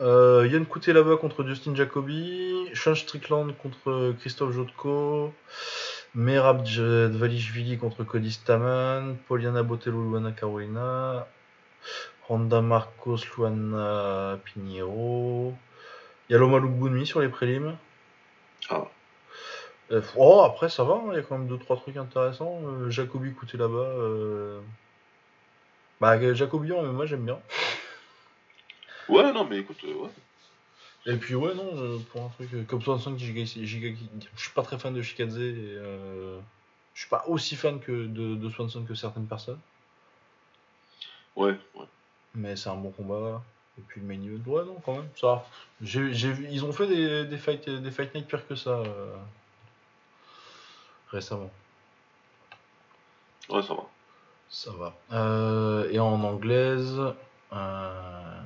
Euh, Yann Kutelaba contre Justin Jacobi. Sean Strickland contre Christophe Jotko. Merab Dvalishvili contre Cody Staman. Poliana Botello, Luana Carolina. Ronda Marcos, Luana Pinheiro. Yaloma Lugbunmi sur les prélims. Ah. Euh, oh, après ça va, hein, il y a quand même 2-3 trucs intéressants. Euh, Jacobi écoutez là-bas. euh, Bah, Jacobi, mais moi j'aime bien. Ouais, non, mais écoute, ouais. Et puis, ouais, non, euh, pour un truc euh, comme 65 giga, giga, je suis pas très fan de Shikadze. Et, euh, je suis pas aussi fan que de, de Swanson que certaines personnes. Ouais, ouais. Mais c'est un bon combat. Et puis le main event, ouais, non, quand même, ça va. J'ai, j'ai vu, ils ont fait des, des, fight, des fight night pires que ça euh, récemment. Ouais, ça va. Ça va. Euh, et en anglaise. euh,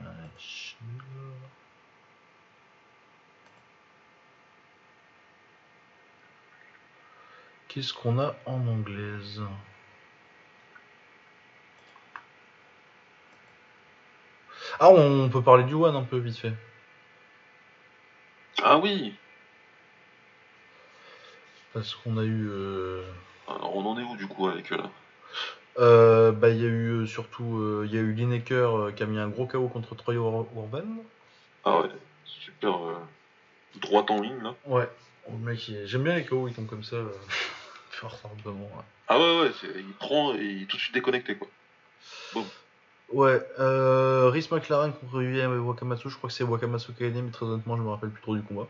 Qu'est-ce qu'on a en anglaise Ah, on peut parler du One un peu vite fait. Ah oui Parce qu'on a eu. euh, Alors, on en est où du coup avec eux là euh, bah, il y a eu euh, surtout. euh, Il y a eu Lineker qui a mis un gros KO contre Troy Ur- Urban. Ah ouais, super euh, droit en ligne là. Ouais. Le mec, j'aime bien les KO, ils tombent comme ça. Ouais. Ah ouais, ouais, il prend et il est tout de suite déconnecté quoi. Ouais, euh, Rhys McLaren contre UM et Wakamatsu. Je crois que c'est Wakamatsu qui a gagné, mais très honnêtement, je me rappelle plus trop du combat.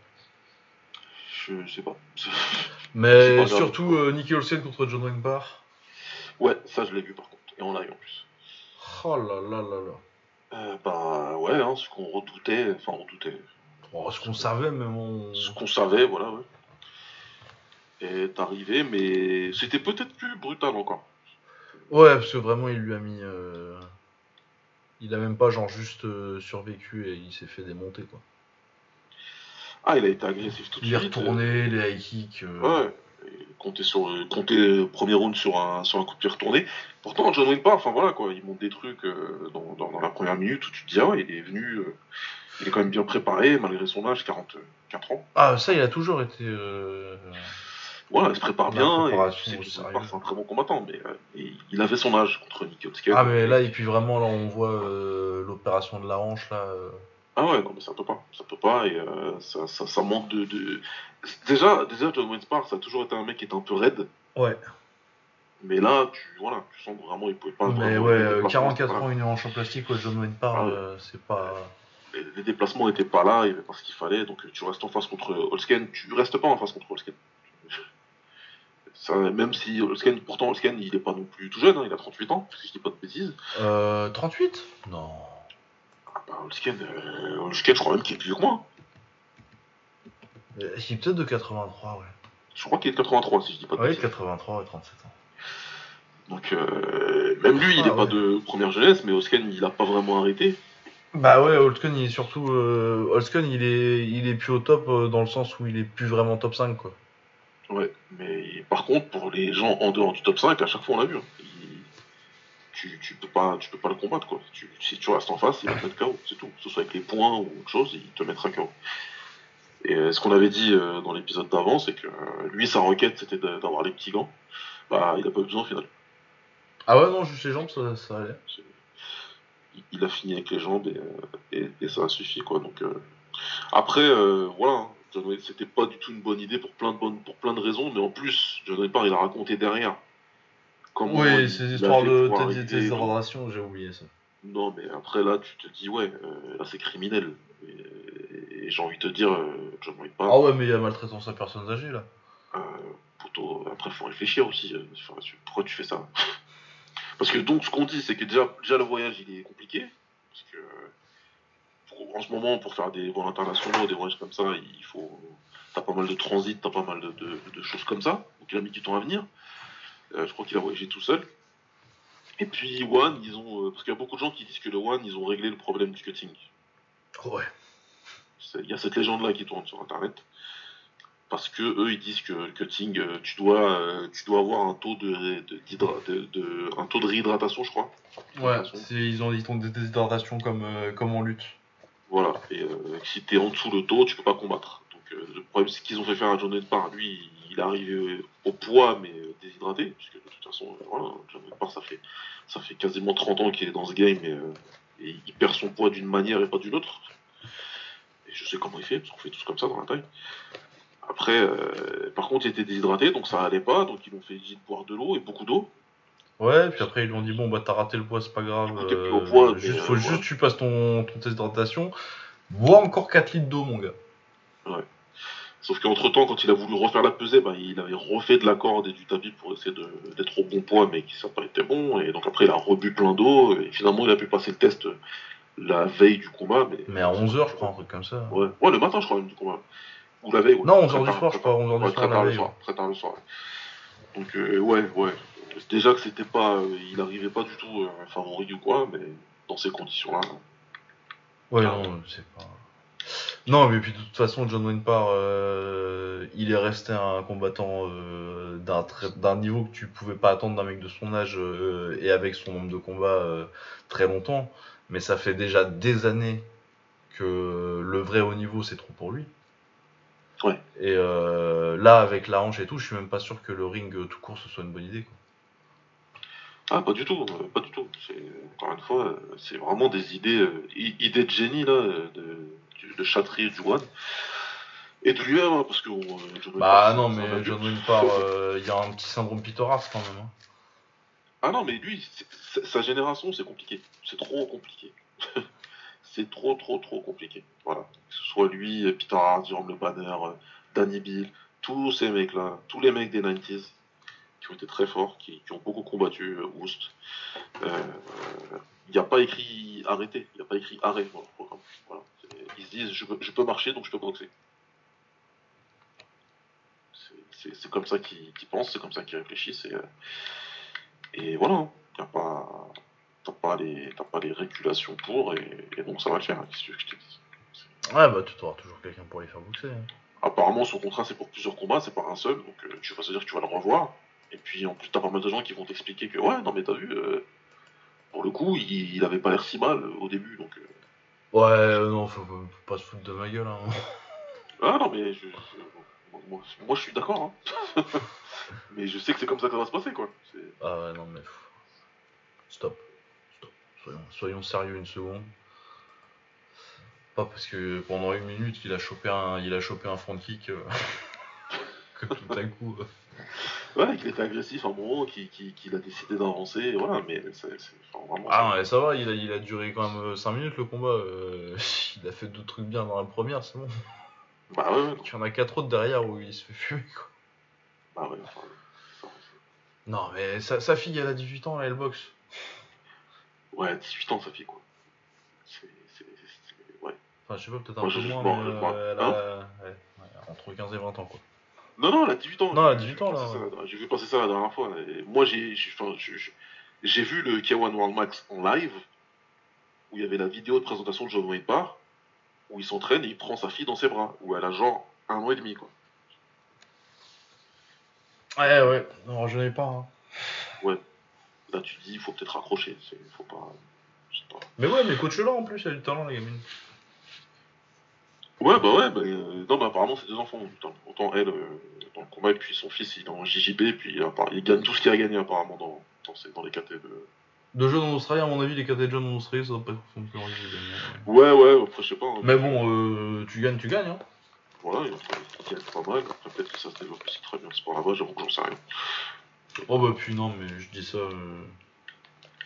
Je sais pas. Mais pas surtout euh, Nicky Olsen contre John Wayne Barr. Ouais, ça je l'ai vu par contre. Et en live en plus. Oh là là là là. Euh, bah ouais, hein, ce qu'on redoutait, enfin on redoutait, Oh, ce qu'on savait, mais on. ce qu'on savait, voilà, ouais. Est arrivé, mais c'était peut-être plus brutal encore. Ouais, parce que vraiment, il lui a mis. euh, Il a même pas, genre, juste euh, survécu et il s'est fait démonter, quoi. Ah, il a été agressif tout de Il est suite. retourné, les high kicks. euh, euh, Ouais. Compter sur euh, compter le premier round sur un sur un coup de pied retourné. Pourtant John Wayne Parr, enfin voilà quoi, il monte des trucs euh, dans, dans, dans la première minute où tu te dis ah ouais, il est venu, euh, il est quand même bien préparé malgré son âge, 44 ans. Ah, ça, il a toujours été. euh, Voilà, il se prépare bien et tu sais que c'est un très bon combattant, mais euh, et il avait son âge contre Nick Hotchkiss. Ah, mais là, et puis vraiment, là, on voit euh, l'opération de la hanche, là. euh, Ah ouais, non mais ça peut pas, ça peut pas et euh, ça, ça, ça manque de, de... Déjà, déjà John Wayne ça a toujours été un mec qui était un peu raide, Ouais. mais là, tu voilà, tu sens vraiment il pouvait pas. Mais vraiment- ouais, les euh, déplacements, 44 voilà. ans, une hanche en plastique, ouais, John Wayne Parr, Ah ouais. euh, c'est pas. les, déplacements n'étaient pas là, il n'y avait pas ce qu'il fallait, donc euh, tu restes en face contre Holsken, tu restes pas en face contre Holsken. Ça, même si Holsken, pourtant Holsken, il est pas non plus tout jeune, hein, il a 38 ans, si je dis pas de bêtises. Euh, 38 Non. Ah bah, Holsken, euh, je crois même qu'il est plus que moi. Euh, Il est peut-être de 83, ouais. Je crois qu'il est de 83, si je dis pas de Ouais, bêtises. 83 et 37 ans. Donc, euh, même lui, il Ah, n'est ouais. pas de première jeunesse, mais Holsken, il a pas vraiment arrêté. Bah ouais, Holsken, il est surtout. Euh, Holsken, il est, il est plus au top euh, dans le sens où il est plus vraiment top 5, quoi. Ouais, mais par contre, pour les gens en dehors du top 5, à chaque fois on l'a vu. hein. Il- Tu, tu peux pas, tu peux pas le combattre quoi. Tu- si tu restes en face, il va te mettre KO, c'est tout. Que ce soit avec les points ou autre chose, il te mettra KO. Et euh, ce qu'on avait dit euh, dans l'épisode d'avant, c'est que euh, lui, sa requête, c'était d'avoir les petits gants. Bah, il a pas eu besoin au final. Ah ouais, non, juste les jambes, ça, ça allait. Il, il a fini avec les jambes et, et, et ça a suffi quoi. Donc après, voilà. hein. John Wayne, c'était pas du tout une bonne idée pour plein de bonnes, pour plein de raisons, mais en plus, John Wayne Parr, il a raconté derrière. comment Oui, ces histoires de déshydratation, j'ai oublié ça. Non, mais après là, tu te dis, ouais, euh, là c'est criminel. Et, et j'ai envie de te dire, euh, John Parr, Ah ouais, mais il y a maltraitance à personnes âgées, là. euh, plutôt, après faut réfléchir aussi. euh, enfin, pourquoi tu fais ça Parce que donc, ce qu'on dit, c'est que déjà, déjà le voyage il est compliqué. Parce que pour- en ce moment, pour faire des vols internationaux, des voyages comme ça, il faut. T'as pas mal de transit, t'as pas mal de, de- de choses comme ça. Donc il a mis du temps à venir. Euh, je crois qu'il a voyagé tout seul. Et puis One, ils ont. euh, parce qu'il y a beaucoup de gens qui disent que le One, ils ont réglé le problème du cutting. Ouais. Il y a cette légende-là qui tourne sur Internet. Parce que eux, ils disent que le cutting, euh, tu dois, tu dois avoir un taux de, de, d'hydra- de- de- un taux de réhydratation, je crois. Ouais, ont, ils ont des déshydratations comme, euh, comme en lutte. Voilà. Et euh, si t'es en dessous le taux, tu peux pas combattre. Donc euh, le problème, c'est qu'ils ont fait faire à John Wayne Parr. Lui, il est arrivé au poids, mais euh, déshydraté. Puisque de toute façon, euh, voilà, Wayne Parr, ça fait, ça fait quasiment 30 ans qu'il est dans ce game et, euh, et il perd son poids d'une manière et pas d'une autre. Et je sais comment il fait, parce qu'on fait tous comme ça dans la taille. Après, euh, par contre, il était déshydraté, donc ça allait pas. Donc ils l'ont fait de boire de l'eau et beaucoup d'eau. Ouais, puis après ils lui ont dit bon bah t'as raté le poids, c'est pas grave. Euh, au poids, mais, juste, euh, faut juste que tu passes ton, ton test d'hydratation. Bois encore 4 litres d'eau, mon gars. Sauf qu'entre temps, quand il a voulu refaire la pesée, bah, il avait refait de la corde et du tapis pour essayer d'être au bon poids, mais qui ça n'a pas été bon. Et donc après, il a rebu plein d'eau et finalement, il a pu passer le test la veille du combat. Mais, Mais à 11h, je crois, un truc comme ça. Ouais, ouais le matin, je crois, même du combat. Ou la veille. ouais. Non, 11h Très du soir, je très crois, tard. 11h Ouais, du très soir, la tard le soir. Très tard le soir. ouais. Donc, euh, ouais, ouais. Déjà que c'était pas. euh, il arrivait pas du tout euh, favori ou quoi, mais dans ces conditions-là. Ouais, non, c'est pas. Non, mais puis de toute façon, John Wayne Parr, euh, il est resté un combattant euh, d'un d'un niveau que tu pouvais pas attendre d'un mec de son âge et avec son nombre de combats très longtemps. Mais ça fait déjà des années que le vrai haut niveau, c'est trop pour lui. Ouais. Et euh, là, avec la hanche et tout, je suis même pas sûr que le ring tout court ce soit une bonne idée. Quoi. Ah, pas du tout, euh, pas du tout. C'est, encore une fois, euh, c'est vraiment des idées, euh, idées de génie, là, de, de Chatry, du One. Et de lui-même, hein, parce que. euh, Bah non, mais. John euh, il y a un petit syndrome Hart quand même. hein. Ah non, mais lui, sa génération, c'est compliqué. C'est trop compliqué. c'est trop, trop, trop compliqué. Voilà. Que ce soit lui, Peter Hart, Jérôme Le Banner, Danny Bill, tous ces mecs-là, tous les mecs des 90s qui ont été très forts, qui, qui ont beaucoup combattu Oust. Il n'y a pas écrit arrêter, il n'y a pas écrit arrêt dans leur programme. Voilà. Ils se disent je peux, je peux marcher donc je peux boxer. C'est- comme ça qu'ils pensent, c'est comme ça qu'ils réfléchissent. Et, euh, et voilà, hein. t'as pas, pas, les, pas les régulations pour, et, et donc ça va le faire. hein. Qu'est-ce que je te dise? Ouais, bah tu auras toujours quelqu'un pour les faire boxer. hein. Apparemment, son contrat c'est pour plusieurs combats, c'est pas un seul, donc euh, tu vas se dire que tu vas le revoir. Et puis en plus, t'as pas mal de gens qui vont t'expliquer que ouais, non mais t'as vu, euh, pour le coup, il, il avait pas l'air si mal euh, au début, donc. euh, Ouais, euh, non, faut, faut pas se foutre de ma gueule. Hein. Ah non, mais je, je- moi, moi- moi, je suis d'accord, hein. mais je sais que c'est comme ça que ça va se passer, quoi. C'est- Ah ouais, non, mais. pff. Stop. Stop. Soyons, soyons sérieux une seconde. Pas parce que pendant une minute, il a chopé un, il a chopé un front kick. euh, que tout à coup. euh, Ouais, qu'il était agressif à un moment, qu'il a décidé d'avancer, voilà, mais c'est vraiment. Ah ouais, ça va, il a, il a duré quand même 5 minutes le combat. euh, il a fait deux trucs bien dans la première, c'est bon. Bah ouais, ouais. Il y en a 4 autres derrière où il se fait fumer quoi. Bah ouais, enfin, Non, mais sa, sa fille, elle a 18 ans, elle boxe. ouais, 18 ans, ça fait quoi C'est. Ouais. Enfin, je sais pas, peut-être un Moi, peu moins, mais euh, elle a ouais, ouais, entre 15 et 20 ans quoi. Non, non, elle a 18 ans. Non, elle a J'ai 18 vu ans, là, J'ai vu passer ça la dernière fois. et moi, j'ai j'ai- enfin, vu le K1 World Max en live, où il y avait la vidéo de présentation de John Wayne Parr, où il s'entraîne et il prend sa fille dans ses bras, où elle a genre un an et demi, quoi. Ouais, ouais, non, je n'avais pas. hein. Là, tu te dis, il faut peut-être raccrocher. c'est- Faut pas. Mais ouais, mais coach-là en plus, elle a du talent, la gamine. Ouais, bah ouais, bah, euh, non, bah apparemment, c'est des enfants. Autant, autant elle, euh, dans le combat, et puis son fils, il est en JJB, et puis appara- il gagne tout ce qu'il a gagné, apparemment, dans, dans, ces- dans les KT de. De jeunes en Australie, à mon avis, les KT de jeunes en Australie, ça doit pas être fonctionner. Ouais, ouais, après, je sais pas. hein. Mais bon, euh, tu gagnes, tu gagnes. Hein. Voilà, il il gagne pas mal. Après, peut-être que ça se développe aussi très bien ce sport là-bas, j'avoue que j'en sais rien. Oh bah puis non, mais je dis ça. Euh...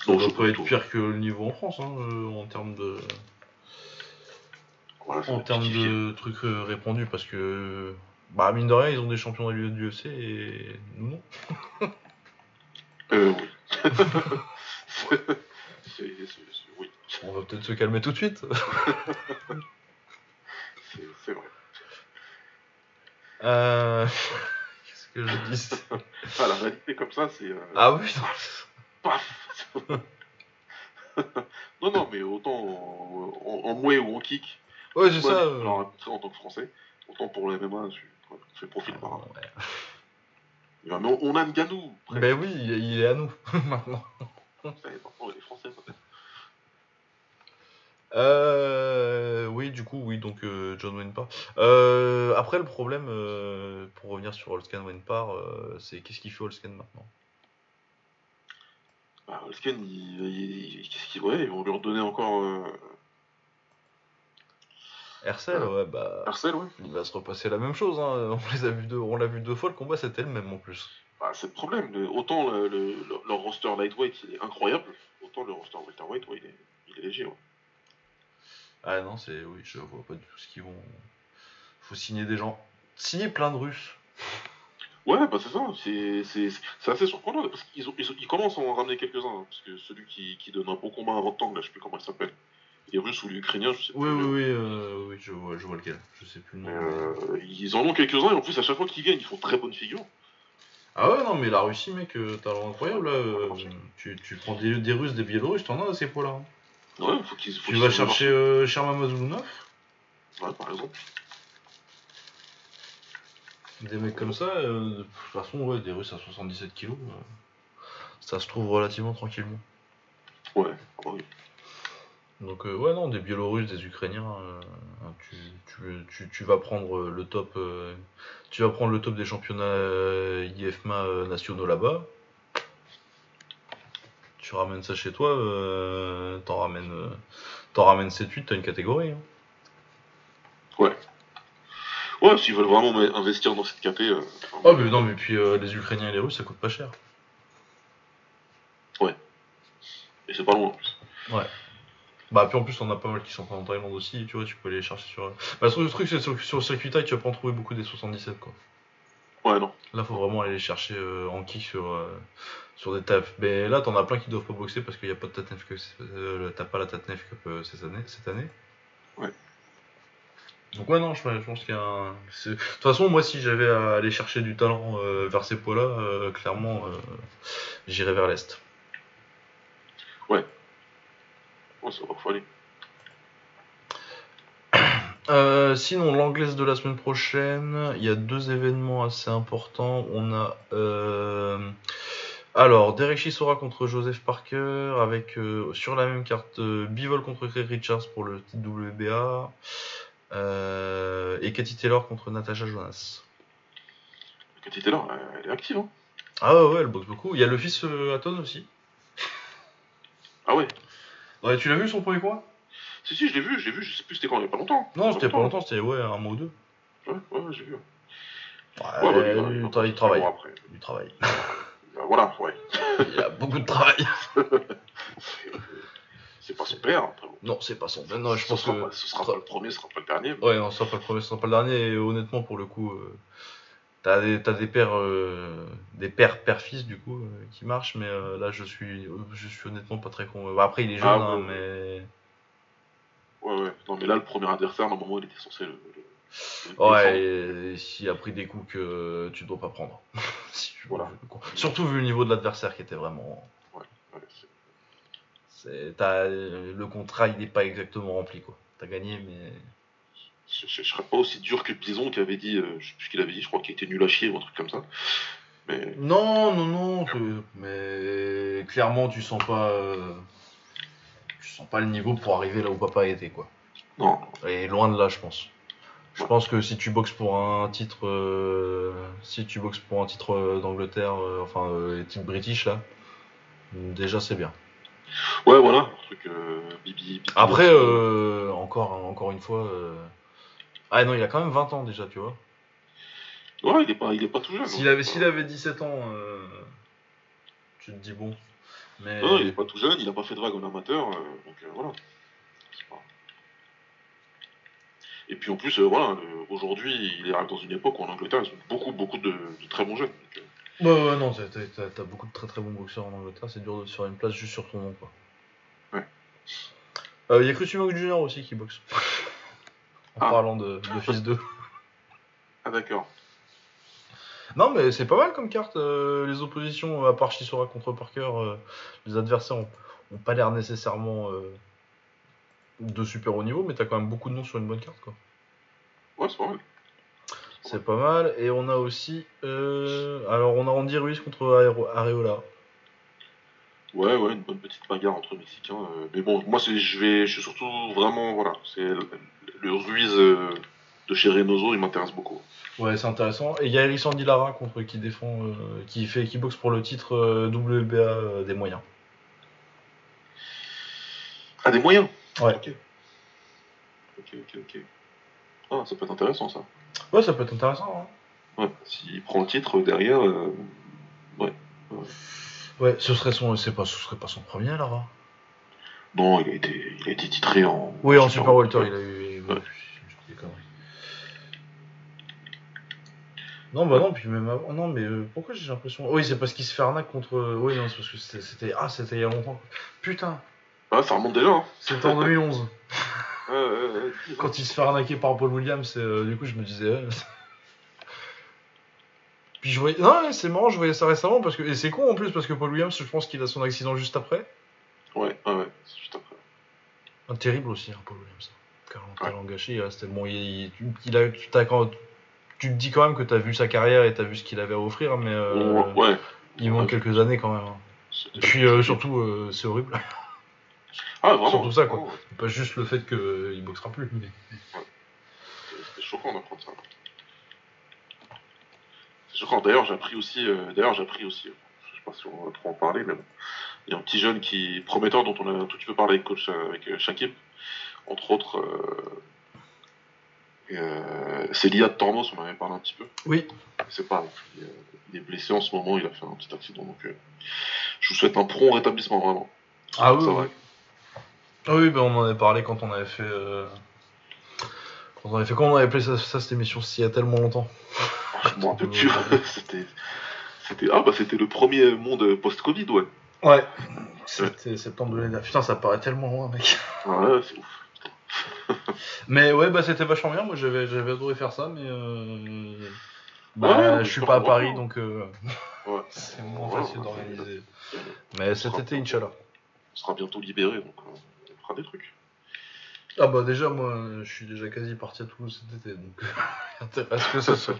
Ça Non, doit je sais pas être pire que le niveau en France, hein, euh, en termes de, En termes de trucs euh, répandus, parce que bah mine de rien, ils ont des champions de l'UFC et nous non. Euh, oui. On va peut-être se calmer tout de suite. c'est vrai. Euh... Qu'est-ce que je dis Ah, la réalité comme ça, c'est. euh, Ah oui, paf Non, non, mais autant en, en, en mouet ou en kick, Ouais, c'est ça. euh. rencontré en tant que français, autant pour le MMA, je je fais profil par rapport. Ouais. Mais on, on a Nganou. Ben oui, il est à nous maintenant. Est français, peut-être. Euh, oui, du coup, oui, donc euh, John Wayne Parr. Euh, après, le problème, euh, pour revenir sur Holscan Wayne Parr, euh, c'est qu'est-ce qu'il fait Holscan maintenant? Bah, Holsken, il, il- il- qu'est-ce qu'il. Ouais, ils vont lui redonner encore. Hercel, ouais, bah. Marcel, ouais. Il va se repasser la même chose, hein. on les a vu deux, on l'a vu deux fois, le combat c'était le même en plus. Bah, c'est le problème. autant le, le- le- leur roster lightweight il est incroyable, autant le roster welterweight ouais, il, est, il est léger. Ouais. Ah non, c'est. Oui, je vois pas du tout ce qu'ils vont. Faut signer des gens. Signer plein de Russes. Ouais, bah c'est ça, c'est, c'est, c'est assez surprenant parce qu'ils ont, ils, ont- ils commencent à en ramener quelques-uns. hein, parce que celui qui, qui donne un bon combat à Rotang, là, je sais plus comment il s'appelle. Il est russe ou ukrainien, je sais Oui, plus. oui, oui, euh, oui, je vois, je vois lequel. Je sais plus le nom. Euh, ils en ont quelques-uns et en plus, à chaque fois qu'ils gagnent, ils font très bonne figure. Ah ouais, non, mais la Russie, mec, euh, talent incroyable là. tu, tu prends des, des Russes, des Biélorusses, t'en as à ces poids-là. hein. Ouais, faut qu'ils. Faut Tu vas chercher euh, Sherman. Ouais, par exemple. des mecs comme ça, de toute façon, ouais, des Russes à 77 kilos, ça se trouve relativement tranquillement. Ouais, ah bah oui. Donc euh, ouais non des Biélorusses, des Ukrainiens, euh, hein, tu, tu, tu, tu vas prendre le top, euh, tu vas prendre le top des championnats IFMA nationaux là-bas. Tu ramènes ça chez toi, t'en ramènes, t'en ramènes 7-8, t'as une catégorie. hein. Ouais, s'ils veulent vraiment investir dans cette enfin, Oh mais non mais puis les Ukrainiens et les Russes ça coûte pas cher. Bah, puis en plus, on a pas mal qui sont pas en Thaïlande aussi, tu vois, tu peux aller les chercher sur. Bah, le truc, c'est sur, sur le circuit tu vas pas en trouver beaucoup des 77, quoi. Ouais, non. Là, faut vraiment aller les chercher euh, en kick sur, euh, sur des TAF. Mais là, t'en as plein qui doivent pas boxer parce qu'il n'y a pas de Tatnef Cup. Euh, T'as pas la Tatnef Cup cette année. Cette année. Ouais. Donc, ouais, non, je, je pense qu'il y a un. De toute façon, moi, si j'avais à aller chercher du talent euh, vers ces poids-là, clairement, j'irais vers l'Est. Ouais, aller. Euh, sinon, l'anglaise de la semaine prochaine, il y a deux événements assez importants. On a euh, alors Derek Chisora contre Joseph Parker avec euh, sur la même carte Bivol contre Craig Richards pour le titre WBA et Katie Taylor contre Natasha Jonas. Cathy Taylor, elle, est active, hein. Ah ouais, ouais, elle boxe beaucoup. Il y a le fils Hatton aussi. Ah ouais. Ouais, tu l'as vu son premier combat? Si, si, je l'ai vu, je l'ai vu, je sais plus c'était quand, il y a pas longtemps. Non, c'était pas longtemps, c'était ouais, un mois ou deux. Ouais, ouais, j'ai vu. Ouais, Ouais, bah, lui, il, tra- travaille. après. Il travaille. Bah, voilà, ouais. il a beaucoup de travail. C'est pas son père, après. bon. Non, c'est pas son. Non, je ce, pense sera que. pas, ce sera pas le premier, ce sera pas le dernier. mais- Ouais, non, ce sera pas le premier, ce sera pas le dernier. Et honnêtement, pour le coup, euh, t'as des, t'as des pères, euh, des pères, père-fils du coup, euh, qui marchent. Mais euh, là, je suis, je suis honnêtement pas très con. Bah, après, il est jeune, Ah, hein, ouais, mais. Ouais, ouais. Non, mais là, le premier adversaire, normalement, il était censé le. le- le Ouais, et, s'il a pris des coups que tu dois pas prendre. Si Voilà. Surtout vu le niveau de l'adversaire qui était vraiment. Ouais, c'est- c'est- t'as- le contrat, il n'est pas exactement rempli, quoi. T'as gagné, mais. Je, je, je serais pas aussi dur que Bison qui avait dit, euh, je qu'il avait dit, je crois qu'il était nul à chier ou un truc comme ça. Mais Non, non, non, que- mais clairement, tu sens pas. euh, Tu sens pas le niveau pour arriver là où papa était, quoi. non, Et loin de là, je pense. Je pense que si tu boxes pour un titre. euh, Si tu boxes pour un titre euh, d'Angleterre, enfin, titres british, là, déjà c'est bien. ouais, voilà, un truc euh, Bibi. Bibi Après, Box, euh, encore, encore une fois. euh, Ah non, il a quand même 20 ans déjà, tu vois. Ouais, il est pas, il est pas tout jeune. S'il hein. avait, s'il avait 17 ans, euh, tu te dis bon. Mais. Non, il est pas tout jeune, il a pas fait de vague en amateur, euh, donc euh, voilà. Et puis en plus, voilà, aujourd'hui, il est dans une époque où en Angleterre, ils ont beaucoup, beaucoup de, de très bons jeunes. donc, Ouais, ouais, non, t'as, t'as- t'as- t'as beaucoup de très très bons boxeurs en Angleterre, c'est dur de se faire une place juste sur ton nom, quoi. Ouais. Il y a Humog Jr. aussi qui boxe. En Ah. parlant de, de fils 2. Ah d'accord. Non, mais c'est pas mal comme carte. euh, les oppositions, à part Chisora contre Parker, euh, les adversaires ont, ont pas l'air nécessairement euh, de super haut niveau, mais t'as quand même beaucoup de noms sur une bonne carte, quoi. Ouais, c'est pas mal. C'est pas mal. Et on a aussi. euh, alors, on a Andy Ruiz contre Areola. Ouais, ouais, une bonne petite bagarre entre Mexicains. euh, mais bon, moi, c'est, je vais, je suis surtout vraiment, voilà, c'est le, le Ruiz euh, de chez Reynoso, il m'intéresse beaucoup. Ouais, c'est intéressant. Et il y a Alexandre Lara contre qui défend, euh, qui fait, qui boxe pour le titre euh, WBA des moyens. Ah, des moyens? Ouais. Ok. Ok, ok, ok. Ah, ça peut être intéressant ça. Ouais, ça peut être intéressant. hein. Ouais, s'il prend le titre derrière, euh, Ouais, ce serait son, c'est pas, ce serait pas son premier Lara. non, il a été, il a été titré en. Oui, en Super Walter, il a eu. Ouais. des conneries. Non, bah non, puis même avant. Non, mais euh, pourquoi j'ai l'impression. Oui, c'est parce qu'il se fait arnaque contre. Oui, non, c'est parce que c'était-. Ah, c'était il y a longtemps. Putain, Ah, ça remonte déjà. Hein. c'était en 2011. Ouais, ouais, ouais. Quand il se fait arnaquer par Paul Williams, euh, du coup, je me disais. euh, Puis je voyais. Non, ouais, c'est marrant, je voyais ça récemment parce que. Et c'est con en plus parce que Paul Williams, je pense qu'il a son accident juste après. Ouais, ouais, ouais, juste après. Un terrible aussi, hein, Paul Williams. Talent, talent gâché, il restait bon. Il, il- il a, tu, quand- tu te dis quand même que tu as vu sa carrière et tu as vu ce qu'il avait à offrir, mais euh, Ouais, ouais. il manque quelques années quand même. hein. Et puis euh, surtout, euh, c'est horrible. Ah, vraiment. surtout ça, quoi. Pas juste le fait qu'il boxera plus. mais- c'était choquant d'apprendre ça. C'est choquant. D'ailleurs, j'ai appris aussi. euh, D'ailleurs, j'ai appris aussi. Je sais pas si on va trop en parler, mais bon. Il y a un petit jeune qui prometteur dont on a un tout petit peu parlé avec coach euh, avec euh, Shakib, entre autres. Euh, euh, c'est Liad Tormos, on en avait parlé un petit peu. Oui. C'est pas. Il, euh, il est blessé en ce moment, il a fait un petit accident, donc euh, je vous souhaite un prompt rétablissement vraiment. Ah oui, oui. Ah oui, ben on en avait parlé quand on avait fait. euh, on avait fait. Comment on avait appelé ça, ça cette émission s'il y a tellement longtemps Ah, Je m'en rappelle plus. c'était, c'était, ah bah c'était le premier monde post-Covid, ouais. Ouais. C'était septembre de l'année dernière. Putain, ça paraît tellement loin, mec. Ouais, c'est ouf. Mais ouais, bah c'était vachement bien. Moi j'avais j'avais adoré faire ça, mais. Euh... Bah, Ouais, je je suis pas à. Paris donc. euh, Ouais. C'est moins facile d'organiser. Mais cet été, Inch'Allah. On sera bientôt libéré, donc euh, on fera des trucs. Ah bah déjà, moi, je suis déjà quasi parti à Toulouse cet été, donc il y a intérêt à ce que ce soit.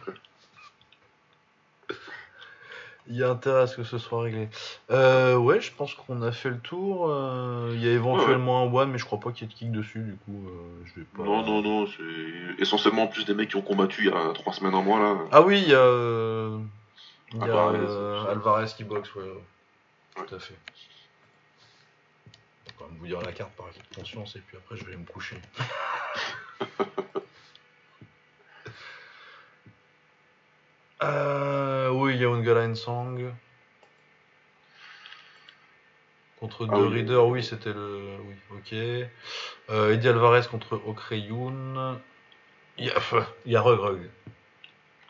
Il y a intérêt à ce que ce soit réglé. Euh, ouais, je pense qu'on a fait le tour. euh, Il y a éventuellement un one, mais je crois pas qu'il y ait de kick dessus, du coup, euh, je vais pas. Non, non, non, c'est essentiellement plus des mecs qui ont combattu il y a trois semaines, un mois là. Ah oui, il y a, euh, il y a Alvarez, euh. Alvarez qui boxe, ouais. Ouais. Tout à fait. Je vais quand même vous dire la carte par acquis de conscience, et puis après, je vais me coucher. Euh, oui, il y a Ungala Sang. Contre Ah deux oui. Reader, oui, c'était le. Oui, ok. Euh, Eddie Alvarez contre Okreyun. Il y a, il y a Rug Rug.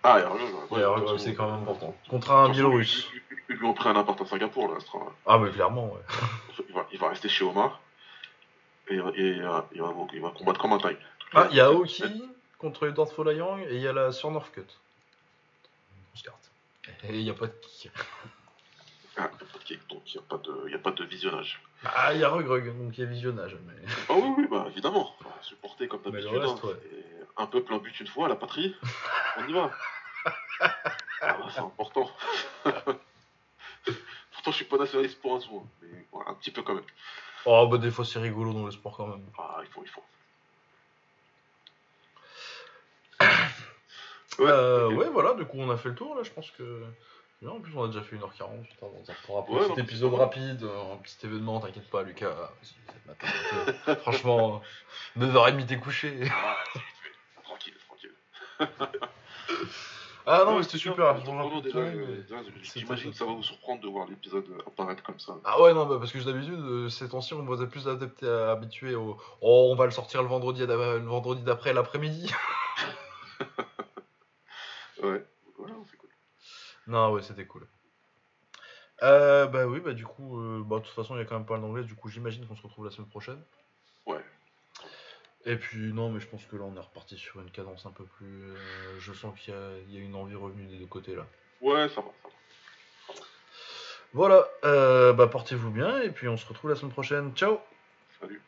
Ah, Rug, c'est quand même important. Contre un Biélorusse. Ils, lui ont pris un appart à Singapour là, Astra. Ah, mais clairement, ouais. Il va, il va rester chez Omar. Et, et, euh, il, va, il va combattre comme un taille. Ah, il y a Aoki contre Edward Folayang et il y a la Sur Northcut. Et il n'y a pas de kick. Ah, il n'y a pas de kick, donc il n'y a, pas de- y a pas de visionnage. Ah, il y a Rug Rug, donc il y a visionnage. Mais... Ah oui, oui, bah évidemment. Supporter comme d'habitude. hein. ouais. Et Un peuple, un but une fois, la patrie. On y va. Ah, bah, c'est important. Pourtant, je suis pas nationaliste pour un sou, hein, mais voilà, un petit peu quand même. Oh, bah des fois c'est rigolo dans le sport quand même. Ah, il faut, il faut. Euh, ouais, voilà, du coup on a fait le tour là, je pense que. Bien, en plus on a déjà fait 1h40, putain, on s'en reprendra pour Ouais, un non, petit épisode rapide, un petit événement, t'inquiète pas Lucas. Euh, franchement, 9h30 t'es couché. Ah, non, mais c'était super, euh, J'imagine que ça va vous surprendre de voir l'épisode apparaître comme ça. Ah ouais, non, bah parce que d'habitude, euh, ces temps-ci, on vous a plus adapté, habitué au Oh, on va le sortir le vendredi, le vendredi d'après l'après-midi. Ouais, voilà, c'est cool. Non, ouais, c'était cool. Euh, bah oui, bah du coup, euh, bah, de toute façon, il y a quand même pas mal d'anglais, du coup, j'imagine qu'on se retrouve la semaine prochaine. Et puis, non, mais je pense que là, on est reparti sur une cadence un peu plus. euh, je sens qu'il y, a- il y a une envie revenue des deux côtés là. Ouais, ça va, ça va. Voilà, euh, bah portez-vous bien, et puis on se retrouve la semaine prochaine. Ciao! Salut.